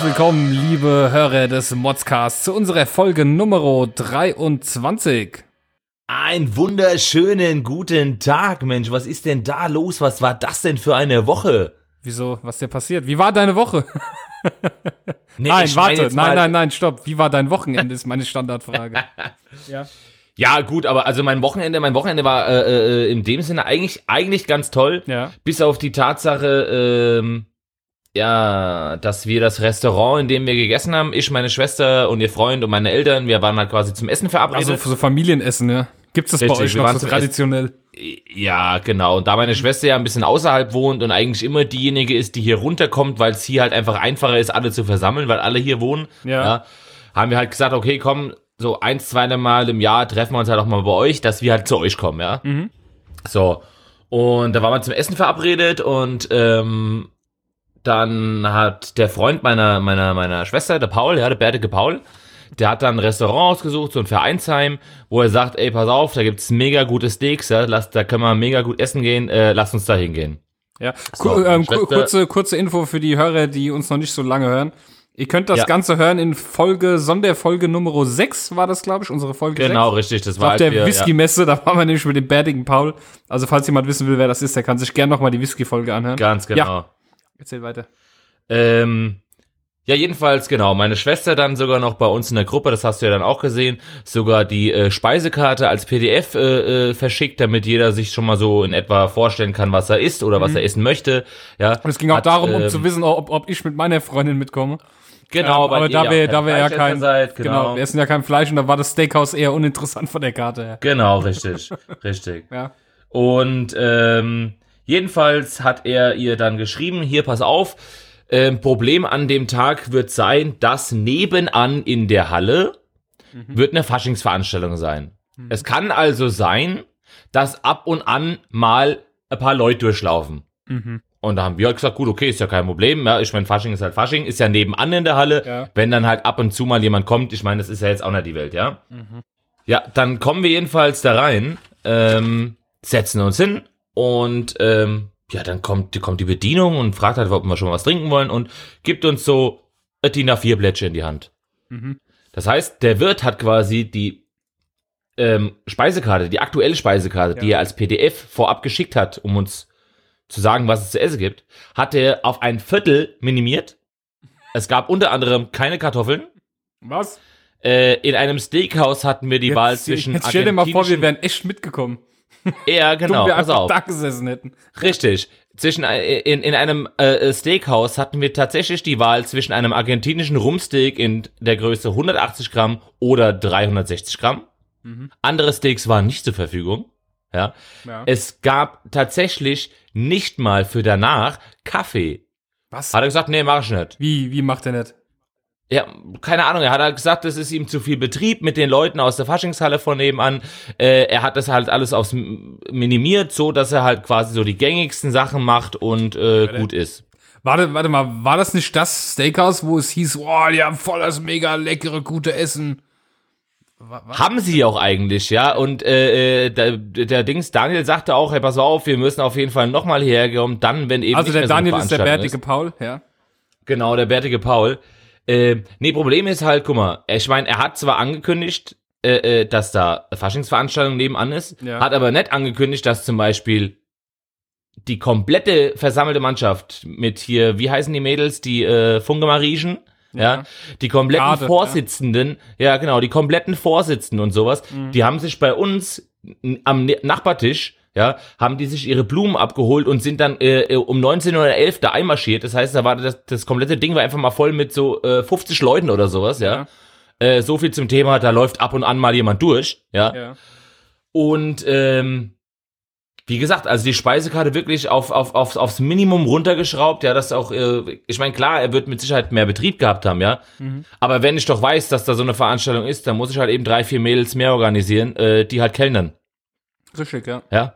Herzlich willkommen, liebe Hörer des Modscasts, zu unserer Folge Nummer 23. Ein wunderschönen guten Tag, Mensch. Was ist denn da los? Was war das denn für eine Woche? Wieso? Was dir passiert? Wie war deine Woche? Nee, nein, warte. Nein, nein, nein, stopp. Wie war dein Wochenende, ist meine Standardfrage. ja. Ja, gut, aber also mein Wochenende, mein Wochenende war äh, äh, in dem Sinne eigentlich eigentlich ganz toll, Ja. bis auf die Tatsache, ähm, ja, dass wir das Restaurant, in dem wir gegessen haben, ich, meine Schwester und ihr Freund und meine Eltern, wir waren halt quasi zum Essen verabredet. Also so Familienessen, ja. Gibt's das bei Richtig, euch wir noch so traditionell? Ja, genau. Und da meine Schwester ja ein bisschen außerhalb wohnt und eigentlich immer diejenige ist, die hier runterkommt, weil es hier halt einfach einfacher ist, alle zu versammeln, weil alle hier wohnen. Ja. haben wir halt gesagt, okay, komm, so eins, zwei Mal im Jahr treffen wir uns halt auch mal bei euch, dass wir halt zu euch kommen, ja. Mhm. So. Und da waren wir zum Essen verabredet und ähm, dann hat der Freund meiner, meiner, meiner Schwester, der Paul, ja, der bärtige Paul, der hat dann ein Restaurant ausgesucht, so ein Vereinsheim, wo er sagt, ey, pass auf, da gibt's mega gute Steaks, ja, lass, da können wir mega gut essen gehen, äh, lass uns da hingehen. Ja. So, Ku- ähm, kurze, kurze Info für die Hörer, die uns noch nicht so lange hören. Ihr könnt das Ja. Ganze hören in Folge, Sonderfolge Nummer 6 war das, glaube ich, unsere Folge Genau, 6. richtig, das Auf war halt der wir- ja. Whisky-Messe, da waren wir nämlich mit dem bärtigen Paul. Also falls jemand wissen will, wer das ist, der kann sich gerne nochmal die Whisky-Folge anhören. Ganz genau. Ja. Erzähl weiter. Ähm, ja, jedenfalls, genau. Meine Schwester dann sogar noch bei uns in der Gruppe, das hast du ja dann auch gesehen, sogar die äh, Speisekarte als PDF äh, äh, verschickt, damit jeder sich schon mal so in etwa vorstellen kann, was er isst oder was er essen möchte. Ja. Und es ging auch Hat, darum, um ähm, zu wissen, ob, ob ich mit meiner Freundin mitkomme. Genau, Ähm, aber da wir, da wir ja kein, seid, genau. genau. wir essen ja kein Fleisch und da war das Steakhouse eher uninteressant von der Karte her. Genau, richtig, richtig. Ja. Und ähm, jedenfalls hat er ihr dann geschrieben, hier pass auf, ähm, Problem an dem Tag wird sein, dass nebenan in der Halle wird eine Faschingsveranstaltung sein. Es kann also sein, dass ab und an mal ein paar Leute durchlaufen. Mhm. Und da haben wir halt gesagt, gut, okay, ist ja kein Problem. Ja, ich meine, Fasching ist halt Fasching, ist ja nebenan in der Halle. Ja. Wenn dann halt ab und zu mal jemand kommt, ich meine, das ist ja jetzt auch nicht die Welt, ja. Ja, dann kommen wir jedenfalls da rein, ähm, setzen uns hin und ähm, ja, dann kommt, kommt die Bedienung und fragt halt, ob wir schon mal was trinken wollen und gibt uns so ein DIN A4 Blättchen in die Hand. Mhm. Das heißt, der Wirt hat quasi die ähm, Speisekarte, die aktuelle Speisekarte, die Ja. er als PDF vorab geschickt hat, um uns zu sagen, was es zu essen gibt, hat er auf ein Viertel minimiert. Es gab unter anderem keine Kartoffeln. Was? Äh, in einem Steakhouse hatten wir die Wahl Jetzt, zwischen jetzt stell dir mal vor, wir wären echt mitgekommen. Ja, Dumm, genau, wir pass auf. da gesessen hätten. Richtig. Zwischen äh, in, in einem äh, Steakhouse hatten wir tatsächlich die Wahl zwischen einem argentinischen Rumsteak in der Größe 180 Gramm oder 360 Gramm. Mhm. Andere Steaks waren nicht zur Verfügung. Ja. Ja. Es gab tatsächlich nicht mal für danach Kaffee. Was? Hat er gesagt, nee, mach ich nicht. Wie, wie macht er nicht? Ja, keine Ahnung. Er hat halt gesagt, es ist ihm zu viel Betrieb mit den Leuten aus der Faschingshalle von nebenan. Äh, er hat das halt alles aufs minimiert, so dass er halt quasi so die gängigsten Sachen macht und äh, gut ist. Warte, warte mal, war das nicht das Steakhouse, wo es hieß, boah, die haben voll das mega leckere, gute Essen? Wa- wa- Haben sie auch eigentlich, ja. Und äh, äh, der, der Dings, Daniel sagte auch, hey, pass auf, wir müssen auf jeden Fall nochmal hierher kommen, dann, wenn eben Also der mehr so Daniel ist der bärtige Paul, ja. Genau, der bärtige Paul. Äh, nee, Problem ist halt, guck mal, ich meine, er hat zwar angekündigt, äh, äh, dass da Faschingsveranstaltung nebenan ist, Ja. hat aber nicht angekündigt, dass zum Beispiel die komplette versammelte Mannschaft mit hier, wie heißen die Mädels, die äh, Funkemarischen, ja. Ja. die kompletten Garde, ja. Vorsitzenden, ja. genau, die kompletten Vorsitzenden und sowas, Mhm. die haben sich bei uns am Nachbartisch, ja, haben die sich ihre Blumen abgeholt und sind dann äh, äh, um 19 oder 11 da einmarschiert. Das heißt, da war das, das komplette Ding war einfach mal voll mit so äh, 50 Leuten oder sowas, ja. Äh, so viel zum Thema, da läuft ab und an mal jemand durch, ja. ja. Und ähm, wie gesagt, also die Speisekarte wirklich auf, auf, auf, aufs Minimum runtergeschraubt, ja, das auch, äh, ich meine, klar, er wird mit Sicherheit mehr Betrieb gehabt haben, ja. Mhm. Aber wenn ich doch weiß, dass da so eine Veranstaltung ist, dann muss ich halt eben drei, vier Mädels mehr organisieren, äh, die halt kellnern, Richtig, ja. ja.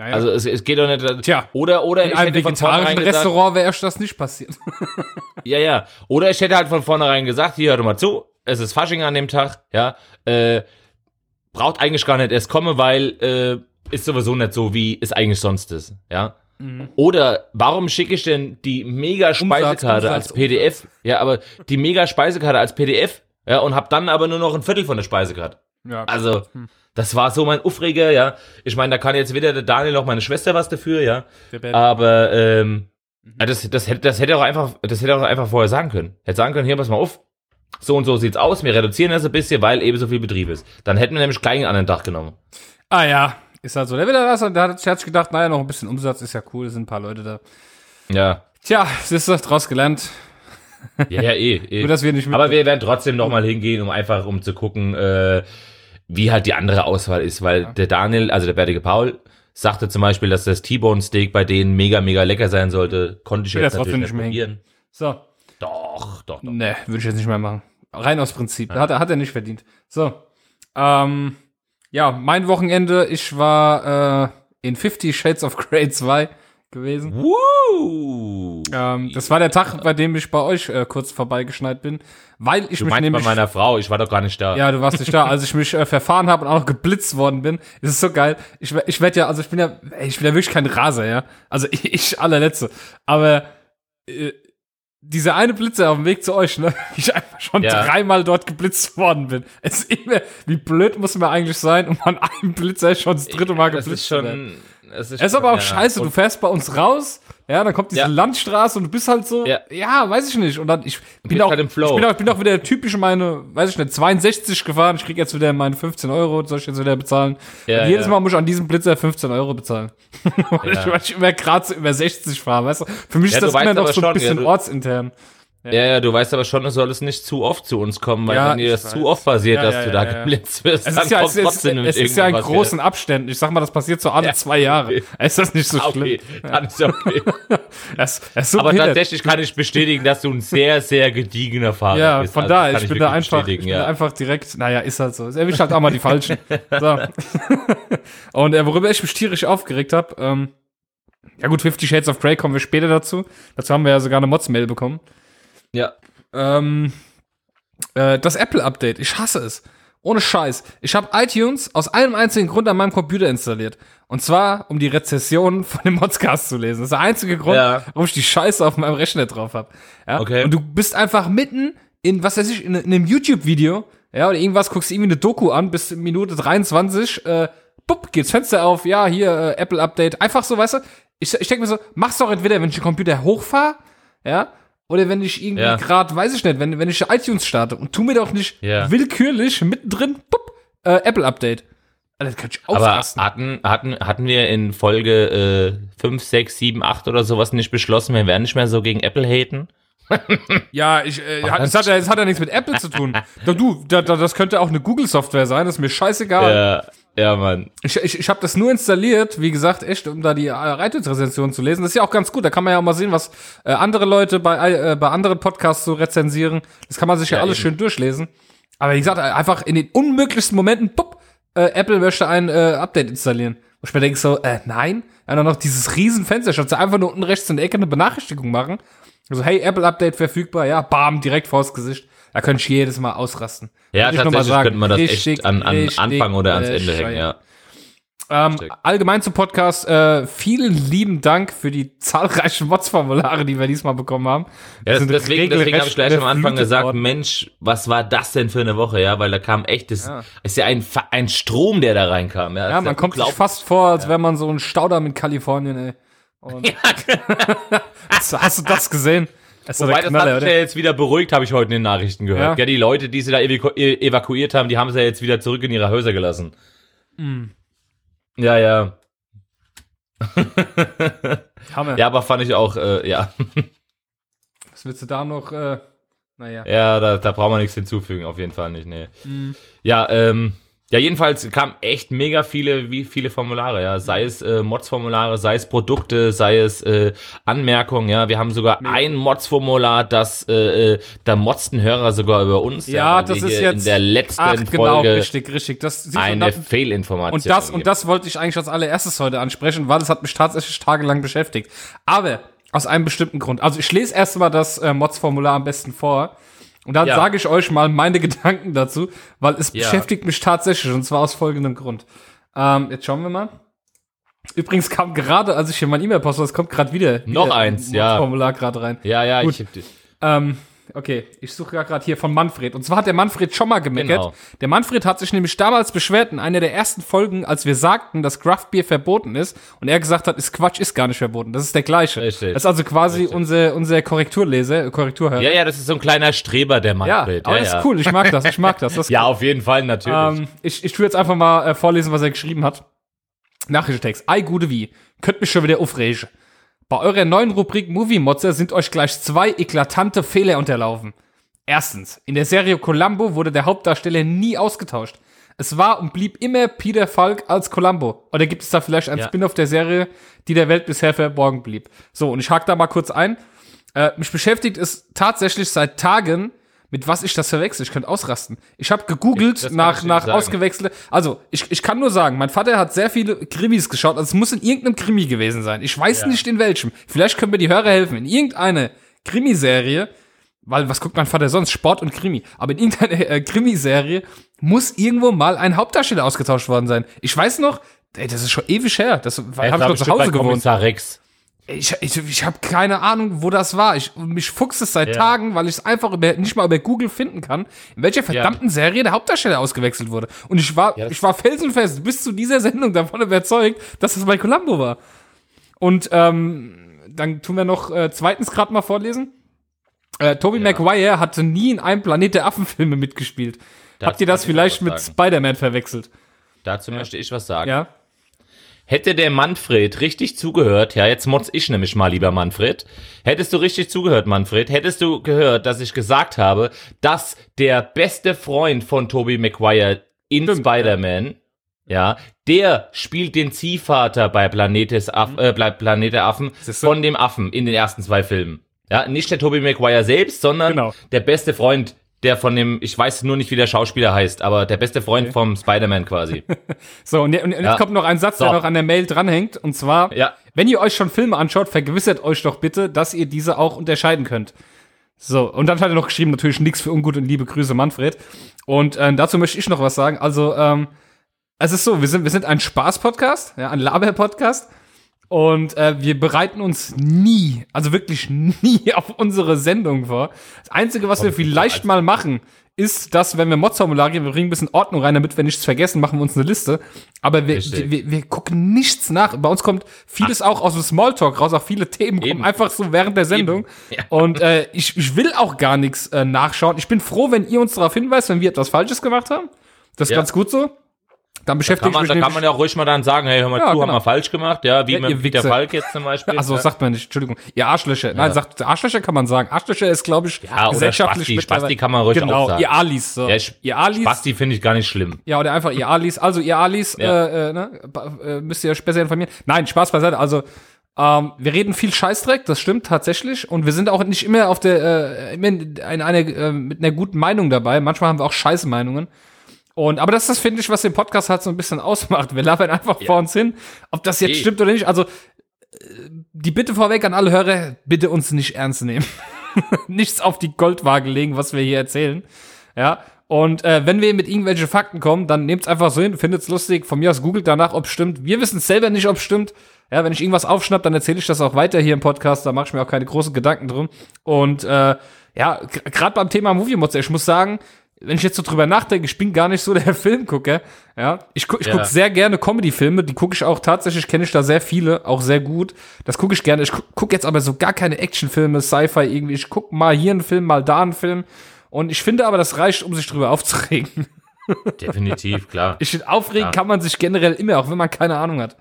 Naja. Also es, es geht doch nicht. Tja, oder oder in ich einem vegetarischen Restaurant wäre erst das nicht passiert. ja ja. Oder ich hätte halt von vornherein gesagt, hier hör doch mal zu, es ist Fasching an dem Tag, ja. Äh, braucht eigentlich gar nicht erst kommen, weil äh, ist sowieso nicht so, wie es eigentlich sonst ist, ja. Oder warum schicke ich denn die mega Speisekarte Umsatz, als PDF? Ja, aber die mega Speisekarte als PDF, ja, und hab dann aber nur noch ein Viertel von der Speisekarte. Ja. Also, das war so mein Aufreger, ja. Ich meine, da kann jetzt weder der Daniel noch meine Schwester was dafür, ja. Aber ähm, ja, das, das, hätte, das hätte er auch einfach, das hätte auch einfach vorher sagen können. Hätte sagen können, hier, pass mal auf. So und so sieht's aus, wir reduzieren das ein bisschen, weil eben so viel Betrieb ist. Dann hätten wir nämlich gleich an den Dach genommen. Ah ja, ist halt so. Der will das und der hat, sich gedacht, naja, noch ein bisschen Umsatz ist ja cool, sind ein paar Leute da. Ja. Tja, siehst du, draus gelernt. Ja, ja, eh. eh. Nur, dass wir nicht mit Aber wir werden trotzdem nochmal hingehen, um einfach um zu gucken, äh, wie halt die andere Auswahl ist, weil der Daniel, also der bärtige Paul, sagte zum Beispiel, dass das T-Bone Steak bei denen mega, mega lecker sein sollte. Konnte ich will jetzt natürlich nicht mehr probieren. So, Doch, doch, doch. ne, würde ich jetzt nicht mehr machen. Rein aus Prinzip. Hat, er- hat er nicht verdient. So, ähm, ja, mein Wochenende, ich war äh, in 50 Shades of Grey 2 gewesen. Woo! Ähm, das war der Tag, bei dem ich bei euch äh, kurz vorbeigeschneit bin, weil ich du mich meinst bei nämlich meiner Frau, ich war doch gar nicht da. Ja, du warst nicht da. Als ich mich äh, verfahren habe und auch noch geblitzt worden bin, ist es so geil. Ich, ich werde ja, also ich bin ja, ey, ich bin ja wirklich kein Raser, ja. Also ich, ich allerletzte. Aber äh, dieser eine Blitzer auf dem Weg zu euch, ne, ich einfach schon Ja. dreimal dort geblitzt worden bin. Es ist immer, wie blöd muss man eigentlich sein, um an einem Blitzer schon das dritte Mal das geblitzt ist zu werden. Es ist, Es ist aber auch ja. scheiße, du fährst bei uns raus, ja, dann kommt diese Ja. Landstraße und du bist halt so, ja. Ja. weiß ich nicht. Und dann, ich bin auch, halt ich bin auch, bin auch wieder der typische meine, weiß ich nicht, 62 gefahren, ich krieg jetzt wieder meine 15 Euro, soll ich jetzt wieder bezahlen. Ja, jedes. Mal muss ich an diesem Blitzer 15 Euro bezahlen. weil, ich, weil ich immer gerade so über 60 fahre, weißt du. Für mich ist das immer noch so ein bisschen ortsintern. Ja, ja, du weißt aber schon, es soll es nicht zu oft zu uns kommen, weil Ja, wenn dir das weiß. zu oft passiert, Ja, dass ja, du ja, da ja. geblitzt wirst, Es dann ist ja, kommt es trotzdem es ist ja in großen Abständen. Ich sag mal, das passiert so alle Ja. zwei Jahre. Ist das nicht so Ah, schlimm? Okay, dann ist okay. Es, es ist so Aber behindert. tatsächlich kann ich bestätigen, dass du ein sehr, sehr gediegener Fahrer Ja, bist. von Also, daher, ich bin da einfach, ich bin ja. einfach direkt, naja, ist halt so. Es erwischt halt auch mal die Falschen. So. Und äh, worüber ich mich tierisch aufgeregt habe, ähm, ja gut, 50 Shades of Grey kommen wir später dazu. Dazu haben wir ja sogar eine Mods-Mail bekommen. Ja. Ähm, äh, das Apple-Update, ich hasse es. Ohne Scheiß. Ich habe iTunes aus einem einzigen Grund an meinem Computer installiert. Und zwar, um die Rezession von dem Modscast zu lesen. Das ist der einzige Grund, Ja. warum ich die Scheiße auf meinem Rechner drauf habe. Ja? Okay. Und du bist einfach mitten in, was weiß ich, in, in einem YouTube-Video, ja, oder irgendwas, guckst irgendwie eine Doku an, bis Minute 23, äh, bupp, geht's Fenster auf, ja, hier, äh, Apple-Update. Einfach so, weißt du, ich, ich denke mir so, mach's doch entweder, wenn ich den Computer hochfahre, ja, oder wenn ich irgendwie Ja. gerade, weiß ich nicht, wenn, wenn ich iTunes starte und tu mir doch nicht Ja. willkürlich mittendrin, bupp, äh, Apple-Update. Alter, das könnte ich Aber ausrasten. hatten, hatten, hatten wir in Folge äh, 5, 6, 7, 8 oder sowas nicht beschlossen, wir werden nicht mehr so gegen Apple haten? Ja, ich, äh, hat, das, hat ja, das hat ja nichts mit Apple zu tun. Doch, du, da, da, das könnte auch eine Google-Software sein, das ist mir scheißegal. Ja, ja, Mann. Ich, ich, ich habe das nur installiert, wie gesagt, echt, um da die äh, iTunes-Rezension zu lesen. Das ist ja auch ganz gut. Da kann man ja auch mal sehen, was äh, andere Leute bei, äh, bei anderen Podcasts so rezensieren. Das kann man sich ja, Ja, alles eben. schön durchlesen. Aber wie gesagt, einfach in den unmöglichsten Momenten, pupp, äh, Apple möchte ein äh, Update installieren. Wo ich mir denke so, äh, nein. Ja, dann noch dieses riesen Fenster, statt sie einfach nur unten rechts in der Ecke eine Benachrichtigung machen. Also, hey, Apple Update verfügbar, ja, bam, direkt vors Gesicht. Da könnte ich jedes Mal ausrasten. Ja, mal tatsächlich sagen. könnte man das Richtig, echt an, an Anfang oder ans Ende hängen, ja. Ähm, allgemein zum Podcast, äh, vielen lieben Dank für die zahlreichen Mods-Formulare, die wir diesmal bekommen haben. Ja, das, deswegen, deswegen habe ich gleich am Anfang gesagt, worden. Mensch, was war das denn für eine Woche, ja, weil da kam echt, das Ja. ist ja ein, ein Strom, der da reinkam, ja. Ja, man kommt sich fast vor, als wäre man so ein Staudamm in Kalifornien, ey. Und hast, du- hast du das gesehen? Ist Wobei, das hat Knaller, mich oder? ja jetzt wieder beruhigt, habe ich heute in den Nachrichten gehört. Ja. Ja, die Leute, die sie da evaku e- evakuiert haben, die haben sie ja jetzt wieder zurück in ihre Häuser gelassen. Hm. Ja, ja. Hammer. Ja, aber fand ich auch, äh, ja. Was willst du da noch, äh, naja. Ja, da, da braucht man nichts hinzufügen, auf jeden Fall nicht, nee. Hm. Ja, ähm, ja, jedenfalls kamen echt mega viele, wie viele Formulare, ja. Sei es äh, Mods-Formulare, sei es Produkte, sei es äh, Anmerkungen, ja. Wir haben sogar ein Mods-Formular, das äh, äh, da motzten Hörer sogar über uns. Ja, weil das ist jetzt- in der letzten Ach, genau, Folge richtig, richtig. Das, eine das- Fehlinformation. Und das, und das wollte ich eigentlich als allererstes heute ansprechen, weil es hat mich tatsächlich tagelang beschäftigt. Aber aus einem bestimmten Grund. Also ich lese erst mal das äh, Mods-Formular am besten vor. Und dann Ja. sage ich euch mal meine Gedanken dazu, weil es Ja. beschäftigt mich tatsächlich und zwar aus folgendem Grund. Ähm, jetzt schauen wir mal. Übrigens kam gerade, als ich hier mein E-Mail poste, es kommt gerade wieder, Noch wieder eins, ein ja. Formular gerade rein. Ja, ja, Gut. ich Ähm, okay, ich suche ja gerade hier von Manfred. Und zwar hat der Manfred schon mal gemeckert. Genau. Der Manfred hat sich nämlich damals beschwert in einer der ersten Folgen, als wir sagten, dass Craft Beer verboten ist. Und er gesagt hat, ist Quatsch, ist gar nicht verboten. Das ist der gleiche. Richtig. Das ist also quasi Richtig. unser, unser Korrekturleser, äh, Korrekturhörer. Ja, ja, das ist so ein kleiner Streber, der Ja, Manfred. aber ja, das ja. ist cool. Ich mag das. Ich mag das. das Ja, auf jeden Fall, natürlich. ähm, ich, ich tue jetzt einfach mal äh, vorlesen, was er geschrieben hat. Nachrichtentext. Ei, gute wie. Könnt mich schon wieder aufregen. Bei eurer neuen Rubrik Movie Motze sind euch gleich zwei eklatante Fehler unterlaufen. Erstens, in der Serie Columbo wurde der Hauptdarsteller nie ausgetauscht. Es war und blieb immer Peter Falk als Columbo. Oder gibt es da vielleicht ein Ja. Spin-off der Serie, die der Welt bisher verborgen blieb? So, und ich hake da mal kurz ein. Äh, mich beschäftigt es tatsächlich seit Tagen, mit was ich das verwechsel. Ich könnte ausrasten. Ich habe gegoogelt Ich- nach, nach ausgewechselte. Also, ich, ich kann nur sagen, mein Vater hat sehr viele Krimis geschaut. Also, es muss in irgendeinem Krimi gewesen sein. Ich weiß Ja. nicht in welchem. Vielleicht können mir die Hörer helfen. In irgendeine Krimiserie, weil was guckt mein Vater sonst? Sport und Krimi. Aber in irgendeiner äh, Krimiserie muss irgendwo mal ein Hauptdarsteller ausgetauscht worden sein. Ich weiß noch, ey, das ist schon ewig her. Das war, Er hab ich noch zu Hause gewohnt. Kommissar Rex. Ich, ich, ich habe keine Ahnung, wo das war. Ich, mich fuchst es seit Ja. Tagen, weil ich es einfach über, nicht mal über Google finden kann, in welcher verdammten Serie der Hauptdarsteller ausgewechselt wurde. Und ich war, Ja, ich war felsenfest bis zu dieser Sendung davon überzeugt, dass das bei Columbo war. Und ähm, dann tun wir noch äh, zweitens gerade mal vorlesen. Äh, Tobey Maguire hatte nie in einem Planet der Affen-Filme mitgespielt. Das Habt ihr das vielleicht mit. Spider-Man verwechselt? Dazu möchte ich was sagen. Ja. Hätte der Manfred richtig zugehört, ja, jetzt motz ich nämlich mal, lieber Manfred. Hättest du richtig zugehört, Manfred, hättest du gehört, dass ich gesagt habe, dass der beste Freund von Tobey Maguire in Spider-Man, ja. der spielt den Ziehvater bei Planet des Aff, äh, bei Planet der Affen Siehste? von dem Affen in den ersten zwei Filmen. Ja, nicht der Tobey Maguire selbst, sondern Genau. der beste Freund, der von dem, ich weiß nur nicht, wie der Schauspieler heißt, aber der beste Freund vom Spider-Man quasi. So, und, und jetzt Ja. kommt noch ein Satz, der So. noch an der Mail dranhängt. Und zwar, Ja. wenn ihr euch schon Filme anschaut, vergewissert euch doch bitte, dass ihr diese auch unterscheiden könnt. So, und dann hat er noch geschrieben, natürlich nichts für ungut und liebe Grüße, Manfred. Und äh, dazu möchte ich noch was sagen. Also, ähm, es ist so, wir sind, wir sind ein Spaß-Podcast, ja, ein Laber-Podcast. Und äh, wir bereiten uns nie, also wirklich nie auf unsere Sendung vor. Das Einzige, was wir vielleicht mal machen, ist, dass, wenn wir Mods-Formulare geben, wir bringen ein bisschen Ordnung rein, damit wir nichts vergessen, machen wir uns eine Liste. Aber wir, wir, wir gucken nichts nach. Bei uns kommt vieles auch aus dem Smalltalk raus, auch viele Themen kommen Eben. einfach so während der Sendung. Ja. Und äh, ich, ich will auch gar nichts äh, nachschauen. Ich bin froh, wenn ihr uns darauf hinweist, wenn wir etwas Falsches gemacht haben. Das ist Ja. ganz gut so. Dann beschäftige Kann man, da kann man ja auch ruhig mal dann sagen, hey, hör mal Ja, zu, genau. haben wir falsch gemacht, ja, wie Ja, mit Peter Wichser. Falk jetzt zum Beispiel. Also ja. sagt man nicht, Entschuldigung. Ihr Arschlöcher. Nein, sagt Arschlöcher kann man sagen. Arschlöcher ist, glaube ich, Ja, gesellschaftlich Spasti. Spasti kann man ruhig genau, auch sagen. Ihr Alis. So. ja, ihr Alis. Basti finde ich gar nicht schlimm. Ja, oder einfach ihr Alis. Also ihr Alis, Ja. äh, äh, ne, äh, müsst ihr euch besser informieren. Nein, Spaß beiseite. Also ähm, wir reden viel Scheißdreck, das stimmt tatsächlich. Und wir sind auch nicht immer auf der, äh, immer in einer, äh, mit einer guten Meinung dabei. Manchmal haben wir auch scheiße Meinungen. Und, aber das ist das, finde ich, was den Podcast halt so ein bisschen ausmacht. Wir labern einfach vor uns hin, ob das jetzt stimmt oder nicht. Also, äh, die Bitte vorweg an alle Hörer, bitte uns nicht ernst nehmen. Nichts auf die Goldwaage legen, was wir hier erzählen. Ja. Und äh, wenn wir mit irgendwelchen Fakten kommen, dann nehmt's einfach so hin, findet's lustig. Von mir aus googelt danach, ob stimmt. Wir wissen selber nicht, ob stimmt. Ja, wenn ich irgendwas aufschnapp, dann erzähle ich das auch weiter hier im Podcast. Da mache ich mir auch keine großen Gedanken drum. Und äh, ja, gerade beim Thema Movie Mods, ich muss sagen, wenn ich jetzt so drüber nachdenke, ich bin gar nicht so der Filmgucker. Ja, ich, gu ich Ja. guck sehr gerne Comedy-Filme. Die gucke ich auch tatsächlich, kenne ich da sehr viele, auch sehr gut. Das gucke ich gerne. Ich gu gucke jetzt aber so gar keine Actionfilme, Sci-Fi irgendwie. Ich guck mal hier einen Film, mal da einen Film. Und ich finde aber, das reicht, um sich drüber aufzuregen. Definitiv, klar. Ich finde, aufregen Ja. kann man sich generell immer, auch wenn man keine Ahnung hat.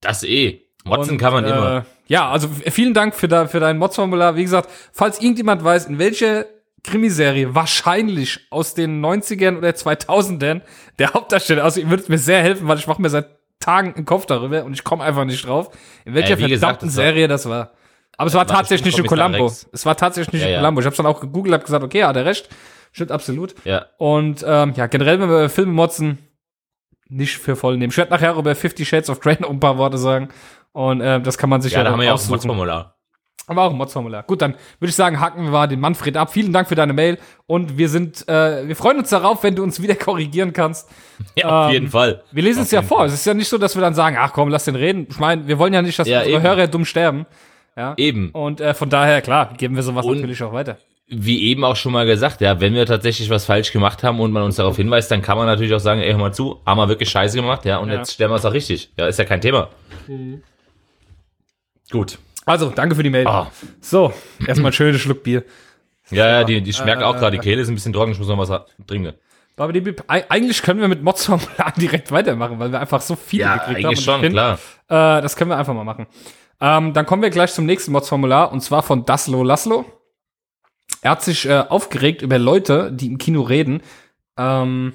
Das eh. Motzen Und, kann man äh, immer. Ja, also vielen Dank für, da, für dein Mods-Formular. Wie gesagt, falls irgendjemand weiß, in welcher Krimiserie wahrscheinlich aus den 90ern oder 2000ern der Hauptdarsteller, also ihr würdet mir sehr helfen, weil ich mache mir seit Tagen einen Kopf darüber und ich komme einfach nicht drauf, in welcher Äh, wie gesagt, verdammten das Serie das war. Aber es war war tatsächlich nicht in Columbo. Es war tatsächlich nicht Ja, in ja. Columbo. Ich habe dann auch gegoogelt, habe gesagt, okay, hat er recht. Stimmt absolut. Ja. Und ähm, ja, generell, wenn wir Filme motzen, nicht für voll nehmen. Ich werde nachher über Fifty Shades of Grey noch ein paar Worte sagen. Und äh, das kann man sich Ja, ja, da dann haben wir ja auch ein aussuchen. Aber auch ein Mods-Formular. Gut, dann würde ich sagen, hacken wir mal den Manfred ab. Vielen Dank für deine Mail und wir sind, äh, wir freuen uns darauf, wenn du uns wieder korrigieren kannst. Ja, auf Ähm, jeden Fall. Wir lesen Auf es ja vor. Fall. Es ist ja nicht so, dass wir dann sagen, ach komm, lass den reden. Ich meine, wir wollen ja nicht, dass Ja, unsere eben. Hörer dumm sterben. Ja. Eben. Und äh, von daher, klar, geben wir sowas Und- natürlich auch weiter. Wie eben auch schon mal gesagt, ja, wenn wir tatsächlich was falsch gemacht haben und man uns darauf hinweist, dann kann man natürlich auch sagen, ey, hör mal zu, haben wir wirklich scheiße gemacht, ja, und Ja. jetzt stellen wir es auch richtig. Ja, ist ja kein Thema. Gut. Also, danke für die Mail. Ah. So, erstmal ein schönes Schluck Bier. Ja, ja, die, die schmerkt Äh, auch gerade, die Kehle ist ein bisschen trocken, ich muss noch was trinken. Aber die, eig- eigentlich können wir mit Mods-Formular direkt weitermachen, weil wir einfach so viele Ja, gekriegt haben. schon, find, klar. Äh, das können wir einfach mal machen. Ähm, dann kommen wir gleich zum nächsten Mods-Formular und zwar von Daslo Laszlo. Er hat sich äh, aufgeregt über Leute, die im Kino reden. Ähm,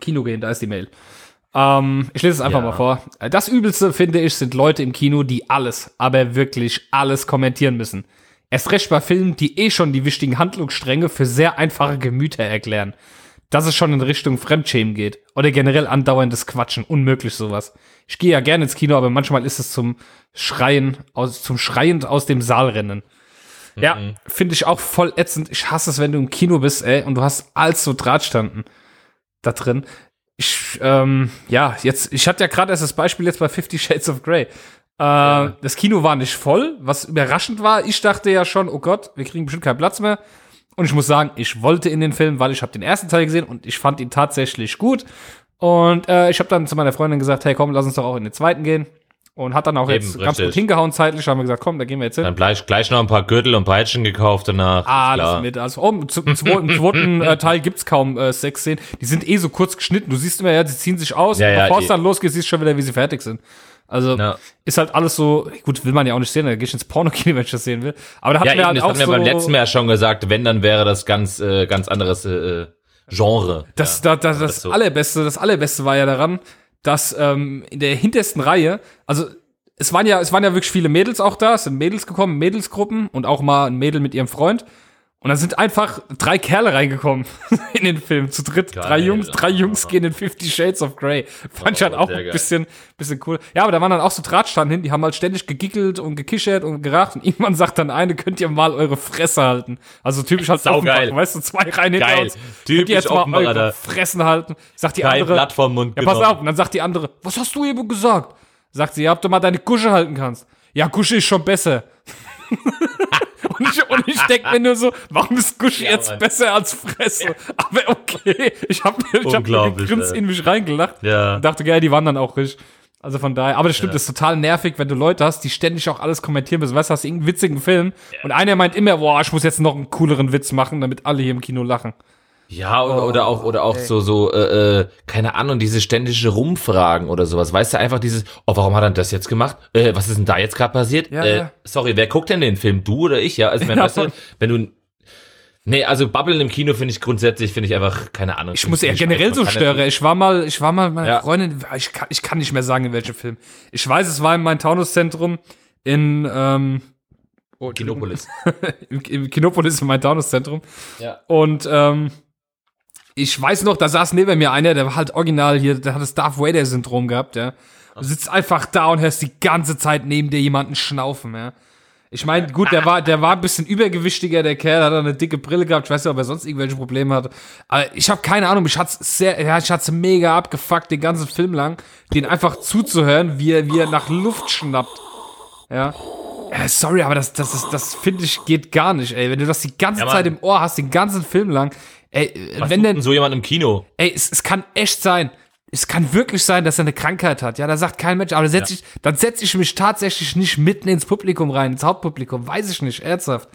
Kino gehen, da ist die Mail. Ähm, ich lese es einfach Ja. mal vor. Das Übelste, finde ich, sind Leute im Kino, die alles, aber wirklich alles kommentieren müssen. Erst recht bei Filmen, die eh schon die wichtigen Handlungsstränge für sehr einfache Gemüter erklären. Dass es schon in Richtung Fremdschämen geht. Oder generell andauerndes Quatschen. Unmöglich sowas. Ich gehe ja gerne ins Kino, aber manchmal ist es zum Schreien, aus, zum Schreiend aus dem Saal rennen. Ja, finde ich auch voll ätzend. Ich hasse es, wenn du im Kino bist, ey, und du hast so Drahtstanden da drin. Ich, ähm, ja, jetzt, ich hatte ja gerade erst das Beispiel jetzt bei Fifty Shades of Grey. Äh, Das Kino war nicht voll, was überraschend war. Ich dachte ja schon, oh Gott, wir kriegen bestimmt keinen Platz mehr. Und ich muss sagen, ich wollte in den Film, weil ich habe den ersten Teil gesehen und ich fand ihn tatsächlich gut. Und äh, ich habe dann zu meiner Freundin gesagt, hey komm, lass uns doch auch in den zweiten gehen. Und hat dann auch Eben, jetzt ganz richtig. gut hingehauen zeitlich. Haben wir gesagt, komm, da gehen wir jetzt hin. Dann gleich, gleich noch ein paar Gürtel und Peitschen gekauft danach. Ah, das klar. mit. Also, oh, im, zweiten, zweiten äh, Teil gibt's kaum äh, Sexszenen. Die sind eh so kurz geschnitten. Du siehst immer, ja, die ziehen sich aus. Ja, ja, bevor es dann losgeht, siehst du schon wieder, wie sie fertig sind. Also, Ja. ist halt alles so, gut, will man ja auch nicht sehen, da geh ich ins Porno-Kino, wenn ich das sehen will. Aber da hat Ja, mir eben, halt das auch hatten wir so, beim letzten Mal schon gesagt, wenn, dann wäre das ganz, äh, ganz anderes äh, Genre. Das, ja. da, da, das ist so. allerbeste, das allerbeste war ja daran, dass ähm, in der hintersten Reihe, also es waren ja, es waren ja wirklich viele Mädels auch da, es sind Mädels gekommen, Mädelsgruppen und auch mal ein Mädel mit ihrem Freund. Und dann sind einfach drei Kerle reingekommen in den Film, zu dritt. Geil. drei Jungs, drei Jungs gehen in Fifty Shades of Grey. Fand ich halt auch ein geil. bisschen, bisschen cool. Ja, aber da waren dann auch so Drahtstanden hin, die haben halt ständig gegickelt und gekichert und geracht. Und irgendwann sagt dann eine, könnt ihr mal eure Fresse halten. Also typisch halt. Offenbach, weißt du, zwei Reihen hinter Geil. uns. Könnt Typisch ihr jetzt mal eure. Fressen halten. Sagt die Kein andere, Blatt vom Mund ja, pass genommen. auf. Und dann sagt die andere, was hast du eben gesagt? Sagt sie, ja, ob du mal deine Kusche halten kannst. Ja, Kusche ist schon besser. und, ich, und ich denke mir nur so, warum ist Kusche Ja, jetzt Mann. besser als Fresse? Aber okay, ich habe ich hab Grins in mich reingelacht Ja. und dachte, geil, die waren dann auch richtig. Also von daher, aber das stimmt, das ist total nervig, wenn du Leute hast, die ständig auch alles kommentieren müssen. Weißt du, hast irgendeinen witzigen Film und einer meint immer, boah, ich muss jetzt noch einen cooleren Witz machen, damit alle hier im Kino lachen. Ja, oder, Oh, oder auch, oder auch so, so, äh, äh, keine Ahnung, diese ständige Rumfragen oder sowas. Weißt du, einfach dieses, oh, warum hat er das jetzt gemacht? Äh, was ist denn da jetzt gerade passiert? Ja, äh, ja. sorry, wer guckt denn den Film? Du oder ich? Ja, also, wenn, weißt du, wenn du, nee, also Babbeln im Kino finde ich grundsätzlich, finde ich einfach, keine Ahnung. Ich muss eher generell so Man kann störe. Ich war mal, ich war mal mit meiner Ja. Freundin, ich kann, ich kann nicht mehr sagen, in welchem Film. Ich weiß, es war in meinem Taunuszentrum in, ähm, oh, Kinopolis. im, im Kinopolis in meinem Taunuszentrum. Ja. Und, ähm, ich weiß noch, da saß neben mir einer, der war halt original hier, der hat das Darth Vader-Syndrom gehabt, ja. Du sitzt einfach da und hörst die ganze Zeit neben dir jemanden schnaufen, ja. Ich meine, gut, der war, der war ein bisschen übergewichtiger, der Kerl, hat eine dicke Brille gehabt. Ich weiß nicht, ob er sonst irgendwelche Probleme hatte. Aber ich habe keine Ahnung, mich hat's sehr, ja, ich hat's mega abgefuckt, den ganzen Film lang, den einfach zuzuhören, wie er, wie er nach Luft schnappt. Ja. Ja, sorry, aber das, das, ist, das finde ich geht gar nicht, ey. Wenn du das die ganze Ja. Zeit im Ohr hast, den ganzen Film lang, ey, Was wenn denn, so jemand im Kino? ey, es, es kann echt sein. Es kann wirklich sein, dass er eine Krankheit hat. Ja, da sagt kein Mensch, aber setz ich, dann setze ich mich tatsächlich nicht mitten ins Publikum rein, ins Hauptpublikum. Weiß ich nicht, ernsthaft.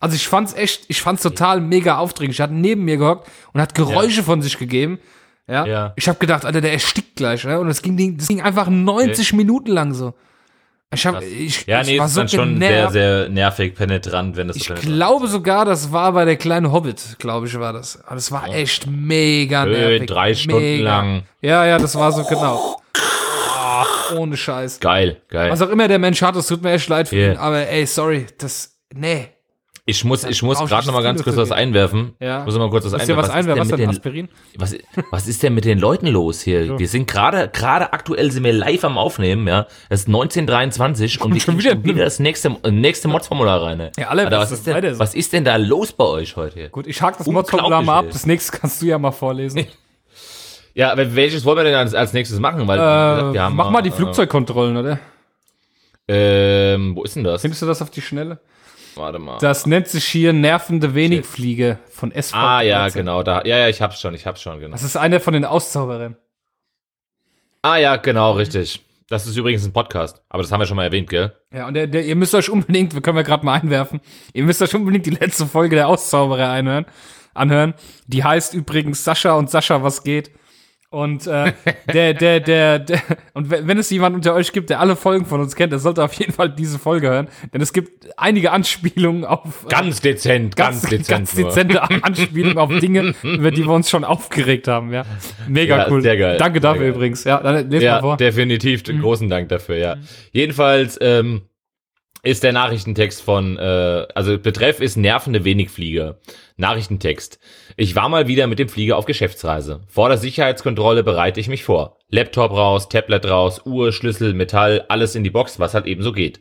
Also ich fand's echt, ich fand's total mega aufdringlich. Er hat neben mir gehockt und hat Geräusche von sich gegeben. Ja. Ja. Ich habe gedacht, Alter, der erstickt gleich, ne? Und das ging, das ging einfach 90 Minuten lang so. Ich hab, ich, Ja, ich nee, war ist so dann schon sehr, sehr nervig, penetrant, wenn das Ich so glaube sogar, das war bei der kleinen Hobbit, glaube ich, war das. Aber das war echt mega Schön, nervig. drei Stunden mega. lang. Ja, ja, das war so genau. Ach, ohne Scheiß. Geil, geil. Was auch immer der Mensch hat, es tut mir echt leid für Yeah. ihn, aber ey, sorry, das, nee. Ich muss, ich muss gerade noch mal ganz kurz was einwerfen. Ja. Ich muss mal kurz was einwerfen. was einwerfen? Was ist denn Aspirin? den, was, was ist denn mit den Leuten los hier? So. Wir sind gerade, gerade aktuell sind wir live am Aufnehmen, ja. Es ist 1923 und wir schon wieder- schon wieder das nächste, äh, nächste Mods-Formular rein. Ja, alle Alter, was ist denn, was ist denn da los bei euch heute hier? Gut, ich hake das Mods-Formular mal ab. Das nächste kannst du ja mal vorlesen. Ja, aber welches wollen wir denn als, als nächstes machen? Weil, wie gesagt, Äh, wir haben mach mal die äh, Flugzeugkontrollen, oder? Ähm, wo ist denn das? Findest du das auf die Schnelle? Warte mal. Das nennt sich hier nervende Wenigfliege von SV. ah, ja, 13. genau, da. Ja, ja, ich hab's schon, ich hab's schon, genau. Das ist einer von den Auszauberern. Ah, ja, genau, richtig. Das ist übrigens ein Podcast, aber das haben wir schon mal erwähnt, gell? Ja, und der, der, ihr müsst euch unbedingt, wir können wir gerade mal einwerfen, ihr müsst euch unbedingt die letzte Folge der Auszauberer einhören, anhören. Die heißt übrigens Sascha und Sascha, was geht. Und äh, der, der, der, der, und wenn es jemand unter euch gibt, der alle Folgen von uns kennt, der sollte auf jeden Fall diese Folge hören. Denn es gibt einige Anspielungen auf äh, Ganz dezent, ganz, dezent. ganz dezente Anspielungen auf Dinge, über die wir uns schon aufgeregt haben, ja. Mega Ja, cool. sehr geil, Danke sehr dafür geil. übrigens. Ja, dann lest mal Ja, vor. definitiv. Großen Dank dafür, ja. Jedenfalls ähm, ist der Nachrichtentext von, äh, also Betreff ist nervende Wenigflieger. Nachrichtentext. Ich war mal wieder mit dem Flieger auf Geschäftsreise. Vor der Sicherheitskontrolle bereite ich mich vor. Laptop raus, Tablet raus, Uhr, Schlüssel, Metall, alles in die Box, was halt eben so geht.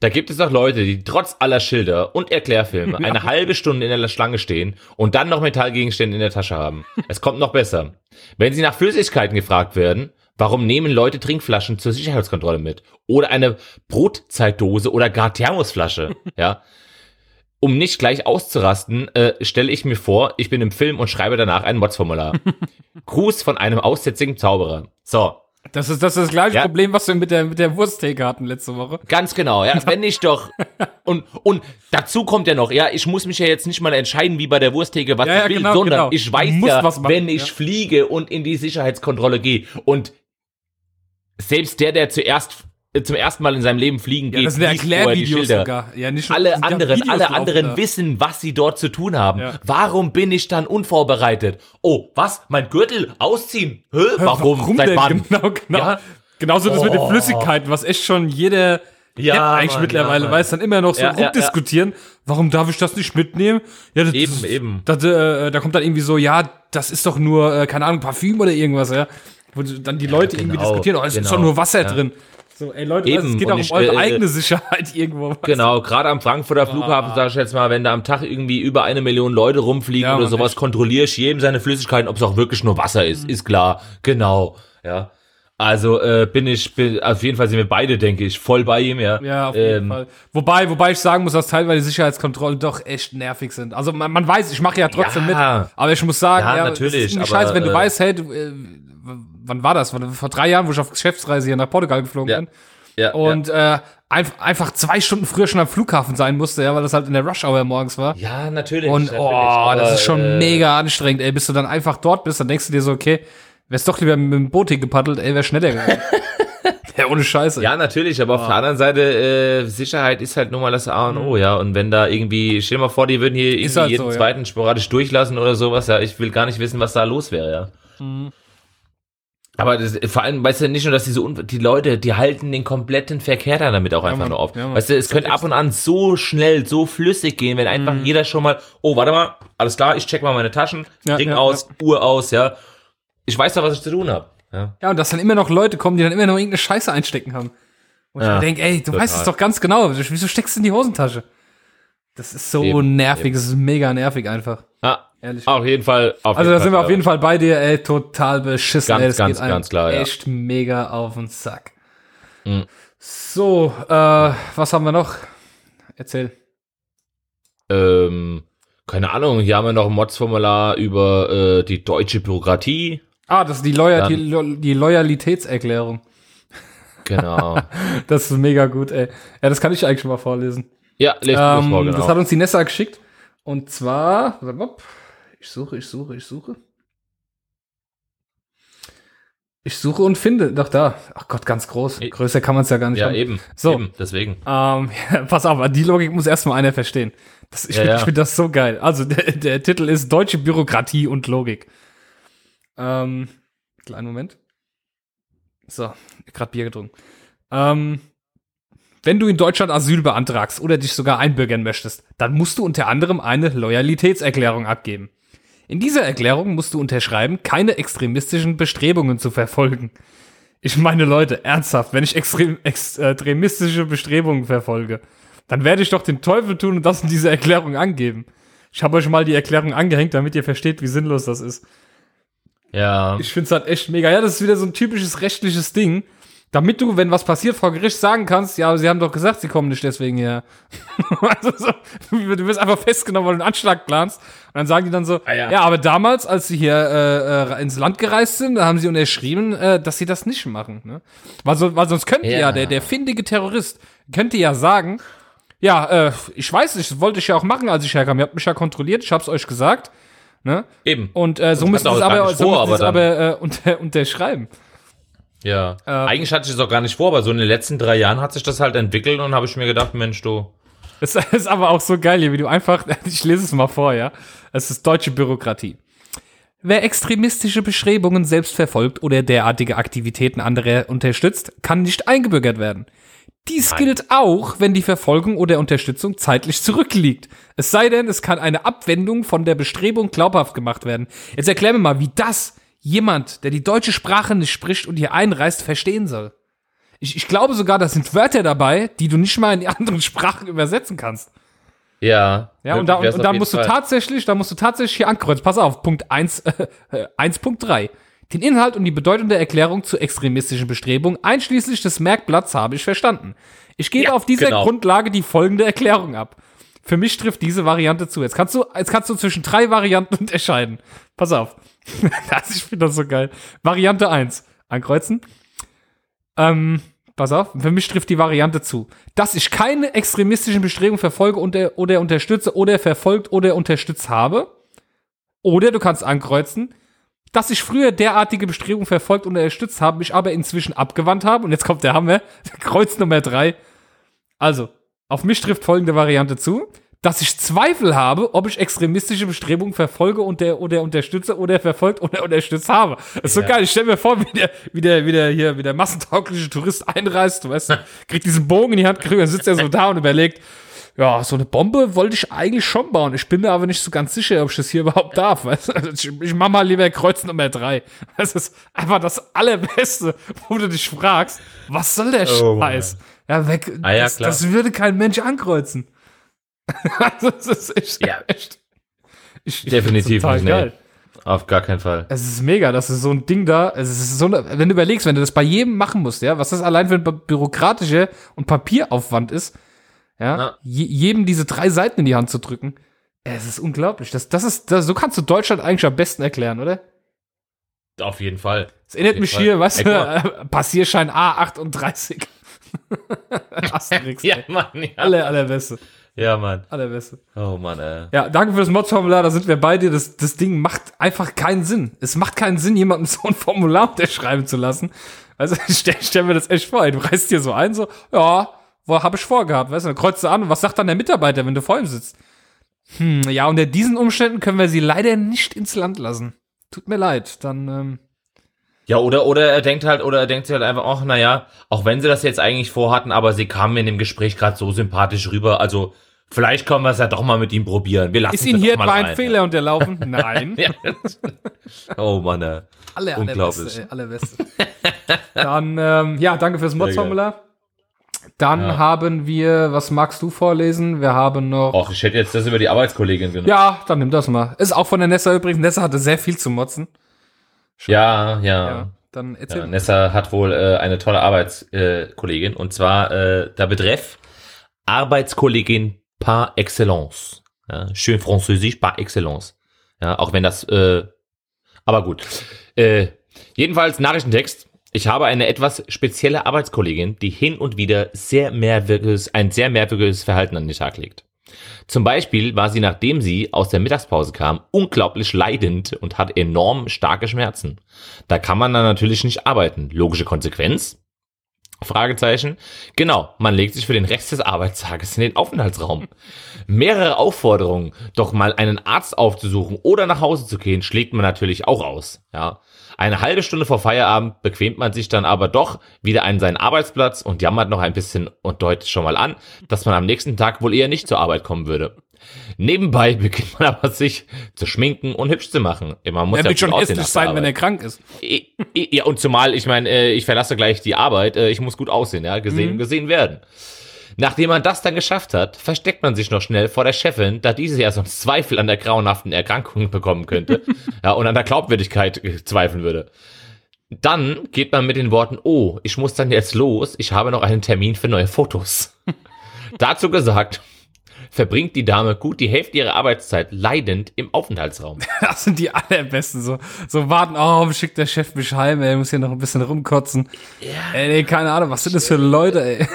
Da gibt es auch Leute, die trotz aller Schilder und Erklärfilme eine halbe Stunde in der Schlange stehen und dann noch Metallgegenstände in der Tasche haben. Es kommt noch besser. Wenn sie nach Flüssigkeiten gefragt werden, warum nehmen Leute Trinkflaschen zur Sicherheitskontrolle mit? Oder eine Brotzeitdose oder gar Thermosflasche, ja? Um nicht gleich auszurasten, äh, stelle ich mir vor, ich bin im Film und schreibe danach ein Mods-Formular. Gruß von einem aussätzigen Zauberer. So, Das ist das, ist das gleiche Ja. Problem, was wir mit der, mit der Wursttheke hatten letzte Woche. Ganz genau, ja, wenn ich doch. Und, und dazu kommt ja noch, ja, ich muss mich ja jetzt nicht mal entscheiden, wie bei der Wursttheke, was Ja, ja, ich will, genau, sondern genau. ich weiß ja, wenn ich ja. fliege und in die Sicherheitskontrolle gehe und selbst der, der zuerst äh, zum ersten Mal in seinem Leben fliegen Ja, geht, das sind ja vorher die Erklärvideos sogar. Ja, nicht nur- Alle sind ja anderen, Videos alle anderen da. wissen, was sie dort zu tun haben. Ja. Warum bin ich dann unvorbereitet? Oh, was? Mein Gürtel ausziehen? Hä? Warum? Seit denn? wann? Genau, genau. Ja. Genauso das mit den Oh. Flüssigkeiten, was echt schon jeder Ja, Depp eigentlich Mann, mittlerweile ja, weiß, dann immer noch so Ja, ja, rumdiskutieren. Warum darf ich das nicht mitnehmen? Ja, das, Eben, das, eben. Das, äh, da kommt dann irgendwie so, ja, das ist doch nur, äh, keine Ahnung, Parfüm oder irgendwas, ja. Wo dann die Leute irgendwie genau, diskutieren, oh, es ist genau, doch nur Wasser ja. drin. So, ey Leute, Eben, weißt, es geht auch um ich, eure äh, eigene Sicherheit irgendwo. Genau, gerade am Frankfurter Flughafen, sag ich jetzt mal, wenn da am Tag irgendwie über eine Million Leute rumfliegen Ja, oder sowas, kontrolliere ich jedem seine Flüssigkeiten, ob es auch wirklich nur Wasser ist. Mhm. Ist klar, genau, ja. Also äh, bin ich, bin, auf jeden Fall sind wir beide, denke ich, voll bei ihm, ja. Ja, auf jeden Ähm, Fall. Wobei, wobei ich sagen muss, dass teilweise Sicherheitskontrollen doch echt nervig sind. Also man, man weiß, ich mache ja trotzdem Ja. mit, aber ich muss sagen, Ja, ja, natürlich, ist irgendwie aber, scheiße, wenn du äh, weißt, hey, du, äh, wann war das? Vor, drei Jahren, wo ich auf Geschäftsreise hier nach Portugal geflogen Ja. bin. ja, Und äh, einfach, einfach zwei Stunden früher schon am Flughafen sein musste, ja, weil das halt in der Rush Hour morgens war. ja. ja, natürlich. Und natürlich, oh, aber, das ist schon äh, mega anstrengend, ey. Bis du dann einfach dort bist, dann denkst du dir so, okay, wär's doch lieber mit dem Boot hingepaddelt, ey, wär schneller gegangen. ja, ohne Scheiße. Ja, natürlich, aber auf der anderen Seite, äh, Sicherheit ist halt nun mal das A und O, ja. Und wenn da irgendwie, stell dir mal vor, die würden hier irgendwie halt jeden so, ja. zweiten sporadisch durchlassen oder sowas, ja, ich will gar nicht wissen, was da los wäre, ja. Mhm. Aber das, vor allem, weißt du, nicht nur, dass diese Un die Leute, die halten den kompletten Verkehr da damit auch einfach Mann, nur auf. ja, weißt du, es könnte ab und an so schnell, so flüssig gehen, wenn einfach Mhm. jeder schon mal, oh, warte mal, alles klar, ich check mal meine Taschen, Ja, Ring ja, aus, Uhr aus, ja. Ich weiß doch, was ich zu tun habe. Ja. Ja, und dass dann immer noch Leute kommen, die dann immer noch irgendeine Scheiße einstecken haben. Und ich Ja, mir denke, ey, du total. weißt es doch ganz genau. Wieso steckst du in die Hosentasche? Das ist so Eben, nervig, es ist mega nervig einfach. Ah, Ehrlich. auf jeden Fall. Auf Also da sind wir auf jeden Fall bei dir, ey, total beschissen. Ganz, ey, das ganz, geht ganz klar, ja. Echt mega auf den Sack. Mhm. So, äh, was haben wir noch? Erzähl. Ähm, keine Ahnung, hier haben wir noch ein Mods-Formular über äh, die deutsche Bürokratie. Ah, das ist die, Loyal die, Lo die Loyalitätserklärung. Genau. Das ist mega gut, ey. Ja, das kann ich eigentlich schon mal vorlesen. Ja, lest ähm, genau. Das hat uns die Nessa geschickt. Und zwar, ich suche, ich suche, ich suche. Ich suche und finde, doch da. Ach Gott, ganz groß. E- Größer kann man es ja gar nicht ja, haben. eben. So. Eben, deswegen. Ähm, ja, pass auf, die Logik muss erstmal einer verstehen. Das, ich Ja, finde ja. find das so geil. Also der, der Titel ist Deutsche Bürokratie und Logik. Ähm, kleinen Moment. So, gerade Bier getrunken. Ähm, Wenn du in Deutschland Asyl beantragst oder dich sogar einbürgern möchtest, dann musst du unter anderem eine Loyalitätserklärung abgeben. In dieser Erklärung musst du unterschreiben, keine extremistischen Bestrebungen zu verfolgen. Ich meine, Leute, ernsthaft, wenn ich extrem, extremistische Bestrebungen verfolge, dann werde ich doch den Teufel tun und das in dieser Erklärung angeben. Ich habe euch mal die Erklärung angehängt, damit ihr versteht, wie sinnlos das ist. Ja. Ich finde es halt echt mega. Ja, das ist wieder so ein typisches rechtliches Ding. Damit du, wenn was passiert, vor Gericht sagen kannst, ja, sie haben doch gesagt, sie kommen nicht deswegen her. also so, du wirst einfach festgenommen, weil du einen Anschlag planst. Und dann sagen die dann so, Ah, ja. ja. aber damals, als sie hier äh, äh, ins Land gereist sind, da haben sie unterschrieben, äh, dass sie das nicht machen. Ne? Weil, so, weil sonst könnte ja, Ja. der, der findige Terrorist, könnte ja sagen, ja, äh, ich weiß nicht, das wollte ich ja auch machen, als ich herkam. Ihr habt mich ja kontrolliert, ich hab's euch gesagt. Ne? Eben. Und äh, so Das müssen sie es er aber, so vor, aber aber äh, unter, unterschreiben. Ja. Äh, Eigentlich hatte ich es auch gar nicht vor, aber so in den letzten drei Jahren hat sich das halt entwickelt und habe ich mir gedacht, Mensch, du. Das ist aber auch so geil hier, wie du einfach, ich lese es mal vor, ja. Es ist deutsche Bürokratie. Wer extremistische Bestrebungen selbst verfolgt oder derartige Aktivitäten anderer unterstützt, kann nicht eingebürgert werden. Dies Nein. gilt auch, wenn die Verfolgung oder Unterstützung zeitlich zurückliegt. Es sei denn, es kann eine Abwendung von der Bestrebung glaubhaft gemacht werden. Jetzt erklär mir mal, wie das jemand, der die deutsche Sprache nicht spricht und hier einreist, verstehen soll. Ich, ich glaube sogar, da sind Wörter dabei, die du nicht mal in die anderen Sprachen übersetzen kannst. Ja. Ja, und, da, und, und dann musst du tatsächlich, da musst du tatsächlich hier ankreuzen. Pass auf, Punkt 1, äh, äh, 1.3. Den Inhalt und die Bedeutung der Erklärung zu extremistischen Bestrebungen, einschließlich des Merkblatts, habe ich verstanden. Ich gebe Ja, auf dieser genau. Grundlage die folgende Erklärung ab. Für mich trifft diese Variante zu. Jetzt kannst du, jetzt kannst du zwischen drei Varianten unterscheiden. Pass auf. das, ich finde das so geil. Variante 1. Ankreuzen. Ähm, pass auf. Für mich trifft die Variante zu. Dass ich keine extremistischen Bestrebungen verfolge oder, oder unterstütze oder verfolgt oder unterstützt habe. Oder du kannst ankreuzen, dass ich früher derartige Bestrebungen verfolgt und unterstützt habe, mich aber inzwischen abgewandt habe. Und jetzt kommt der Hammer. Kreuz Nummer drei. Also, auf mich trifft folgende Variante zu, dass ich Zweifel habe, ob ich extremistische Bestrebungen verfolge und der, oder unterstütze oder verfolgt oder unterstützt habe. Das ist so Ja. geil. Ich stell mir vor, wie der, wie der, wie der hier, wie der massentaugliche Tourist einreist, du weißt, kriegt diesen Bogen in die Hand, kriegt, dann sitzt er so da und überlegt, ja, so eine Bombe wollte ich eigentlich schon bauen. Ich bin mir aber nicht so ganz sicher, ob ich das hier überhaupt darf. Weißt? Also ich, ich mach mal lieber Kreuz Nummer drei. Das ist einfach das Allerbeste, wo du dich fragst, was soll der Oh, Mann. Scheiß? Ja, weg. Ah, ja, das, klar. das würde kein Mensch ankreuzen. also, das ist echt. Ja. echt ich, ich Definitiv find's nicht, nee. Auf gar keinen Fall. Es ist mega, das ist so ein Ding da. Es ist so eine, wenn du überlegst, wenn du das bei jedem machen musst, ja, was das allein für ein bü- bürokratischer und Papieraufwand ist, ja. Je, jedem diese drei Seiten in die Hand zu drücken, es ist unglaublich. Das, das ist, das, so kannst du Deutschland eigentlich am besten erklären, oder? Auf jeden Fall. Es erinnert mich Fall. hier, weißt du, äh, Passierschein A38. Asterix, Ja. Mann, ja. Aller, allerbeste. Ja, Mann. Allerbeste. Oh, Mann, ey. Ja, danke für das Mods-Formular, da sind wir bei dir. Das, das Ding macht einfach keinen Sinn. Es macht keinen Sinn, jemandem so ein Formular unterschreiben zu lassen. Also stell, stell mir das echt vor. ey. Du reißt dir so ein, so, ja, wo habe ich vorgehabt, weißt du, dann kreuzt du an und was sagt dann der Mitarbeiter, wenn du vor ihm sitzt? Hm, ja, unter diesen Umständen können wir sie leider nicht ins Land lassen. Tut mir leid, dann, ähm, Ja, oder, oder er denkt halt, oder er denkt sich halt einfach, ach, naja, auch wenn sie das jetzt eigentlich vorhatten, aber sie kamen in dem Gespräch gerade so sympathisch rüber, also vielleicht können wir es ja doch mal mit ihm probieren. Wir lassen ist Ihnen hier doch mal etwa ein rein. Fehler unterlaufen? Nein. Ja. Oh, Mann, ey. Alle, Unglaublich. allerbeste, ey, allerbeste. Dann, ähm, ja, danke fürs Mods-Formular. Dann Ja. haben wir, was magst du vorlesen? Wir haben noch. Och, ich hätte jetzt das über die Arbeitskollegin genommen. Ja, dann nimm das mal. Ist auch von der Nessa übrigens. Nessa hatte sehr viel zu motzen. Ja, ja. Ja, ja. dann erzähl. Nessa hat wohl äh, eine tolle Arbeitskollegin äh, und zwar äh, der Betreff Arbeitskollegin par excellence. Ja, schön französisch par excellence. Ja, auch wenn das, äh, aber gut. Äh, jedenfalls Nachrichtentext. Ich habe eine etwas spezielle Arbeitskollegin, die hin und wieder sehr merkwürdiges, ein sehr merkwürdiges Verhalten an den Tag legt. Zum Beispiel war sie, nachdem sie aus der Mittagspause kam, unglaublich leidend und hat enorm starke Schmerzen. Da kann man dann natürlich nicht arbeiten. Logische Konsequenz. Fragezeichen. Genau, man legt sich für den Rest des Arbeitstages in den Aufenthaltsraum. Mehrere Aufforderungen, doch mal einen Arzt aufzusuchen oder nach Hause zu gehen, schlägt man natürlich auch aus. Ja. Eine halbe Stunde vor Feierabend bequemt man sich dann aber doch wieder an seinen Arbeitsplatz und jammert noch ein bisschen und deutet schon mal an, dass man am nächsten Tag wohl eher nicht zur Arbeit kommen würde. Nebenbei beginnt man aber sich zu schminken und hübsch zu machen. Man muss Er ja wird schon hässlich sein, wenn er krank ist. Ja, und zumal, ich meine, äh, ich verlasse gleich die Arbeit, äh, ich muss gut aussehen, ja, gesehen und gesehen werden. Nachdem man das dann geschafft hat, versteckt man sich noch schnell vor der Chefin, da diese ja sonst Zweifel an der grauenhaften Erkrankung bekommen könnte ja, und an der Glaubwürdigkeit äh, zweifeln würde. Dann geht man mit den Worten, oh, ich muss dann jetzt los, ich habe noch einen Termin für neue Fotos. Dazu gesagt, verbringt die Dame gut die Hälfte ihrer Arbeitszeit leidend im Aufenthaltsraum. Das sind die allerbesten. So, so warten, oh, schickt der Chef mich heim, ey, muss hier noch ein bisschen rumkotzen. Ey, nee, keine Ahnung, was sind das für Leute, ey?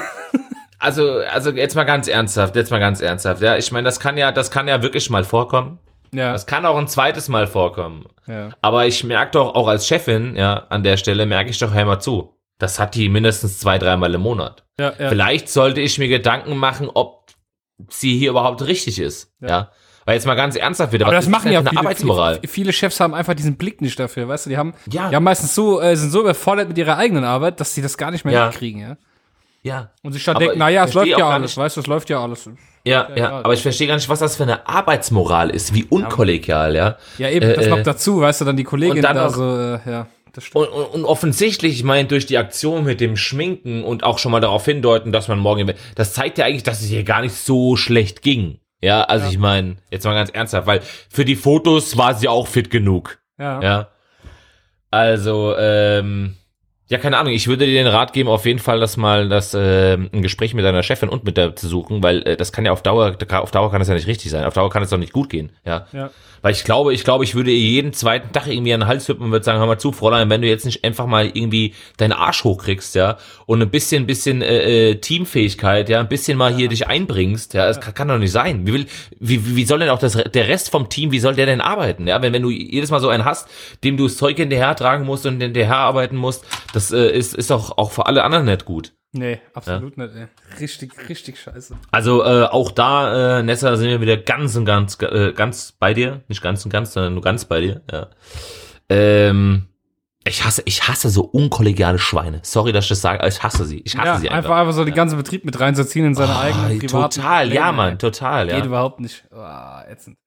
Also, also jetzt mal ganz ernsthaft, jetzt mal ganz ernsthaft. Ja, ich meine, das kann ja, das kann ja wirklich mal vorkommen. Ja, Das kann auch ein zweites Mal vorkommen. ja. Aber ich merke doch auch als Chefin, ja, an der Stelle merke ich doch, hör mal zu. Das hat die mindestens zwei, dreimal im Monat. Ja, ja. Vielleicht sollte ich mir Gedanken machen, ob sie hier überhaupt richtig ist. Ja. Weil jetzt mal ganz ernsthaft wieder, Aber was das ist machen ja viele, Arbeitsmoral? viele, Chefs haben einfach diesen Blick nicht dafür, weißt du, die haben, Ja. die haben meistens so, äh, sind so überfordert mit ihrer eigenen Arbeit, dass sie das gar nicht mehr Ja. mitkriegen, ja. Ja. Und sich dann denken, naja, es läuft ja alles, weißt du, es läuft ja alles. Ja, ja, ja, aber ich verstehe gar nicht, was das für eine Arbeitsmoral ist, wie unkollegial, ja. Ja, eben, Äh, das noch äh, dazu, weißt du, dann die Kollegin da so, äh, ja. Und, und, und offensichtlich, ich meine, durch die Aktion mit dem Schminken und auch schon mal darauf hindeuten, dass man morgen, das zeigt ja eigentlich, dass es ihr gar nicht so schlecht ging. Ja, also ich meine, jetzt mal ganz ernsthaft, weil für die Fotos war sie auch fit genug. Ja. Ja. Also, ähm, ja, keine Ahnung, ich würde dir den Rat geben, auf jeden Fall das mal das äh, ein Gespräch mit deiner Chefin und mit der zu suchen, weil äh, das kann ja auf Dauer, auf Dauer kann das ja nicht richtig sein. Auf Dauer kann es doch nicht gut gehen, ja. Ja. Weil ich glaube, ich glaube, ich würde ihr jeden zweiten Tag irgendwie an den Hals hüpfen und würde sagen, hör mal zu, Fräulein, wenn du jetzt nicht einfach mal irgendwie deinen Arsch hochkriegst, ja, und ein bisschen, bisschen äh, äh, Teamfähigkeit, ja, ein bisschen mal hier dich einbringst, ja, das kann, kann doch nicht sein. Wie, will, wie, wie soll denn auch das, der Rest vom Team, wie soll der denn arbeiten, ja, wenn, wenn du jedes Mal so einen hast, dem du das Zeug hinterher tragen musst und hinterher arbeiten musst, das äh, ist, ist doch auch für alle anderen nicht gut. Nee, absolut nicht, ey. Richtig, richtig scheiße. Also äh, auch da, äh, Nessa, sind wir wieder ganz und ganz, äh, ganz bei dir. Nicht ganz und ganz, sondern nur ganz bei dir. Ja. Ähm, ich hasse, ich hasse so unkollegiale Schweine. Sorry, dass ich das sage, aber ich hasse sie. Ich hasse Ja, sie einfach, einfach. einfach so den ganzen Betrieb mit reinzuziehen in seine eigenen Ah, privaten total, ja, Pläne, Mann, ey. total, Geht ja. überhaupt nicht. Ah, ätzend.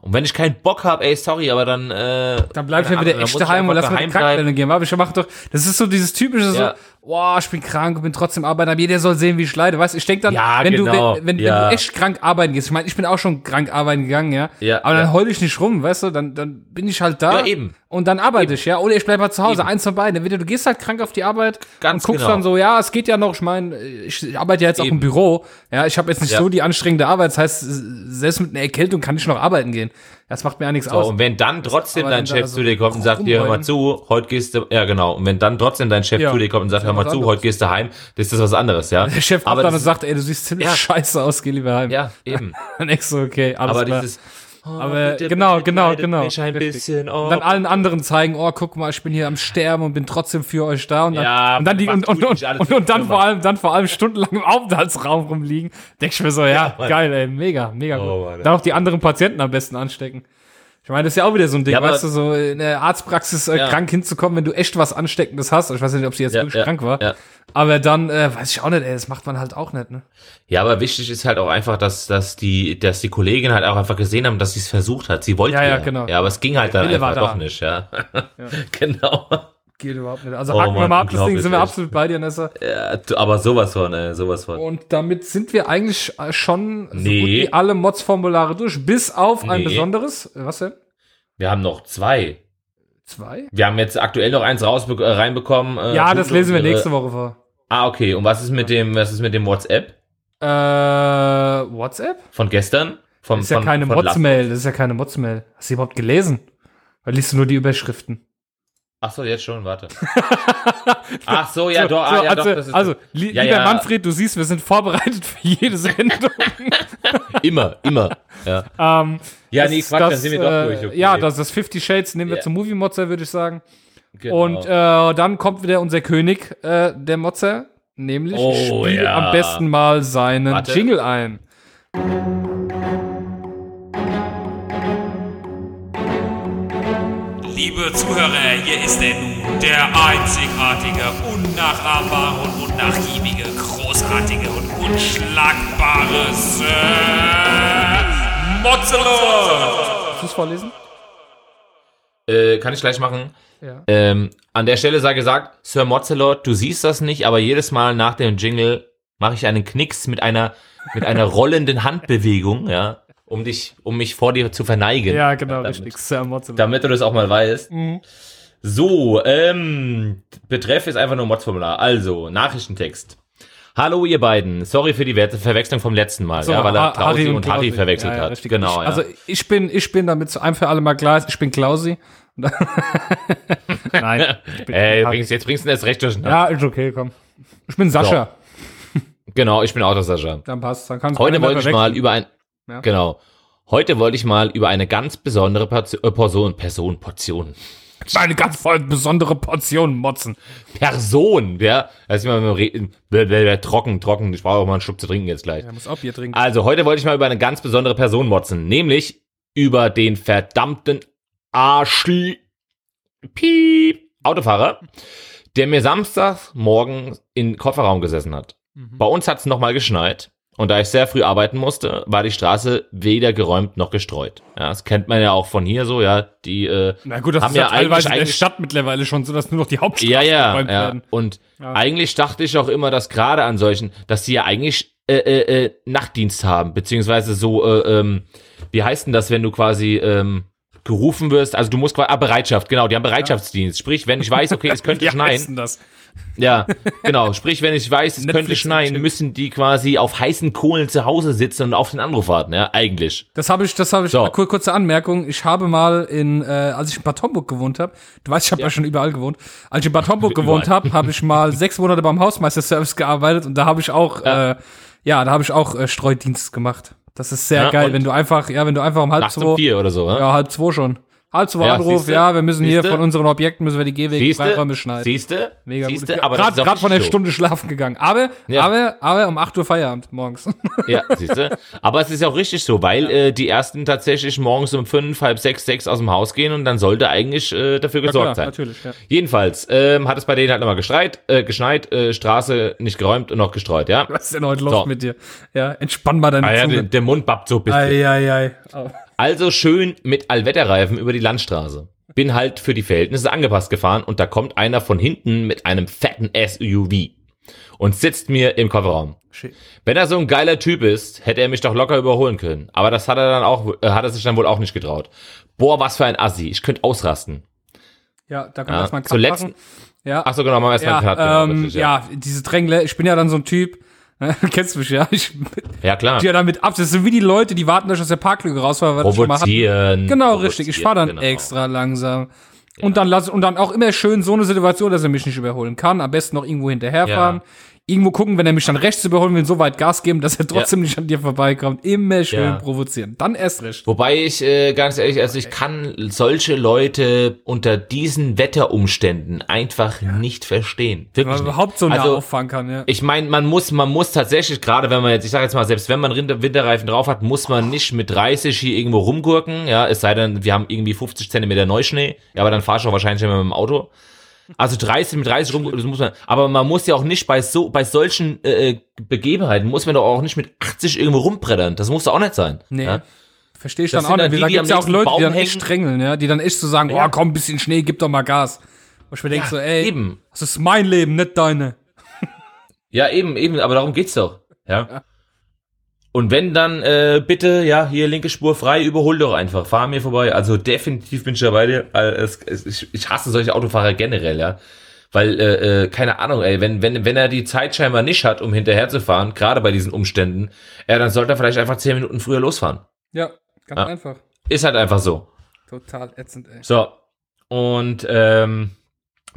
Und wenn ich keinen Bock hab, ey, sorry, aber dann, äh, Dann bleib ich ja wieder echt daheim und lass daheim die Krankmeldung gehen. Aber ich mach doch, das ist so dieses typische so, Ja. Boah, ich bin krank und bin trotzdem arbeiten, aber jeder soll sehen, wie ich leide. Weißt du, ich denk dann, Ja, wenn genau. du, wenn, wenn, wenn Ja. du echt krank arbeiten gehst, ich meine, ich bin auch schon krank arbeiten gegangen, ja. Ja, aber dann ja. heul ich nicht rum, weißt du, dann, dann bin ich halt da. Ja, eben. Und dann arbeite ich, ja. Oder ich bleib halt zu Hause, Eben. eins von beiden. Entweder du gehst halt krank auf die Arbeit Ganz und guckst genau. dann so, ja, es geht ja noch, ich meine, ich arbeite ja jetzt auch Eben. im Büro. Ja, ich habe jetzt nicht so die anstrengende Arbeit. Das heißt, selbst mit einer Erkältung kann ich noch arbeiten gehen. Das macht mir ja nichts So, aus. und wenn dann trotzdem dein Chef zu dir kommt und sagt dir, hör mal zu, heute gehst du, ja genau, und wenn dann trotzdem dein Chef Ja, zu dir kommt und sagt, hör mal zu, heute gehst du heim, das ist das was anderes, ja. Der Chef kommt aber dann und sagt, ey, du siehst ziemlich Ja. scheiße aus, geh lieber heim. Ja, eben. Dann denkst du, okay, alles Aber klar. dieses, oh, Aber genau, genau, genau. Mich ein Richtig. bisschen, oh. und dann allen anderen zeigen, oh, guck mal, ich bin hier am Sterben und bin trotzdem für euch da. Und dann, Ja, und dann, die, und, und, und, und, und dann vor allem, dann vor allem stundenlang im Aufenthaltsraum rumliegen. Denk ich mir so, ja, Mann. geil, ey, mega, mega Oh, gut. Mann. Dann auch die anderen Patienten am besten anstecken. Ich meine, das ist ja auch wieder so ein Ding, Ja, weißt du, so in der Arztpraxis äh, Ja. krank hinzukommen, wenn du echt was Ansteckendes hast. Ich weiß nicht, ob sie jetzt Ja, wirklich krank war. Aber dann, äh, weiß ich auch nicht, ey, das macht man halt auch nicht, ne? Ja, aber wichtig ist halt auch einfach, dass, dass die, dass die Kollegin halt auch einfach gesehen haben, dass sie es versucht hat. Sie wollte Ja, ja, genau. Ja, aber es ging halt dann einfach doch nicht, ja. genau. Geht überhaupt nicht. Also Oh haken wir Mann, mal ab, das Ding sind wir echt. absolut bei dir, Nessa. Ja, aber sowas von, ey, sowas von. Und damit sind wir eigentlich äh, schon so Nee. gut wie alle Mods-Formulare durch, bis auf ein Nee. besonderes. Äh, Was denn? Wir haben noch zwei. Zwei? Wir haben jetzt aktuell noch eins äh, reinbekommen. Äh, ja, das lesen wir ihre- nächste Woche vor. Ah, okay. Und was ist mit dem, was ist mit dem WhatsApp Äh, WhatsApp? von gestern? Vom, Das ist ja von, keine von Mods-Mail. Das ist ja keine Mods-Mail. Hast du überhaupt gelesen? Weil liest du nur die Überschriften. Ach so, jetzt schon, warte. Ach so, ja, So, doch, so, ah, ja, also, doch, das ist also li Ja, lieber ja. Manfred, du siehst, wir sind vorbereitet für jede Sendung. immer, immer. Ja, ähm, ja das- nee, Quatsch, das, dann sind wir doch äh, durch. Okay. Ja, das, das 50 Shades nehmen wir zum Movie-Mozzer, würde ich sagen. Genau. Und äh, dann kommt wieder unser König, äh, der Motzer. Nämlich Oh, spiel ja. am besten mal seinen Warte. Jingle ein. Liebe Zuhörer, hier ist er nun, der einzigartige, unnachahmbare und unnachgiebige, großartige und unschlagbare Sir Mozzelot. Kannst vorlesen? Äh, kann ich gleich machen. Ja. Ähm, an der Stelle sei gesagt, Sir Mozzelot, du siehst das nicht, aber jedes Mal nach dem Jingle mache ich einen Knicks mit einer, mit einer rollenden Handbewegung, ja, um dich, um mich vor dir zu verneigen. Ja, genau, damit, richtig. Sir Mozilla. Damit du das auch mal weißt. Mhm. So, ähm, Betreff ist einfach nur Mods-Formular. Also, Nachrichtentext. Hallo ihr beiden. Sorry für die Ver Verwechslung vom letzten Mal, So, ja, weil er Klausi und Harry Klausi. verwechselt Ja, ja, hat. Genau, ich. Also ich bin, ich bin damit zu einem für alle mal klar, ich bin Klausi. Nein. Ich bin Ey, Harry. bringst, jetzt bringst du das recht durch. ja, ist okay, komm. Ich bin Sascha. Genau, ich bin auch der Sascha. Dann passt. Dann kannst Heute wollte ich mal über ein, Ja. genau. Heute wollte ich mal über eine ganz besondere Portion, äh, Person, Person, Portion, eine ganz voll besondere Portion Motzen. Person, ja. Ist immer trocken, trocken. Ich brauche auch mal einen Schluck zu trinken jetzt gleich. Er muss auch Bier trinken. Also, heute wollte ich mal über eine ganz besondere Person motzen, nämlich über den verdammten Arschl Piep Autofahrer, der mir Samstagmorgen in Kofferraum gesessen hat. Mhm. Bei uns hat es nochmal geschneit und da ich sehr früh arbeiten musste, war die Straße weder geräumt noch gestreut. Ja, das kennt man ja auch von hier so, ja, die äh, Na gut, das haben ist ja teilweise eigentlich- in der Stadt mittlerweile schon so, dass nur noch die Hauptstraßen ja, ja, geräumt ja. werden. Und Ja. eigentlich dachte ich auch immer, dass gerade an solchen, dass die ja eigentlich äh, äh, äh, Nachtdienst haben, beziehungsweise so, äh, ähm, wie heißt denn das, wenn du quasi ähm, gerufen wirst? Also du musst quasi, ah, Bereitschaft, genau, die haben Bereitschaftsdienst. Sprich, wenn ich weiß, okay, es könnte schneien, das? ja, genau, sprich, wenn ich weiß, es könnte schneien, müssen die quasi auf heißen Kohlen zu Hause sitzen und auf den Anruf warten, ja, eigentlich. Das habe ich, das habe ich, So. kur- kurze Anmerkung. Ich habe mal in, äh, als ich in Bad Homburg gewohnt habe, du weißt, ich habe ja. schon überall gewohnt. Als ich in Bad Homburg gewohnt habe, habe ich mal sechs Monate beim Hausmeisterservice gearbeitet und da habe ich auch, Ja. äh, ja, da habe ich auch äh, Streudienst gemacht. Das ist sehr Ja, geil, wenn du einfach, ja, wenn du einfach um halb Nachts um zwei, vier oder so, ja? ja, halb zwei schon. Halb zwei Ja, Anruf, siehste? ja, wir müssen hier Siehste? von unseren Objekten müssen wir die Gehwege Siehste? Freiräume schneiden. Siehste? Mega gut. Siehste? Aber das Gerade gerade von der so. Stunde schlafen gegangen. Aber, Ja. aber, aber um 8 Uhr Feierabend morgens. Ja, siehst du? Aber es ist ja auch richtig so, weil äh, die ersten tatsächlich morgens um fünf, halb sechs, sechs aus dem Haus gehen und dann sollte eigentlich äh, dafür gesorgt Klar, sein. natürlich, ja. Jedenfalls ähm, hat es bei denen halt nochmal gestreit, äh, geschneit, äh, Straße nicht geräumt und noch gestreut, ja? Was ist denn heute los So. mit dir? Ja, entspann mal deine Ah, ja, Zunge. der, der Mund babbt so ein bisschen. Ei, ei, ei. Oh. Also schön mit Allwetterreifen über die Landstraße. Bin halt für die Verhältnisse angepasst gefahren und da kommt einer von hinten mit einem fetten SUV und sitzt mir im Kofferraum. Shit. Wenn er so ein geiler Typ ist, hätte er mich doch locker überholen können. Aber das hat er dann auch, äh, hat er sich dann wohl auch nicht getraut. Boah, was für ein Assi. Ich könnte ausrasten. Ja, da kann Ja, man erstmal einen Cut zuletzt- machen. Ja, Ach so, genau, machen wir erstmal ja, einen Cut, genau, ähm, richtig, ja. diese Drängler. Ich bin ja dann so ein Typ, ne, du kennst mich ja, ich ja, klar. ja damit ab. Das sind wie die Leute, die warten, dass ich aus der Parklücke rausfahre, weil ich schon mal hatte. Provozieren. Genau, richtig. Ich fahre dann genau. extra langsam. Und dann lass, und dann auch immer schön so eine Situation, dass er mich nicht überholen kann. Am besten noch irgendwo hinterherfahren. Irgendwo gucken, wenn er mich dann rechts überholen will, so weit Gas geben, dass er trotzdem nicht an dir vorbeikommt. Immer schön Ja. provozieren. Dann erst recht. Wobei ich äh, ganz ehrlich, also ich kann solche Leute unter diesen Wetterumständen einfach nicht verstehen. Wenn Wirklich man nicht. überhaupt so nah also, auffangen kann, ja. ich meine, man muss, man muss tatsächlich, gerade wenn man jetzt, ich sage jetzt mal, selbst wenn man Rinder- Winterreifen drauf hat, muss man nicht mit 30 hier irgendwo rumgurken, ja, es sei denn, wir haben irgendwie 50 Zentimeter Neuschnee, ja, aber dann fahr ich auch wahrscheinlich immer mit dem Auto. Also 30 mit 30 rum, das muss man, aber man muss ja auch nicht bei so, bei solchen äh, Begebenheiten, muss man doch auch nicht mit 80 irgendwo rumbrettern, das muss doch auch nicht sein. Nee. Ja? Verstehe ich Das dann auch dann nicht. die, Da die gibt's am ja auch Leute, die Baum dann echt hängen. strängeln, ja, die dann echt so sagen, Ja. oh komm, ein bisschen Schnee, gib doch mal Gas. Wo ich mir denke so, ey, Eben. das ist mein Leben, nicht deine. Ja, eben, eben, aber darum geht's doch. Ja. Und wenn dann, äh, bitte, ja, hier linke Spur frei, überhol doch einfach, fahr mir vorbei. Also definitiv bin ich dabei dir. Es, es, ich, ich hasse solche Autofahrer generell, ja. Weil, äh, äh, keine Ahnung, ey, wenn, wenn, wenn er die Zeit scheinbar nicht hat, um hinterher zu fahren, gerade bei diesen Umständen, ja, dann sollte er vielleicht einfach zehn Minuten früher losfahren. Ja, ganz Ja. einfach. Ist halt einfach so. Total ätzend, ey. So. Und ähm,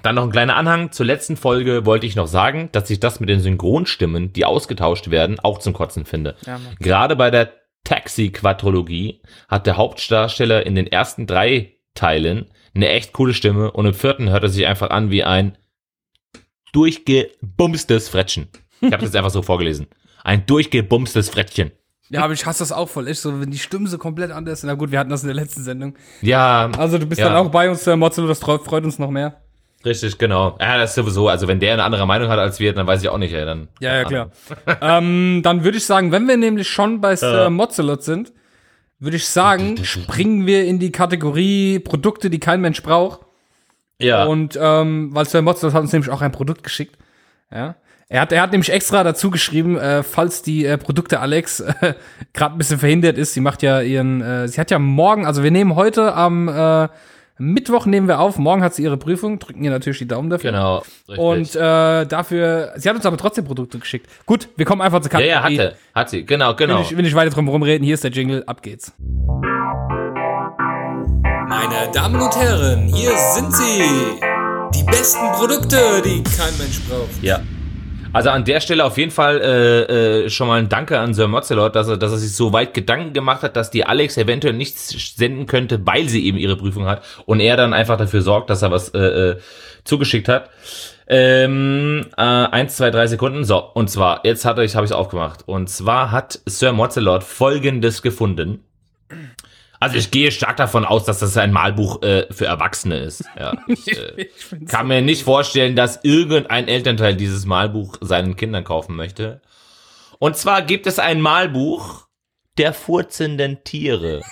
dann noch ein kleiner Anhang. Zur letzten Folge wollte ich noch sagen, dass ich das mit den Synchronstimmen, die ausgetauscht werden, auch zum Kotzen finde. Ja, Mann. Gerade bei der Taxi-Quadrologie hat der Hauptdarsteller in den ersten drei Teilen eine echt coole Stimme und im vierten hört er sich einfach an wie ein durchgebumstes Frettchen. Ich habe das einfach so vorgelesen. Ein durchgebumstes Frettchen. Ja, aber ich hasse das auch voll. Echt so, wenn die Stimmen so komplett anders sind. Na gut, wir hatten das in der letzten Sendung. Ja, Also du bist Ja. dann auch bei uns, der Mozilla, das treu- freut uns noch mehr. Richtig, genau. Ja, das ist sowieso. Also wenn der eine andere Meinung hat als wir, dann weiß ich auch nicht, ey, dann. Ja, ja, klar. ähm, dann würde ich sagen, wenn wir nämlich schon bei Sir Mozilot sind, würde ich sagen, springen wir in die Kategorie Produkte, die kein Mensch braucht. Ja. Und ähm, weil Sir Mozilot hat uns nämlich auch ein Produkt geschickt. Ja. Er hat, er hat nämlich extra dazu geschrieben, äh, falls die äh, Produkte Alex äh, gerade ein bisschen verhindert ist. Sie macht ja ihren, äh, sie hat ja morgen, also wir nehmen heute am äh, Mittwoch nehmen wir auf, morgen hat sie ihre Prüfung, drücken ihr natürlich die Daumen dafür. genau. Richtig. Und äh, dafür, sie hat uns aber trotzdem Produkte geschickt. Gut, wir kommen einfach zur ja, ja, Kategorie. hatte. Hat sie. Genau, Will genau. ich, will ich weiter drum rumreden, hier ist der Jingle, ab geht's. Meine Damen und Herren, hier sind sie. Die besten Produkte, die kein Mensch braucht. Ja. Also an der Stelle auf jeden Fall äh, äh, schon mal ein Danke an Sir Mozelot, dass er, dass er sich so weit Gedanken gemacht hat, dass die Alex eventuell nichts senden könnte, weil sie eben ihre Prüfung hat und er dann einfach dafür sorgt, dass er was äh, äh, zugeschickt hat. Ähm, äh, eins, zwei, drei Sekunden. So, und zwar, jetzt hatte ich, habe aufgemacht. Und zwar hat Sir Mozelot folgendes gefunden. Also ich gehe stark davon aus, dass das ein Malbuch äh, für Erwachsene ist. Ja, ich, äh, Ich kann mir nicht vorstellen, dass irgendein Elternteil dieses Malbuch seinen Kindern kaufen möchte. Und zwar gibt es ein Malbuch der furzenden Tiere.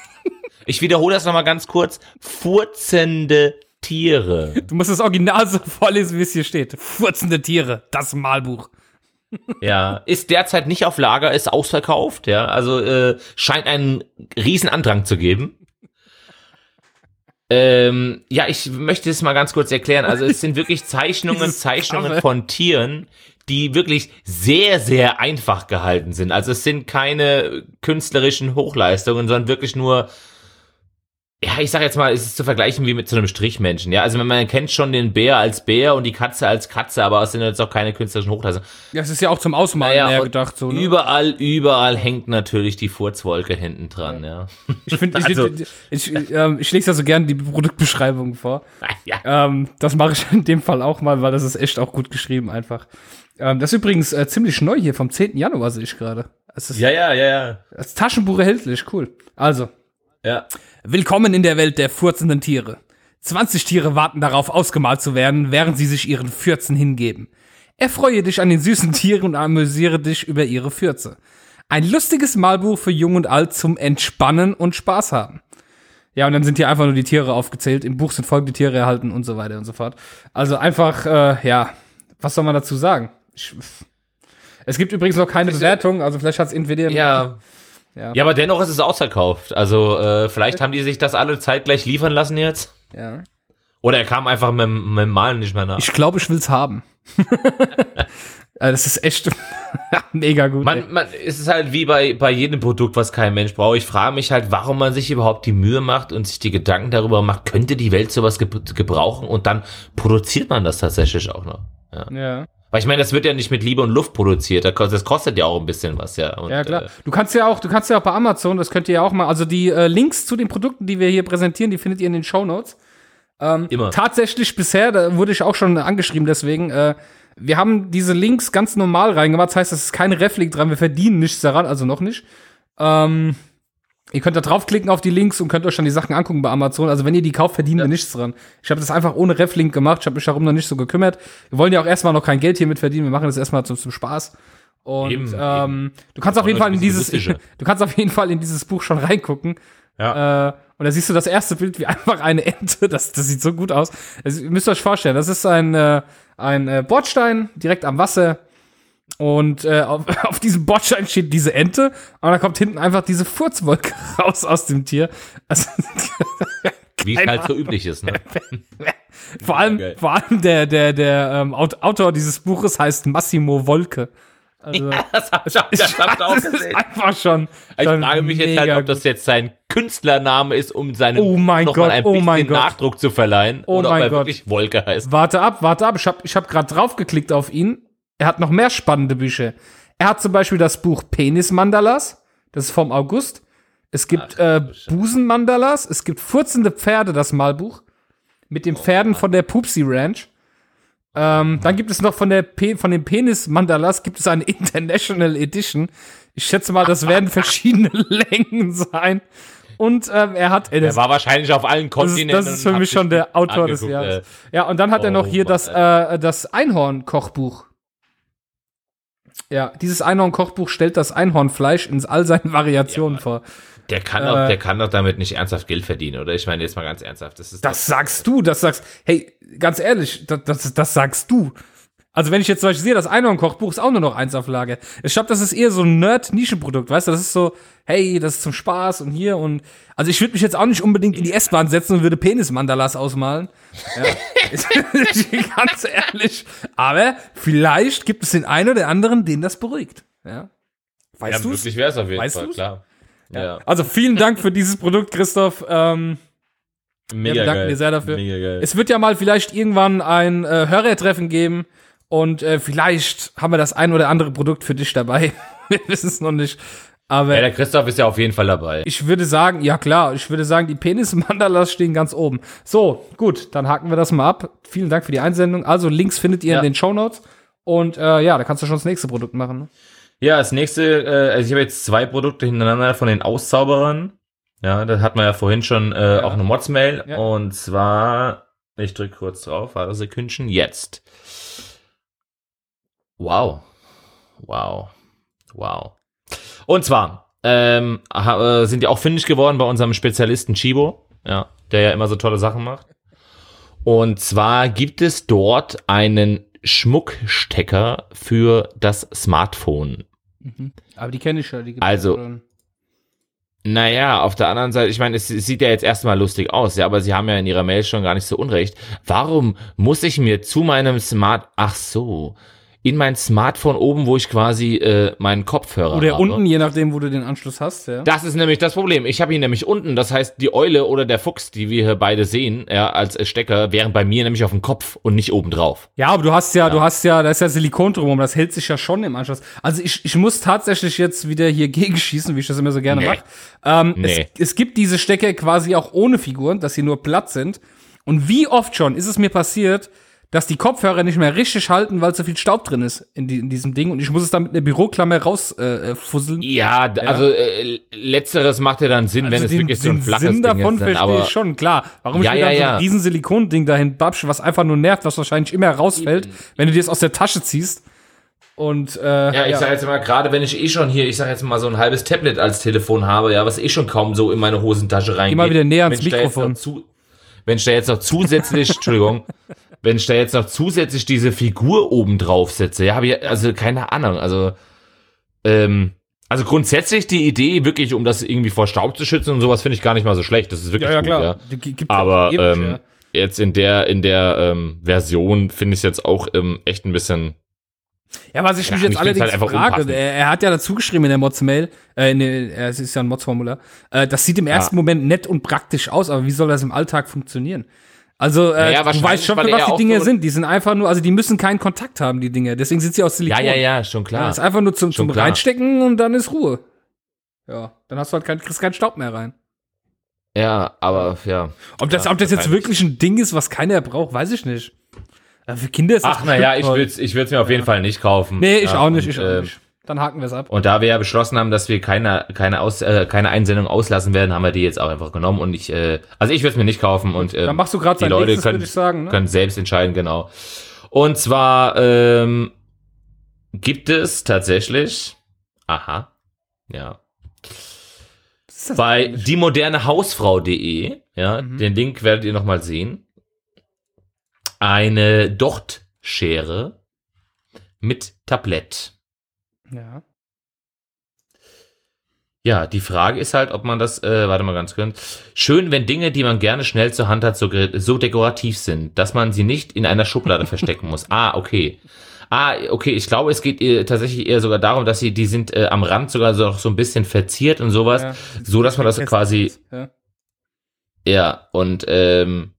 Ich wiederhole das nochmal ganz kurz. Furzende Tiere. Du musst das Original so vorlesen, wie es hier steht. Furzende Tiere, das Malbuch. Ja, ist derzeit nicht auf Lager, ist ausverkauft, ja. Also äh, scheint einen riesen Andrang zu geben. Ähm, ja, ich möchte es mal ganz kurz erklären. Also es sind wirklich Zeichnungen, Zeichnungen von Tieren, die wirklich sehr, sehr einfach gehalten sind. Also es sind keine künstlerischen Hochleistungen, sondern wirklich nur, ja, ich sag jetzt mal, es ist zu vergleichen wie mit so einem Strichmenschen. Ja, also man kennt schon den Bär als Bär und die Katze als Katze, aber es sind jetzt auch keine künstlerischen Hochleistungen. Ja, es ist ja auch zum Ausmalen Naja, gedacht. So, ne? Überall, überall hängt natürlich die Furzwolke hinten dran, ja. Ich finde, ich, Also- ich, ich, ähm, ich lese ja so gern die Produktbeschreibung vor. ja. Ähm, das mache ich in dem Fall auch mal, weil das ist echt auch gut geschrieben einfach. Ähm, das ist übrigens äh, ziemlich neu hier, vom 10. Januar sehe ich gerade. Ja, ja, ja, ja. als Taschenbuch erhältlich, cool. Also, Ja. Willkommen in der Welt der furzenden Tiere. 20 Tiere warten darauf, ausgemalt zu werden, während sie sich ihren Fürzen hingeben. Erfreue dich an den süßen Tieren und amüsiere dich über ihre Fürze. Ein lustiges Malbuch für Jung und Alt zum Entspannen und Spaß haben. Ja, und dann sind hier einfach nur die Tiere aufgezählt. Im Buch sind folgende Tiere erhalten und so weiter und so fort. Also einfach, äh, ja, was soll man dazu sagen? Ich, es gibt übrigens noch keine Bewertung, also vielleicht hat es entweder Ja. Ja. Ja, aber dennoch ist es ausverkauft. Also, äh, vielleicht haben die sich das alle zeitgleich liefern lassen jetzt. ja. Oder er kam einfach mit, dem- mit dem Malen nicht mehr nach. Ich glaube, ich will's haben. Äh, das ist echt mega gut. Man, man, es ist halt wie bei, bei jedem Produkt, was kein Mensch braucht. Ich frage mich halt, warum man sich überhaupt die Mühe macht und sich die Gedanken darüber macht, könnte die Welt sowas ge gebrauchen und dann produziert man das tatsächlich auch noch. Ja. ja. Weil ich meine, das wird ja nicht mit Liebe und Luft produziert, das kostet- ja auch ein bisschen was, ja. Und, Ja, klar. Äh, Du kannst ja auch, du kannst ja auch bei Amazon, das könnt ihr ja auch mal, also die äh, Links zu den Produkten, die wir hier präsentieren, die findet ihr in den Show Notes. immer. Tatsächlich bisher, da wurde ich auch schon angeschrieben, deswegen, äh, wir haben diese Links ganz normal reingemacht, das heißt, es ist kein Reflink dran, wir verdienen nichts daran, also noch nicht. Ähm, ihr könnt da draufklicken auf die Links und könnt euch dann die Sachen angucken bei Amazon. Also wenn ihr die kauft, verdienen wir nichts dran. Ich habe das einfach ohne Reflink gemacht, ich habe mich darum noch nicht so gekümmert. Wir wollen ja auch erstmal noch kein Geld hiermit verdienen, wir machen das erstmal zum, zum Spaß. Und Eben, ähm, du kannst auf Wollen jeden Fall in dieses, du kannst auf jeden Fall in dieses Buch schon reingucken. Ja. Äh, und da siehst du das erste Bild wie einfach eine Ente. Das, das sieht so gut aus. Also, ihr müsst euch vorstellen, das ist ein, äh, ein äh, Bordstein direkt am Wasser. Und äh, auf, auf diesem Bordstein steht diese Ente. Und da kommt hinten einfach diese Furzwolke raus aus dem Tier. Also, Wie es halt so üblich ist, ne? vor allem, geil. vor allem der, der, der ähm, Aut- Autor dieses Buches heißt Massimo Wolke. Also, Das hab ich auch, das hab ich auch das ist gesehen. einfach schon. Ich frage mich jetzt halt, ob das jetzt sein Künstlername ist, um seinem Oh mein noch mal Gott, ein oh bisschen Gott. Nachdruck zu verleihen. Oh oder mein ob er Gott. wirklich Wolke heißt. Warte ab, warte ab. Ich habe ich hab gerade draufgeklickt auf ihn. Er hat noch mehr spannende Bücher. Er hat zum Beispiel das Buch Penis-Mandalas. Das ist vom August. Es gibt äh, Busen-Mandalas. Es gibt Furzende Pferde, das Malbuch. Mit den Pferden von der Pupsi Ranch. Ähm, dann gibt es noch von der Pe von den Penis Mandalas gibt es eine International Edition. Ich schätze mal, das werden verschiedene Längen sein. Und ähm, er hat, Der das, war wahrscheinlich auf allen das, ist, Kontinenten. das ist für mich schon der Autor des angeguckt, Jahres. äh, Ja, und dann hat er noch Oh, hier Mann, das, äh, das Einhorn-Kochbuch. Ja, dieses Einhorn-Kochbuch stellt das Einhornfleisch in all seinen Variationen vor. Der kann, Äh, doch, der kann doch damit nicht ernsthaft Geld verdienen, oder? Ich meine jetzt mal ganz ernsthaft. Das ist Das sagst du, das sagst, hey, ganz ehrlich, das, das, das sagst du. Also wenn ich jetzt zum Beispiel sehe, das Einhorn-Kochbuch ist auch nur noch eins auf Lager. Ich glaube, das ist eher so ein Nerd-Nischenprodukt, weißt du? Das ist so, hey, das ist zum Spaß und hier und, also ich würde mich jetzt auch nicht unbedingt in die S-Bahn setzen und würde Penis-Mandalas ausmalen. Ja. Ist- ganz ehrlich. Aber vielleicht gibt es den einen oder anderen, den das beruhigt. Ja. Weißt ja, du's? möglich wäre es auf jeden Weißt Fall, du's? klar. Ja. Also vielen Dank für dieses Produkt, Christoph. Ähm, Mega bedanken geil. wir sehr dafür. Mega geil. Es wird ja mal vielleicht irgendwann ein äh, Hörertreffen geben und äh, vielleicht haben wir das ein oder andere Produkt für dich dabei. wir wissen es noch nicht. Aber ja, der Christoph ist ja auf jeden Fall dabei. ich würde sagen, ja klar, ich würde sagen, die Penis-Mandalas stehen ganz oben. So, gut, dann haken wir das mal ab. Vielen Dank für die Einsendung. Also Links findet ihr Ja. in den Shownotes. Und äh, ja, da kannst du schon das nächste Produkt machen. Ne? Ja, das nächste, äh, also ich habe jetzt zwei Produkte hintereinander von den Auszauberern. Ja, da hat man ja vorhin schon äh, auch eine Mods-Mail. Ja. Und zwar, ich drücke kurz drauf, warte Sekündchen, jetzt. Wow. Wow. Wow. Und zwar ähm, äh, sind die auch findig geworden bei unserem Spezialisten Chibo, ja, der ja immer so tolle Sachen macht. Und zwar gibt es dort einen Schmuckstecker für das Smartphone. Aber die kenne ich ja. Die gibt's Also, schon. Naja, auf der anderen Seite, ich meine, es, es sieht ja jetzt erstmal lustig aus, ja, aber sie haben ja in ihrer Mail schon gar nicht so unrecht. Warum muss ich mir zu meinem Smart, ach so, in mein Smartphone oben, wo ich quasi äh, meinen Kopfhörer Oder habe. unten, je nachdem, wo du den Anschluss hast. Ja. Das ist nämlich das Problem. Ich habe ihn nämlich unten, das heißt, die Eule oder der Fuchs, die wir hier beide sehen, ja, als Stecker, wären bei mir nämlich auf dem Kopf und nicht oben drauf. Ja, aber du hast ja, du hast ja, da ist ja Silikon drumherum, das hält sich ja schon im Anschluss. Also ich, ich muss tatsächlich jetzt wieder hier gegenschießen, wie ich das immer so gerne Nee. mache. Ähm, Nee. es, es gibt diese Stecker quasi auch ohne Figuren, dass sie nur platt sind. Und wie oft schon ist es mir passiert, dass die Kopfhörer nicht mehr richtig halten, weil zu viel Staub drin ist in, die, in diesem Ding und ich muss es dann mit einer Büroklammer rausfusseln. Äh, fusseln. Ja, d- also äh, letzteres macht ja dann Sinn, wenn Also es den, wirklich so ein flaches Sinn Ding davon ist. Dann, verstehe ich schon, klar. Warum Ja, ich mir ja, dann so ja. ein riesen Silikonding dahin babsch, was einfach nur nervt, was wahrscheinlich immer rausfällt, wenn du dir es aus der Tasche ziehst. Und äh, Ja, ich sag jetzt mal, gerade wenn ich eh schon hier, ich sag jetzt mal so ein halbes Tablet als Telefon habe, ja, was eh schon kaum so in meine Hosentasche reingeht. mal wieder näher ans Wenn Mikrofon. Zu, wenn ich da jetzt noch zusätzlich, Entschuldigung, wenn ich da jetzt noch zusätzlich diese Figur oben drauf setze, ja, habe ich, also keine Ahnung, also, ähm, also grundsätzlich die Idee, wirklich, um das irgendwie vor Staub zu schützen und sowas, finde ich gar nicht mal so schlecht. Das ist wirklich ja, ja, gut, klar. ja. Aber ewig, ähm, ja. jetzt in der, in der ähm, Version finde ich es jetzt auch ähm, echt ein bisschen. Ja, was ich Ja, mich jetzt allerdings halt frage, er, er hat ja dazu geschrieben in der Mods-Mail, äh, in der, äh, es ist ja ein Mods-Formular, äh, das sieht im ersten Moment nett und praktisch aus, aber wie soll das im Alltag funktionieren? Also, äh, Naja, du weißt schon, was die auch Dinge so- sind. Die sind einfach nur, also die müssen keinen Kontakt haben, die Dinge. Deswegen sind sie aus Ja, Silikon. ja, ja, schon Ja, klar. ist einfach nur zum, zum Schon klar. Reinstecken und dann ist Ruhe. Ja, dann hast du halt kein, kriegst keinen Staub mehr rein. Ja, aber ja. Ob das, Ja, ob das jetzt wirklich ein Ding ist, was keiner braucht, weiß ich nicht. Aber für Kinder ist das Ach, naja, ich würde ich würd's mir auf jeden Fall nicht kaufen. Nee, ich ja, auch nicht, und, ich auch äh, nicht. Dann haken wir es ab. Und da wir ja beschlossen haben, dass wir keine, keine, Aus, äh, keine Einsendung auslassen werden, haben wir die jetzt auch einfach genommen. Und ich, äh, also ich würde es mir nicht kaufen. Und ähm, Dann machst du gerade die Leute nächstes, können, sagen. Ne? können selbst entscheiden, genau. Und zwar ähm, gibt es tatsächlich, aha, ja, bei diemodernehausfrau.de, ja, Mhm. den Link werdet ihr nochmal sehen, eine Dochtschere mit Tablett. Ja. Ja, die Frage ist halt, ob man das, äh, warte mal ganz kurz. Schön, wenn Dinge, die man gerne schnell zur Hand hat, so, so dekorativ sind, dass man sie nicht in einer Schublade verstecken muss. Ah, okay. Ah, okay, ich glaube, es geht äh, tatsächlich eher sogar darum, dass sie, die sind äh, am Rand sogar so, so ein bisschen verziert und sowas, Ja. so dass man das quasi, Ja. ja, und ähm,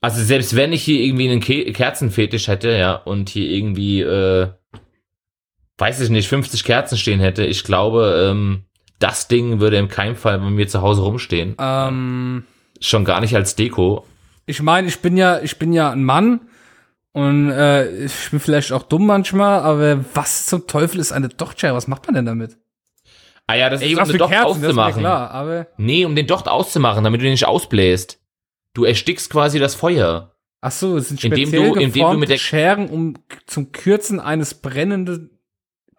also selbst wenn ich hier irgendwie einen Ke Kerzenfetisch hätte, ja, und hier irgendwie, äh, weiß ich nicht, 50 Kerzen stehen hätte, ich glaube, ähm, das Ding würde in keinem Fall bei mir zu Hause rumstehen. Ähm, Schon gar nicht als Deko. ich meine, ich bin ja, ich bin ja ein Mann Und äh, ich bin vielleicht auch dumm manchmal, aber was zum Teufel ist eine Dochtschere? Was macht man denn damit? Ah ja, das ist um den Docht Kerzen, auszumachen. klar, aber Nee, um den Docht auszumachen, damit du den nicht ausbläst. Du erstickst quasi das Feuer. ach so, es sind Indem speziell du- indem du mit der- Scheren um zum Kürzen eines brennenden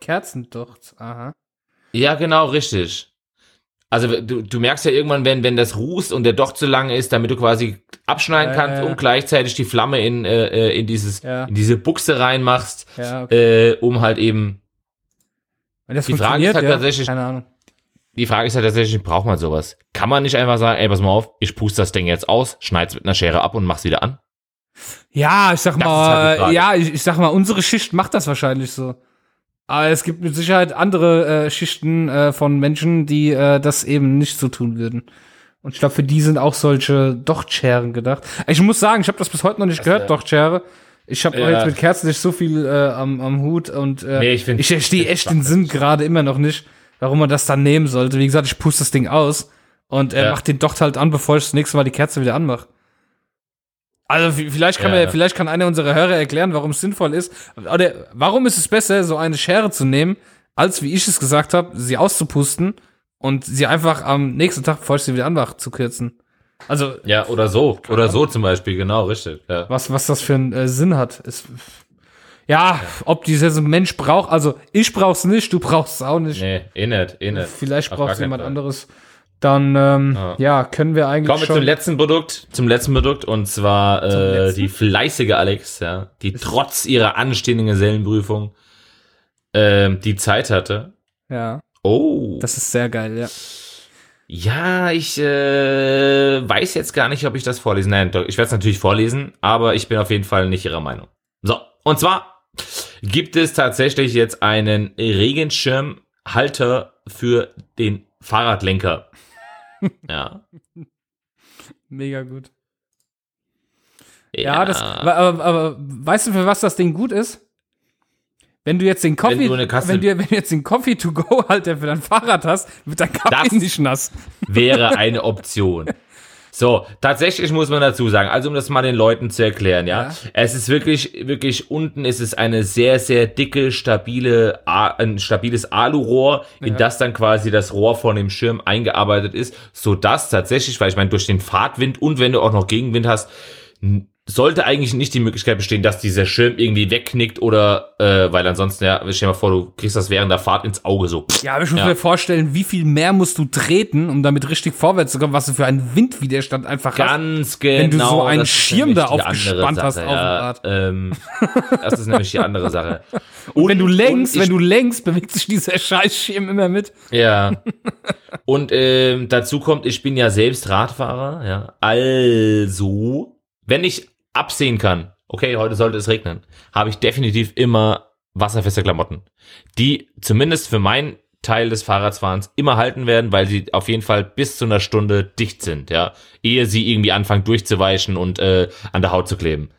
Kerzendochts. Aha. Ja, genau, richtig. Also du, du merkst ja irgendwann, wenn, wenn das rußt und der Docht zu lang ist, damit du quasi abschneiden Ja, kannst ja, ja. und gleichzeitig die Flamme in, äh, äh, in, dieses, Ja. in diese Buchse reinmachst, okay. äh, um halt eben. Die Frage ist halt tatsächlich- keine Ahnung. Die Frage ist halt tatsächlich, braucht man sowas? Kann man nicht einfach sagen, ey, pass mal auf, ich puste das Ding jetzt aus, schneid's mit einer Schere ab und mach's wieder an? Ja, ich sag Das ist mal, halt ja, ich, ich sag mal, unsere Schicht macht das wahrscheinlich so. Aber es gibt mit Sicherheit andere äh, Schichten äh, von Menschen, die äh, das eben nicht so tun würden. Und ich glaube, für die sind auch solche Dochtscheren gedacht. Ich muss sagen, ich habe das bis heute noch nicht gehört, wär- Dochtschere. Ich habe Ja. jetzt mit Kerzen nicht so viel äh, am, am Hut und äh, Nee, ich find- ich verstehe echt den Sinn gerade immer noch nicht, warum man das dann nehmen sollte. Wie gesagt, ich puste das Ding aus und äh, Ja. mach den Docht halt an, bevor ich das nächste Mal die Kerze wieder anmache. Also vielleicht kann, Ja, mir, ja. vielleicht kann einer unserer Hörer erklären, warum es sinnvoll ist. Oder warum ist es besser, so eine Schere zu nehmen, als wie ich es gesagt habe, sie auszupusten und sie einfach am nächsten Tag, bevor ich sie wieder anmache, zu kürzen. Also Ja, oder so. Oder so zum Beispiel, genau, richtig. Ja. was, was das für einen äh, Sinn hat, ist. Ja, ob dieser Mensch braucht, also ich brauch's nicht, du brauchst es auch nicht. Nee, eh nicht, eh nicht. Vielleicht braucht jemand Fall. anderes. Dann, ähm, Ja. ja. können wir eigentlich Kommen wir zum letzten Produkt, zum letzten Produkt und zwar äh, die fleißige Alex, ja, die trotz ihrer anstehenden Gesellenprüfung ähm, die Zeit hatte. ja, Oh, das ist sehr geil, ja. ja, ich äh, weiß jetzt gar nicht, ob ich das vorlesen. Nein, doch, ich werde es natürlich vorlesen, aber ich bin auf jeden Fall nicht ihrer Meinung. So, und zwar gibt es tatsächlich jetzt einen Regenschirmhalter für den Fahrradlenker. Ja. Mega gut. Ja, das, aber, aber, weißt du, für was das Ding gut ist? Wenn du jetzt den Coffee, du eine Kasse- wenn du, wenn du jetzt den Coffee to go Halter für dein Fahrrad hast, wird dein Kaffee Das- nicht nass. wäre eine Option. So, tatsächlich muss man dazu sagen, also um das mal den Leuten zu erklären, ja, Ja. es ist wirklich, wirklich unten ist es eine sehr, sehr dicke, stabile, ein stabiles Alurohr, in Ja. das dann quasi das Rohr von dem Schirm eingearbeitet ist, so dass tatsächlich, weil ich meine, durch den Fahrtwind und wenn du auch noch Gegenwind hast, sollte eigentlich nicht die Möglichkeit bestehen, dass dieser Schirm irgendwie wegknickt oder, äh, weil ansonsten, ja, stell dir mal vor, du kriegst das während der Fahrt ins Auge so. Ja, aber ich muss Ja. mir vorstellen, wie viel mehr musst du treten, um damit richtig vorwärts zu kommen, was du für einen Windwiderstand einfach hast. Ganz genau. Wenn du so einen das ist Schirm da aufgespannt hast auf dem Rad. Ähm, das ist nämlich die andere Sache. Und wenn du und ich- wenn du lenkst, bewegt sich dieser Scheißschirm immer mit. Ja. Und ähm, dazu kommt, ich bin ja selbst Radfahrer, ja. Also, wenn ich absehen kann, okay, heute sollte es regnen, habe ich definitiv immer wasserfeste Klamotten, die zumindest für meinen Teil des Fahrradfahrens immer halten werden, weil sie auf jeden Fall bis zu einer Stunde dicht sind, ja, ehe sie irgendwie anfangen durchzuweichen und äh, an der Haut zu kleben.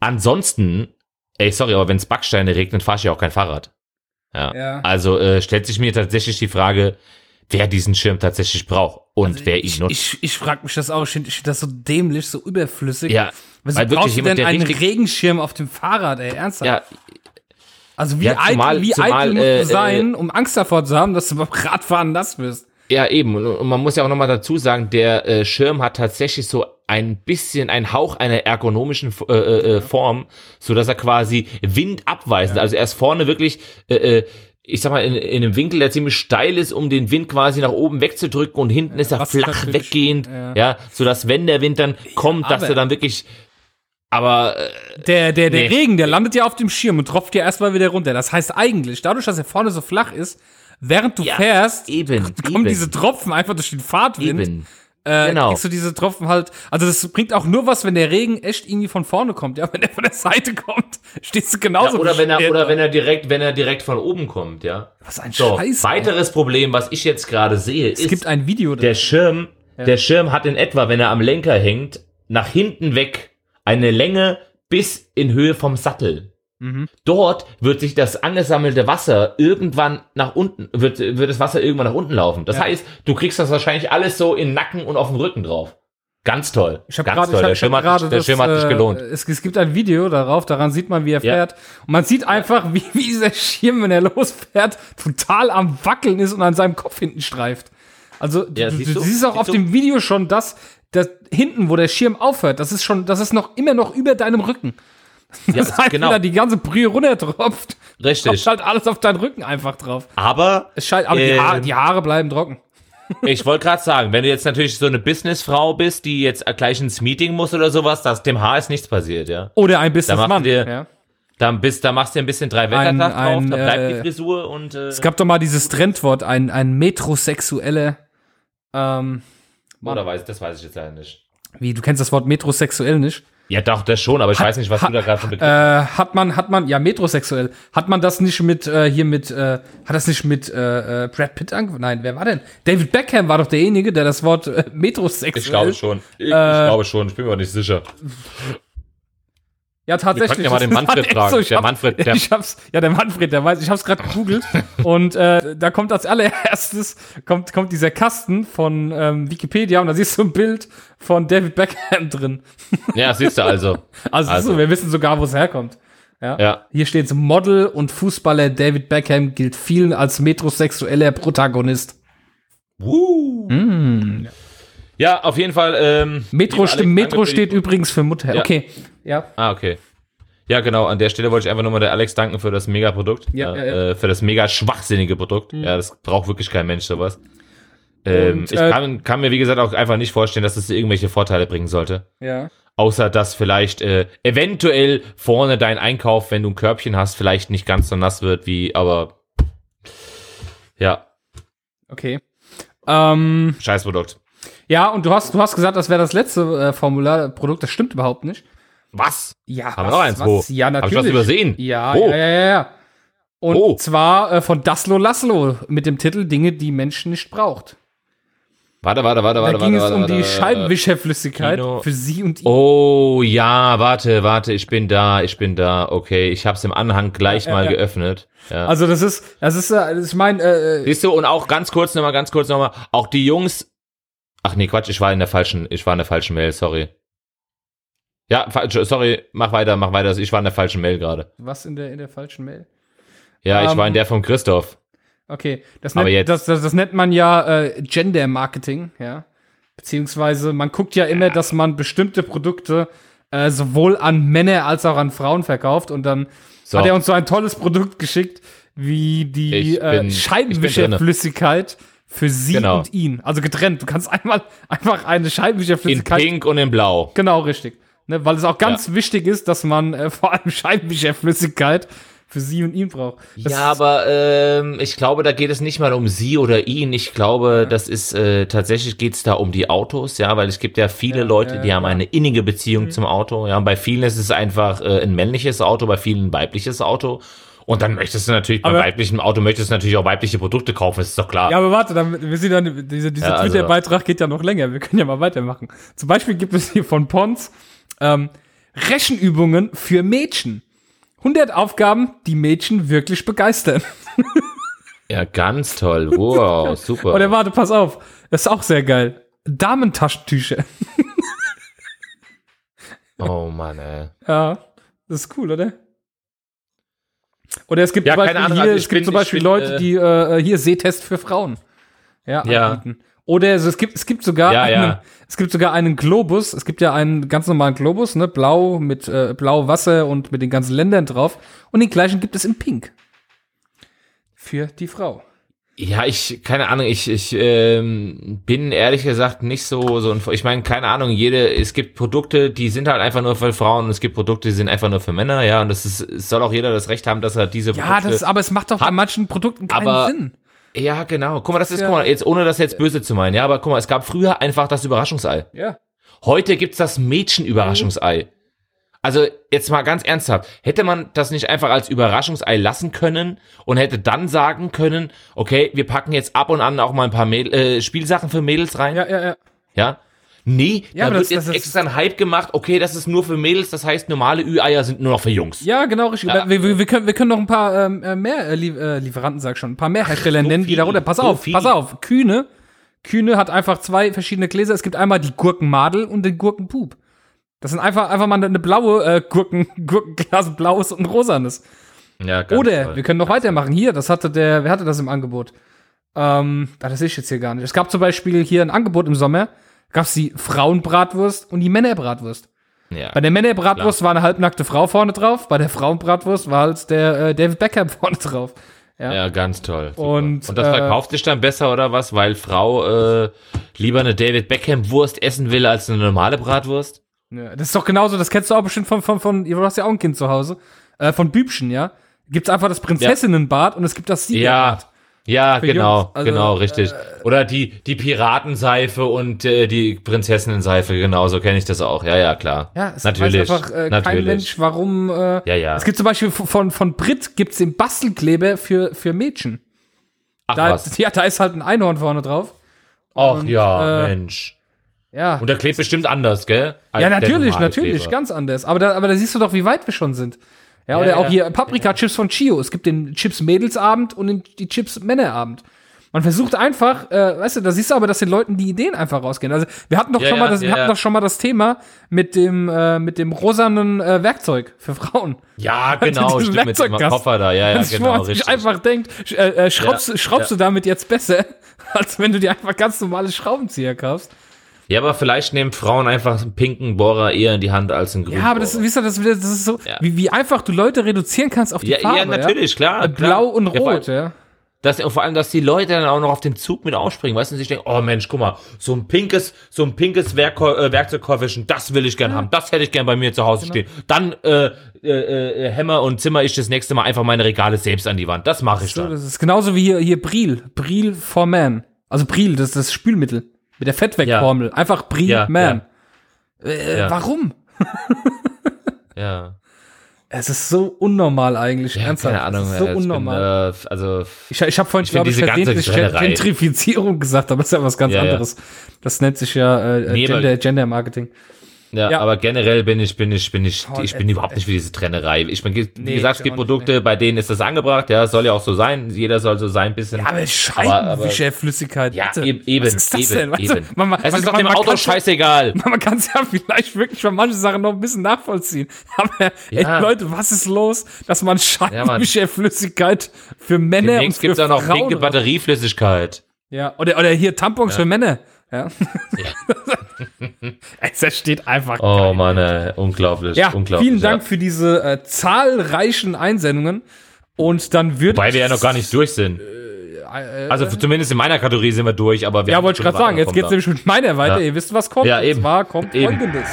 Ansonsten, ey, sorry, aber wenn es Backsteine regnet, fahre ich ja auch kein Fahrrad. Ja. Ja. Also äh, stellt sich mir tatsächlich die Frage, wer diesen Schirm tatsächlich braucht und wer ihn Ich, nutzt. ich, ich frage mich das auch, ich finde das so dämlich, so überflüssig. ja, Was weil wirklich brauchst du jemand, denn der einen Regenschirm auf dem Fahrrad, ey, ernsthaft? ja, Also wie Ja, zumal- eitel, wie zumal, eitel musst äh, du sein, um Angst davor zu haben, dass du beim Radfahren nass wirst? ja, eben. Und, man muss ja auch nochmal dazu sagen, der äh, Schirm hat tatsächlich so ein bisschen, einen Hauch einer ergonomischen äh, äh, Form, so dass er quasi windabweisend, also er ist vorne wirklich, äh, äh, ich sag mal, in, in einem Winkel, der ziemlich steil ist, um den Wind quasi nach oben wegzudrücken und hinten ist er flach weggehend, ja. ja. so dass wenn der Wind dann kommt, dass aber- er dann wirklich, aber äh, Der, der, der Nee. Regen, der landet ja auf dem Schirm und tropft ja erstmal wieder runter. Das heißt eigentlich, dadurch, dass er vorne so flach ist, während du Ja, fährst, eben, kommen eben. diese Tropfen einfach durch den Fahrtwind. eben. Äh, Genau. Kriegst du diese Tropfen halt, also das bringt auch nur was, wenn der Regen echt irgendwie von vorne kommt. Ja, wenn der von der Seite kommt, stehst du Ja, genauso oder wenn er oder da. wenn er direkt wenn er direkt von oben kommt, ja. Was ein So, Scheiß. ey. weiteres Problem, was ich jetzt gerade sehe, Es ist gibt ein Video, der Schirm, der Schirm hat in etwa, wenn er am Lenker hängt, nach hinten weg eine Länge bis in Höhe vom Sattel. Mhm. Dort wird sich das angesammelte Wasser irgendwann nach unten, wird, wird das Wasser irgendwann nach unten laufen. Das Ja. heißt, du kriegst das wahrscheinlich alles so in Nacken und auf den Rücken drauf. Ganz toll. Ich habe Ganz gerade, der Schirm, hat, der das, Schirm hat sich äh, gelohnt. Es, es gibt ein Video darauf, daran sieht man, wie er Ja. fährt. Und man sieht einfach, wie, wie dieser Schirm, wenn er losfährt, total am Wackeln ist und an seinem Kopf hinten streift. Also Ja, du, siehst du du? siehst auch Siehst auf du? dem Video schon, dass das hinten, wo der Schirm aufhört, das ist schon, das ist noch immer noch über deinem Rücken. Ja, Das heißt, genau. wenn da die ganze Brühe runtertropft, Richtig. tropft halt alles auf deinen Rücken einfach drauf. Aber Es scheint, aber die, Ähm, Haare, die Haare bleiben trocken. ich wollte gerade sagen, wenn du jetzt natürlich so eine Businessfrau bist, die jetzt gleich ins Meeting muss oder sowas, dass dem Haar ist nichts passiert, ja. Oder ein Businessmann. dir- Ja. Dann bist, da machst du ein bisschen drei Wettertag drauf, ein, da bleibt äh, die Frisur und äh, Es gab doch mal dieses Trendwort, ein, ein metrosexuelle, ähm, oder weiß, das weiß ich jetzt leider nicht. wie, du kennst das Wort metrosexuell nicht? Ja, doch, das schon, aber ich weiß nicht, was du da gerade für Äh, Begriff hat man, hat man, ja, metrosexuell, hat man das nicht mit, äh, hier mit, äh, hat das nicht mit, äh, äh, Brad Pitt angefangen? Nein, wer war denn? David Beckham war doch derjenige, der das Wort äh, metrosexuell. Ich glaube schon. Ich, ich Äh, glaube schon, ich bin mir aber nicht sicher. Ja, tatsächlich. Wir ja mal den Manfred fragen. ich Der hab- Manfred, der- ich hab's, ja, der Manfred, der weiß, ich hab's gerade gegoogelt. und äh, da kommt als allererstes kommt, kommt dieser Kasten von ähm, Wikipedia und da siehst du ein Bild von David Beckham drin. Ja, siehst du also. Also, Also. So, wir wissen sogar, wo es herkommt. Ja. Ja. Hier steht Model und Fußballer David Beckham gilt vielen als metrosexueller Protagonist. Woo. Mm. Ja, auf jeden Fall. Ähm, Metro, Alex, Metro steht übrigens für Mutter. Ja. Okay. Ja. Ah, okay. Ja, genau. An der Stelle wollte ich einfach nur mal der Alex danken für das Mega-Produkt. Ja, äh, ja, ja. Äh, für das mega schwachsinnige Produkt. Ja, das braucht wirklich kein Mensch, sowas. Ähm, Und, ich äh, kann, kann mir, wie gesagt, auch einfach nicht vorstellen, dass es irgendwelche Vorteile bringen sollte. Ja. Außer, dass vielleicht äh, eventuell vorne dein Einkauf, wenn du ein Körbchen hast, vielleicht nicht ganz so nass wird wie, aber ja, Okay. Ähm, Scheißprodukt. Ja, und du hast, du hast gesagt, das wäre das letzte äh, Formularprodukt. Das stimmt überhaupt nicht. Was? Ja, Haben wir noch eins? Wo? Ja, Hab ich natürlich. was übersehen? Ja, Wo? ja, ja, ja, ja. Und Wo? zwar äh, von Daslo Laszlo mit dem Titel Dinge, die Menschen nicht braucht. Warte, warte, warte, Da warte, ging warte, es warte, um warte, die warte. Scheibenwischerflüssigkeit Kino. für sie und ihn. Oh, ja, warte, warte, ich bin da, ich bin da. Okay, ich hab's im Anhang gleich Ja, mal ja. geöffnet. Ja. Also das ist, das ist, äh, ich meine, äh, Siehst du, und auch ganz kurz nochmal, ganz kurz nochmal, auch die Jungs. Ach nee, Quatsch, ich war in der falschen, ich war in der falschen Mail, sorry. Ja, falsch, sorry, mach weiter, mach weiter. Ich war in der falschen Mail gerade. was in der, in der falschen Mail? Ja, ich Ähm, war in der von Christoph. Okay, das Aber nennt, jetzt- Das, das, das nennt man ja äh, Gender Marketing, ja. Beziehungsweise man guckt ja immer, dass man bestimmte Produkte äh, sowohl an Männer als auch an Frauen verkauft und dann So. hat er uns so ein tolles Produkt geschickt, wie die Ich äh, bin- Scheibenwischerflüssigkeit für sie Genau. und ihn. Also getrennt. Du kannst einmal einfach eine In Scheibenwischerflüssigkeit. Pink und in Blau. Genau, richtig. Ne, weil es auch ganz wichtig ist, dass man äh, vor allem Scheibenwischerflüssigkeit für sie und ihn braucht. Das ja, aber ähm, ich glaube, da geht es nicht mal um sie oder ihn. Ich glaube, das ist äh, tatsächlich geht's da um die Autos, ja, weil es gibt ja viele Leute, ja, die haben eine innige Beziehung zum Auto. Ja, und bei vielen ist es einfach äh, ein männliches Auto, bei vielen ein weibliches Auto. Und dann möchtest du natürlich bei Aber- weiblichem Auto möchtest du natürlich auch weibliche Produkte kaufen, ist doch klar. Ja, aber warte, dann, wir sind dann, dieser, dieser Ja, also- Twitter-Beitrag geht ja noch länger. Wir können ja mal weitermachen. Zum Beispiel gibt es hier von Pons ähm, Rechenübungen für Mädchen. 100 Aufgaben, die Mädchen wirklich begeistern. Ja, ganz toll. Wow, super. Oder warte, pass auf. Das ist auch sehr geil. Damentaschentücher. oh Mann, ey. Ja, das ist cool, oder? Oder es gibt Ja, zum Beispiel, Ahnung, hier, also es gibt bin- zum ich Beispiel bin, Leute, äh, die äh, hier Sehtest für Frauen ja, Ja. anbieten. Oder also es gibt es gibt sogar Ja, einen, ja. es gibt sogar einen Globus. Es gibt ja einen ganz normalen Globus, ne, blau mit äh, blau Wasser und mit den ganzen Ländern drauf. Und den gleichen gibt es in Pink für die Frau. Ja, ich, keine Ahnung, ich, ich ähm, bin ehrlich gesagt nicht so, so ein, ich meine, keine Ahnung, jede, es gibt Produkte, die sind halt einfach nur für Frauen und es gibt Produkte, die sind einfach nur für Männer, ja, und das ist, es soll auch jeder das Recht haben, dass er diese Ja, das ist, aber es macht doch bei Hat- manchen Produkten keinen aber- Sinn. ja, genau, guck mal, das ist, Ja. guck mal, jetzt, ohne das jetzt böse zu meinen, ja, aber guck mal, es gab früher einfach das Überraschungsei. Ja. Heute gibt's das Mädchen-Überraschungsei. Also jetzt mal ganz ernsthaft, hätte man das nicht einfach als Überraschungsei lassen können und hätte dann sagen können, okay, wir packen jetzt ab und an auch mal ein paar Mädel, äh, Spielsachen für Mädels rein, ja? Ja, ja, ja. Nee, Ja, da wird das- jetzt das ist- extra ein Hype gemacht, okay, das ist nur für Mädels, das heißt normale Ü-Eier sind nur noch für Jungs. Ja, genau, richtig. Ja. Wir, wir, wir, können, wir können noch ein paar ähm, äh, mehr äh, äh, Lieferanten, sag ich schon, ein paar mehr Hersteller nennen, die viel, darunter. Pass so auf, viel. pass auf. Kühne, Kühne hat einfach zwei verschiedene Gläser. Es gibt einmal die Gurkenmadel und den Gurkenpup. Das sind einfach, einfach mal eine blaue äh, Gurken, Gurkenglas, blaues und ein rosanes. Ja, ganz Oder toll. wir können noch weitermachen. Hier, das hatte der, wer hatte das im Angebot? Ähm, ah, das sehe ich jetzt hier gar nicht. Es gab zum Beispiel hier ein Angebot im Sommer, gab es die Frauenbratwurst und die Männerbratwurst. Ja. Bei der Männerbratwurst war eine halbnackte Frau vorne drauf, bei der Frauenbratwurst war halt der äh, David Beckham vorne drauf. Ja. Ja, ganz toll. Und, und das äh, verkauft sich dann besser oder was, weil Frau äh, lieber eine David Beckham Wurst essen will als eine normale Bratwurst? Ja, das ist doch genauso, das kennst du auch bestimmt von, von, von du hast ja auch ein Kind zu Hause, äh, von Bübchen, ja? Gibt's einfach das Prinzessinnenbad und es gibt das Ja. Siegerbad. Ja, Für genau, also, genau, richtig. Oder die, die Piratenseife und äh, die Prinzessinnenseife, genau, so kenne ich das auch. Ja, ja, klar. Ja, es natürlich. einfach äh, kein natürlich. Mensch, warum. Äh, Ja, ja. Es gibt zum Beispiel von, von Brit gibt's den Bastelkleber für, für Mädchen. Ach Da, was. ja, da ist halt ein Einhorn vorne drauf. Ach und, ja, äh, Mensch. Ja. Und der klebt bestimmt anders, gell? Ja, natürlich, natürlich, Kleber. ganz anders. Aber da, aber da siehst du doch, wie weit wir schon sind. Ja, Ja, oder auch ja. hier Paprika-Chips von Chio. Es gibt den Chips Mädelsabend und den, die Chips Männerabend. Man versucht einfach, äh, weißt du, da siehst du aber, dass den Leuten die Ideen einfach rausgehen. Also wir hatten doch Ja, schon ja, mal das, wir ja, hatten ja. doch schon mal das Thema mit dem äh, mit dem rosanen äh, Werkzeug für Frauen. Ja, genau, stimmt, mit dem. Koffer da. Ja, ja, Das, wo genau, man sich einfach denkt, äh, äh, schraubst, Ja, schraubst ja. du damit jetzt besser, als wenn du dir einfach ganz normale Schraubenzieher kaufst. Ja, aber vielleicht nehmen Frauen einfach einen pinken Bohrer eher in die Hand als einen grünen Ja, aber das, wisst ihr, das, das ist so, Ja. wie, wie einfach du Leute reduzieren kannst auf die Ja, Farbe. ja, natürlich, klar. Äh, klar. Blau und Ja, vor allem- Rot, ja. dass, und vor allem, dass die Leute dann auch noch auf den Zug mit aufspringen, weißt du, und sich denken, oh Mensch, guck mal, so ein pinkes, so ein pinkes Werk äh, Werkzeugkofferchen, das will ich gern haben, das hätte ich gern bei mir zu Genau. Hause stehen. Dann äh, äh, äh, Hämmer und Zimmer ich das nächste Mal einfach meine Regale selbst an die Wand. Das mache ich So, dann. das ist genauso wie hier, hier Bril. Bril for Man. Also Bril, das ist das Spülmittel. Mit der Fettwegformel. Einfach Bril Ja, Man. Äh, Ja. Warum? Ja, Es ist so unnormal eigentlich. ja ernsthaft. keine Ahnung. Es ist so äh, ich unnormal. Bin, äh, also, ich ich habe vorhin, ich glaube ich, versehentlich Gentrifizierung gesagt, aber das ist ja was ganz Ja, ja. anderes. Das nennt sich ja äh, Nee, Gender, weil- Gender Marketing. Ja, Ja. aber generell bin ich, bin ich, bin ich, Voll, ich bin ey, überhaupt nicht für diese Trennerei. Ich bin, wie Nee, gesagt, es gibt auch nicht, Produkte, bei denen ist das angebracht, ja, soll ja auch so sein. Jeder soll so sein, bisschen. Aber aber- Scheibenwischerflüssigkeit, ja, bitte. eben, eben, Was ist das eben, denn? Eben. man- man- es ist man- doch dem Auto ja- scheißegal. Man kann es ja vielleicht wirklich bei manchen Sachen noch ein bisschen nachvollziehen. Aber Ja. ey, Leute, was ist los, dass man Mann. Scheibenwischerflüssigkeit für Männer und Demnächst für gibt's auch noch Frauen pinke Batterieflüssigkeit. Ja, oder, oder hier Tampons für Männer. Ja. es steht einfach. Oh Mann, ey, unglaublich, ja, unglaublich. vielen Dank Ja. für diese äh, zahlreichen Einsendungen. Und dann wird. Wobei wir ja noch gar nicht durch sind. Äh, Also zumindest in meiner Kategorie sind wir durch, aber wir ja, wollte ich gerade sagen. Jetzt geht's kommt nämlich mit meiner weiter. Ja. Ihr wisst, was kommt. Ja, Und eben. zwar kommt Eben. folgendes.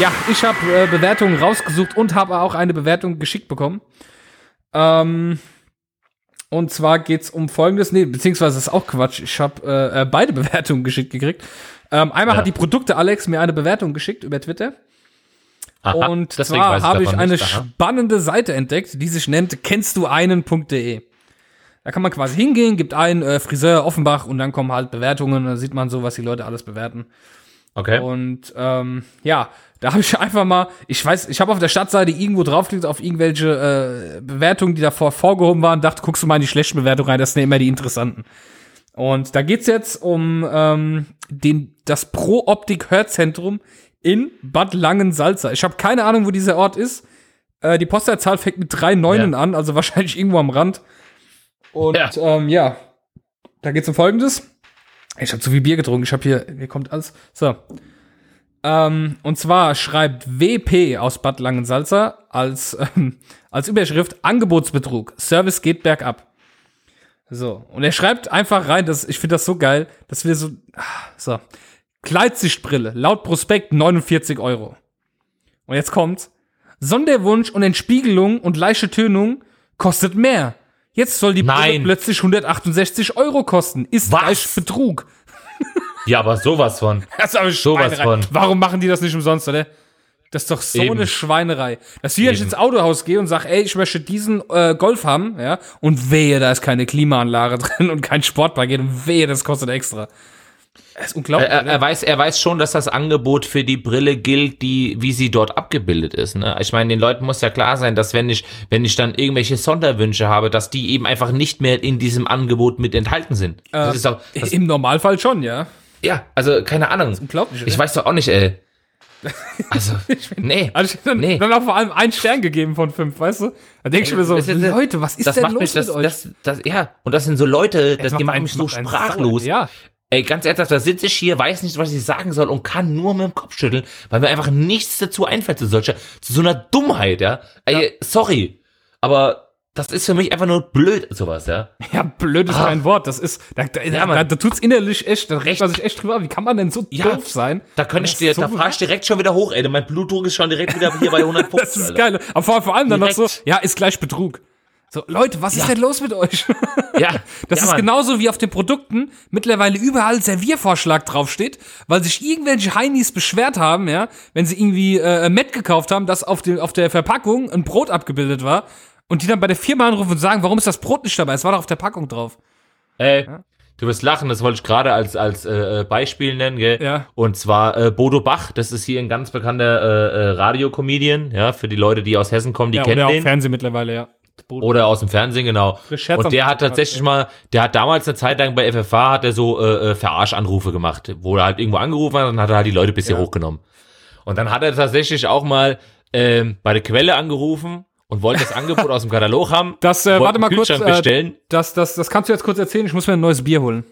Ja, ich habe äh, Bewertungen rausgesucht und habe auch eine Bewertung geschickt bekommen. Ähm, und zwar geht's um folgendes, nee, beziehungsweise ist auch Quatsch. Ich habe äh, äh, beide Bewertungen geschickt gekriegt. Ähm, einmal Ja. hat die Produkte Alex mir eine Bewertung geschickt über Twitter. Aha, und zwar habe ich eine nicht. Spannende Seite entdeckt, die sich nennt kennst du einen.de. Da kann man quasi hingehen, gibt ein äh, Friseur Offenbach und dann kommen halt Bewertungen, da sieht man so, was die Leute alles bewerten. Okay. Und ähm, ja, da habe ich einfach mal, ich weiß, ich habe auf der Stadtseite irgendwo draufgeklickt auf irgendwelche äh, Bewertungen, die davor vorgehoben waren, dachte, guckst du mal in die schlechten Bewertungen rein, das sind ja immer die interessanten. Und da geht's jetzt um ähm, den, das Pro-Optik-Hörzentrum in Bad Langensalza. Ich habe keine Ahnung, wo dieser Ort ist. Äh, die Postleitzahl fängt mit drei Neunen Ja. an, also wahrscheinlich irgendwo am Rand. Und Ja. ähm, ja, da geht's um Folgendes. Ich habe zu viel Bier getrunken. Ich habe hier, hier kommt alles. So. Ähm, und zwar schreibt WP aus Bad Langensalza als, ähm, als Überschrift Angebotsbetrug. Service geht bergab. So. Und er schreibt einfach rein, dass, ich finde das so geil, dass wir so, ah, so. Gleitsichtbrille, laut Prospekt 49 Euro. Und jetzt kommt's. Sonderwunsch und Entspiegelung und leichte Tönung kostet mehr. Jetzt soll die Brille Nein. plötzlich 168 Euro kosten. Ist Was? gleich Betrug. Ja, aber sowas von. Das ist aber Sowas von. Warum machen die das nicht umsonst, oder? Das ist doch so Eben. eine Schweinerei. Dass ich, wenn ich ins Autohaus gehe und sage, ey, ich möchte diesen äh, Golf haben, ja, und wehe, da ist keine Klimaanlage drin und kein Sportpaket und wehe, das kostet extra. Das ist unglaublich. Er, er, weiß, er weiß schon, dass das Angebot für die Brille gilt, die, wie sie dort abgebildet ist. Ne? Ich meine, den Leuten muss ja klar sein, dass wenn ich, wenn ich dann irgendwelche Sonderwünsche habe, dass die eben einfach nicht mehr in diesem Angebot mit enthalten sind. das ist auch, das, Im Normalfall schon, ja. Ja, also keine Ahnung. unglaublich, Ich oder? weiß doch auch nicht, ey. Also, nee. Also ich dann, Nee. dann auch vor allem einen Stern gegeben von fünf, weißt du? Da denke ich mir so, Das ist- Leute, was ist das denn macht los mich, das, mit euch? das, das, ja, und das sind so Leute, das, macht die machen mich so sprachlos. sauer, Ja. Ey, ganz ernsthaft, da sitze ich hier, weiß nicht, was ich sagen soll und kann nur mit dem Kopf schütteln, weil mir einfach nichts dazu einfällt zu solcher, zu so einer Dummheit, ja. Ey, sorry, aber das ist für mich einfach nur blöd, sowas, ja. Ja, blöd ist Ah. kein Wort. Das ist, da, da, Ja, da, da tut's innerlich echt, da regt man sich echt drüber. Wie kann man denn so Ja, doof sein? Da könnte ich dir, ist so da fahr ich direkt schon wieder hoch, ey. Mein Blutdruck ist schon direkt wieder hier bei 150. Das ist Alter. geil. Aber vor, vor allem dann noch so, Direkt. ja, ist gleich Betrug. So, Leute, was ist Ja. denn los mit euch? Ja, Das ja, ist Mann. genauso wie auf den Produkten mittlerweile überall Serviervorschlag draufsteht, weil sich irgendwelche Heinis beschwert haben, ja, wenn sie irgendwie äh, Met gekauft haben, dass auf, dem, auf der Verpackung ein Brot abgebildet war und die dann bei der Firma anrufen und sagen, warum ist das Brot nicht dabei? Es war doch auf der Packung drauf. Ey, du wirst lachen, das wollte ich gerade als, als äh, Beispiel nennen, gell? Ja. Und zwar äh, Bodo Bach, das ist hier ein ganz bekannter äh, äh, Radiocomedian, ja, für die Leute, die aus Hessen kommen, die Ja, kennen oder auch den. Fernsehen mittlerweile, ja. Brot. Oder aus dem Fernsehen, genau. Und der hat tatsächlich mal, der hat damals eine Zeit lang bei FFH, hat er so äh, äh, Verarschanrufe gemacht, wo er halt irgendwo angerufen hat und hat er halt die Leute bis hier hochgenommen. Und dann hat er tatsächlich auch mal ähm, bei der Quelle angerufen und wollte das Angebot aus dem Katalog haben. Das, äh, warte mal kurz, Kühlschrank äh, bestellen. Das, das, das kannst du jetzt kurz erzählen. Ich muss mir ein neues Bier holen.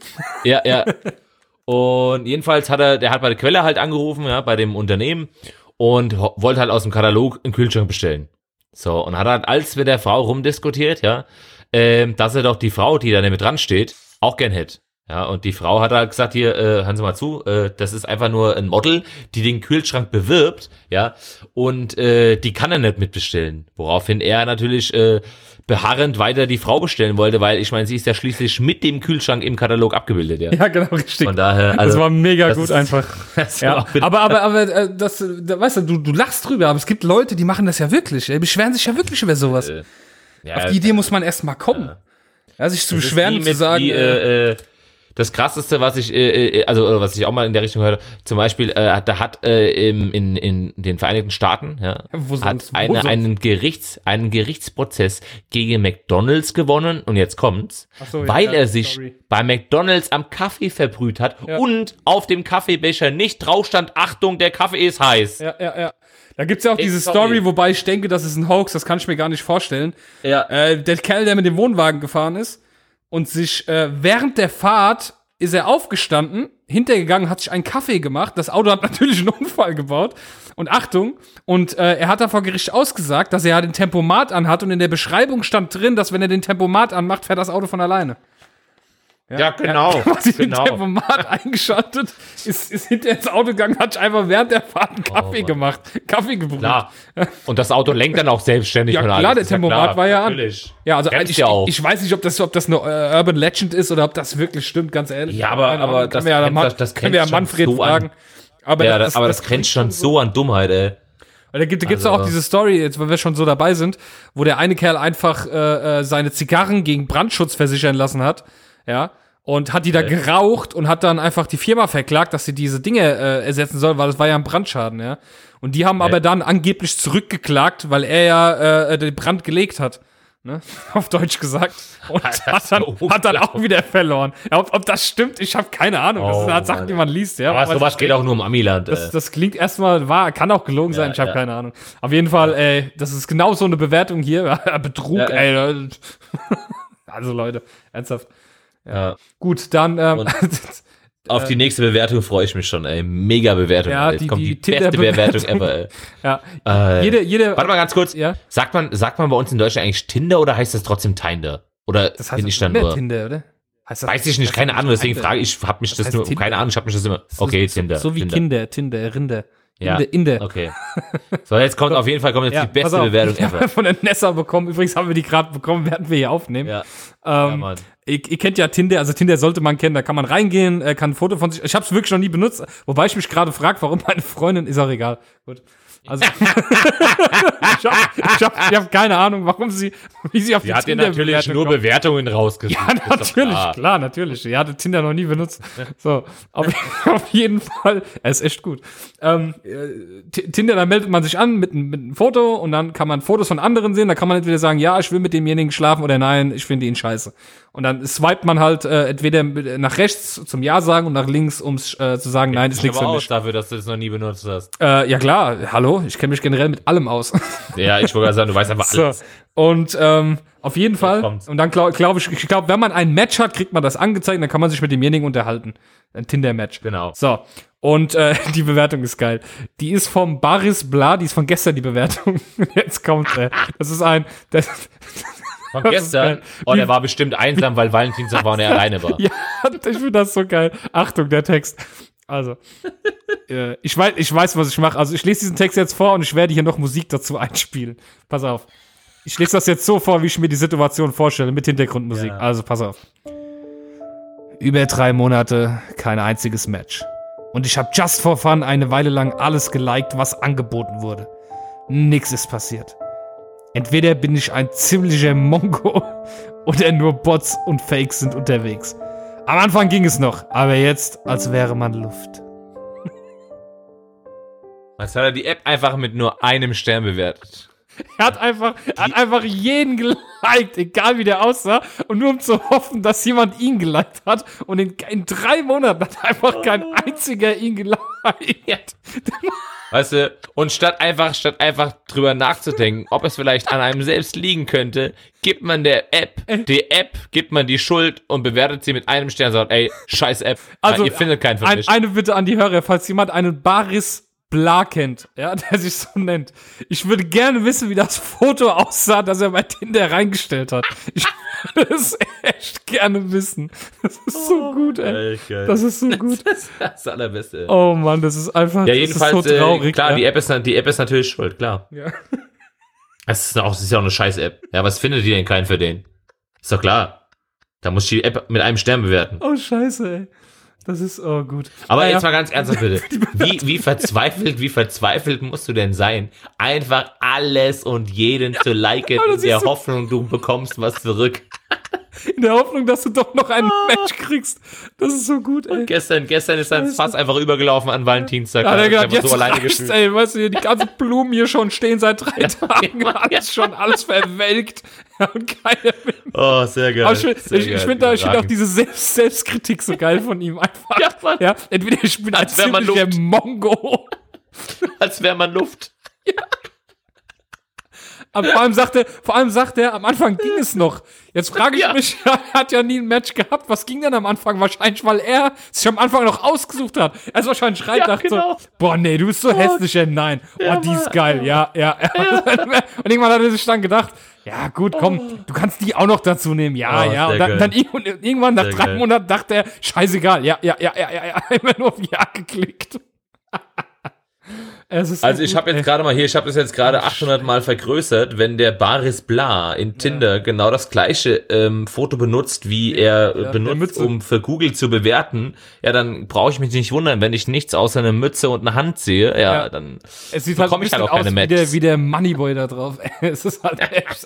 Ja, ja. Und jedenfalls hat er, der hat bei der Quelle halt angerufen, ja, bei dem Unternehmen und wollte halt aus dem Katalog einen Kühlschrank bestellen. So, und hat halt als mit der Frau rumdiskutiert, ja, ähm, dass er doch die Frau, die da mit dran steht, auch gern hätte. Ja, und die Frau hat halt gesagt, hier, äh, hören Sie mal zu, äh, das ist einfach nur ein Model, die den Kühlschrank bewirbt, ja, und äh, die kann er nicht mitbestellen. Woraufhin er natürlich äh, beharrend weiter die Frau bestellen wollte, weil ich meine, sie ist ja schließlich mit dem Kühlschrank im Katalog abgebildet, ja. Ja, genau, richtig. Von daher, also, das war mega das gut ist- einfach. Ja, aber, aber, aber, äh, das, äh, da, weißt du, du, du lachst drüber, aber es gibt Leute, die machen das ja wirklich. Die beschweren sich ja wirklich über sowas. Äh, ja, Auf die Idee muss man erst mal kommen. Ja, sich zu beschweren und zu sagen, wie, äh, äh, äh, das krasseste, was ich, äh, äh, also was ich auch mal in der Richtung hörte, zum Beispiel, äh, da hat äh, im, in, in den Vereinigten Staaten, ja, Wo hat eine, einen Gerichts, einen Gerichtsprozess gegen McDonalds gewonnen und jetzt kommt's, so, ja, weil ja, er sich sorry. bei McDonalds am Kaffee verbrüht hat Ja. und auf dem Kaffeebecher nicht drauf stand, Achtung, der Kaffee ist heiß. ja, ja, ja. Da gibt's ja auch Ey, diese sorry. Story, wobei ich denke, das ist ein Hoax, das kann ich mir gar nicht vorstellen. Ja. Äh, der Kerl, der mit dem Wohnwagen gefahren ist und sich äh, während der Fahrt ist er aufgestanden, hintergegangen, hat sich einen Kaffee gemacht. Das Auto hat natürlich einen Unfall gebaut. Und Achtung, und äh, er hat da vor Gericht ausgesagt, dass er ja den Tempomat anhat und in der Beschreibung stand drin, dass wenn er den Tempomat anmacht, fährt das Auto von alleine. Ja, genau. quasi genau. den Tempomat eingeschaltet, ist, ist hinter ins Auto gegangen, hat sich einfach während der Fahrt einen Kaffee Mann. gemacht. Kaffee gebrüht. Klar. Und das Auto lenkt dann auch selbstständig. Ja, klar, alles. der Ist ja klar. war ja an. Natürlich. Ja, also Kennst ich, ja auch. ich weiß nicht, ob das, ob das eine äh, Urban Legend ist oder ob das wirklich stimmt, ganz ehrlich. Ja, aber- aber das ja, Man, das- das können wir ja Manfred so an. fragen. Aber Ja, das, das, aber das, grenzt schon so an Dummheit, ey. Weil da gibt es Also- auch diese Story, jetzt, wenn wir schon so dabei sind, wo der eine Kerl einfach äh, äh, seine Zigarren gegen Brandschutz versichern lassen hat, ja, und hat die da geraucht und hat dann einfach die Firma verklagt, dass sie diese Dinge äh, ersetzen soll, weil das war ja ein Brandschaden, ja. Und die haben aber dann angeblich zurückgeklagt, weil er ja äh, den Brand gelegt hat. Ne? Auf Deutsch gesagt. Und hat dann, hat dann auch wieder verloren. Ja, ob, ob das stimmt, ich habe keine Ahnung. Das Oh, sind halt Sachen, Mann. die man liest, ja. Aber sowas geht auch nur um Amiland. Das, äh. das klingt erstmal wahr, kann auch gelogen sein, ich habe ja. keine Ahnung. Auf jeden Fall, ey, das ist genau so eine Bewertung hier. Betrug, Ja, ja. ey. Also Leute, ernsthaft. Ja. Gut, dann ähm, Auf die nächste Bewertung freue ich mich schon, ey. Mega Bewertung. Ja. Jetzt die- kommt die die, beste Tinder-Bewertung. Bewertung ever, ey. ja, Äh, jede, jede, Warte mal ganz kurz. Ja? Sagt man, sagt man bei uns in Deutschland eigentlich Tinder oder heißt das trotzdem Tinder? Oder das heißt bin ich dann nur? Tinder, oder? Heißt das, Weiß ich nicht, keine Ahnung, deswegen Tinder. frage ich, hab mich das, heißt nur, Tinder. keine Ahnung, ich hab mich das immer, okay, so, Tinder. So wie Tinder. Kinder, Tinder, Rinder. Ja. Inde, Inde. Okay. So, jetzt kommt auf jeden Fall kommt jetzt die pass beste auf. Bewertung ever. von der Nessa bekommen. Übrigens haben wir die gerade bekommen, während wir hier aufnehmen. Ja, ja, Ähm, Mann. ihr, ihr kennt ja Tinder, also Tinder sollte man kennen, da kann man reingehen, äh, kann ein Foto von sich. Ich habe es wirklich noch nie benutzt, wobei ich mich gerade frage, warum meine Freundin, ist auch egal. Gut. Also ich habe ich hab, ich hab keine Ahnung, warum sie, wie sie auf Die die hat dir natürlich nur kommt. Bewertungen rausgesucht. Ja, natürlich, klar. klar. natürlich. Er hatte Tinder noch nie benutzt. So, auf, auf jeden Fall. Er ist echt gut. Ähm, äh, Tinder, da meldet man sich an mit, mit einem Foto und dann kann man Fotos von anderen sehen. Da kann man entweder sagen, ja, ich will mit demjenigen schlafen oder nein, ich finde ihn scheiße. Und dann swipet man halt äh, entweder nach rechts zum Ja sagen und nach links, um äh, zu sagen, nein, ist nichts für mich. dafür, dass du es noch nie benutzt hast. Äh, ja klar, hallo, ich kenne mich generell mit allem aus. Ja, ich wollte gerade sagen, du weißt einfach So. alles. Und ähm, auf jeden Fall. Und dann glaube glaub ich, ich glaube, wenn man ein Match hat, kriegt man das angezeigt, dann kann man sich mit demjenigen unterhalten. Ein Tinder-Match. Genau. So. Und äh, die Bewertung ist geil. Die ist vom Baris Bla, die ist von gestern die Bewertung. Jetzt kommt äh, Das ist ein. Das, Von gestern. Oh, der war bestimmt einsam, weil Valentinstag war und er alleine war. ja, ich finde das so geil. Achtung, der Text. Also, äh, ich, weiß, ich weiß, was ich mache. Also, ich lese diesen Text jetzt vor und ich werde hier noch Musik dazu einspielen. Pass auf. Ich lese das jetzt so vor, wie ich mir die Situation vorstelle, mit Hintergrundmusik. Ja. Also, pass auf. Über drei Monate kein einziges Match. Und ich habe just for fun eine Weile lang alles geliked, was angeboten wurde. Nix ist passiert. Entweder bin ich ein ziemlicher Mongo oder nur Bots und Fakes sind unterwegs. Am Anfang ging es noch, aber jetzt, als wäre man Luft. Jetzt hat er die App einfach mit nur einem Stern bewertet. Er hat einfach, er hat einfach jeden geliked, egal wie der aussah, und nur um zu hoffen, dass jemand ihn geliked hat. Und in, in drei Monaten hat einfach kein einziger ihn geliked. Weißt du, und statt einfach, statt einfach drüber nachzudenken, ob es vielleicht an einem selbst liegen könnte, gibt man der App, die App, gibt man die Schuld und bewertet sie mit einem Stern und sagt, ey, scheiß App, Also, ihr findet keinen für Ein, eine Bitte an die Hörer, falls jemand einen Baris Bla kennt, ja, der sich so nennt. Ich würde gerne wissen, wie das Foto aussah, das er bei Tinder reingestellt hat. Ich würde es echt gerne wissen. Das ist so gut, ey. Das ist so gut. Das ist das Allerbeste. Oh Mann, das ist einfach ja, das jedenfalls, ist so traurig. äh, klar, ja. die, App ist, die App ist natürlich schuld, klar. Ja. Es ist, auch, es ist ja auch eine scheiß App. Ja, was findet die denn keinen für den? Ist doch klar. Da muss ich die App mit einem Stern bewerten. Oh, scheiße, ey. Das ist, oh, gut. Aber Naja. jetzt mal ganz ernsthaft bitte. Wie, wie verzweifelt, wie verzweifelt musst du denn sein, einfach alles und jeden zu liken in der so- Hoffnung, du bekommst was zurück. In der Hoffnung, dass du doch noch ein Match kriegst. Das ist so gut, ey. Gestern, gestern ist dann fast einfach übergelaufen an Valentinstag. Da hat er Da gedacht, jetzt so alleine gefühlt. ey, weißt du, hier die ganzen Blumen hier schon stehen seit drei Tagen, ja, alles schon, alles verwelkt Ja, und keiner will. Oh, sehr geil. Aber ich finde sehr ich, ich geil. find da, ich find auch diese Selbst Selbstkritik so geil von ihm einfach. Ja, Mann. ja entweder ich bin Als wär man Luft. Mongo. Als wäre man Luft. Aber vor allem sagt er, vor allem sagt er, am Anfang ging es noch. Jetzt frage ich Ja. mich, er hat ja nie ein Match gehabt. Was ging denn am Anfang? Wahrscheinlich, weil er sich am Anfang noch ausgesucht hat. Er ist wahrscheinlich rein, Ja, dachte genau. so, boah, nee, du bist so hässlich, ey, nein. Oh, die ist geil, ja, ja. Und irgendwann hat er sich dann gedacht, ja, gut, komm, du kannst die auch noch dazu nehmen, ja, Oh, ja. Und dann, dann irgendwann, irgendwann nach Sehr drei geil. Monaten dachte er, scheißegal, ja, ja, ja, ja, ja, ja, immer nur auf Ja geklickt. Also ich habe jetzt gerade mal hier, ich habe das jetzt gerade 800 Mal vergrößert, wenn der Baris Bla in Tinder genau das gleiche ähm, Foto benutzt, wie er äh, der benutzt, um für Google zu bewerten, ja, dann brauche ich mich nicht wundern, wenn ich nichts außer eine Mütze und eine Hand sehe, ja, Ja. dann Es sieht halt bekomme ich bisschen halt auch keine aus wie der, Matches. wie der Moneyboy da drauf. es ist halt echt,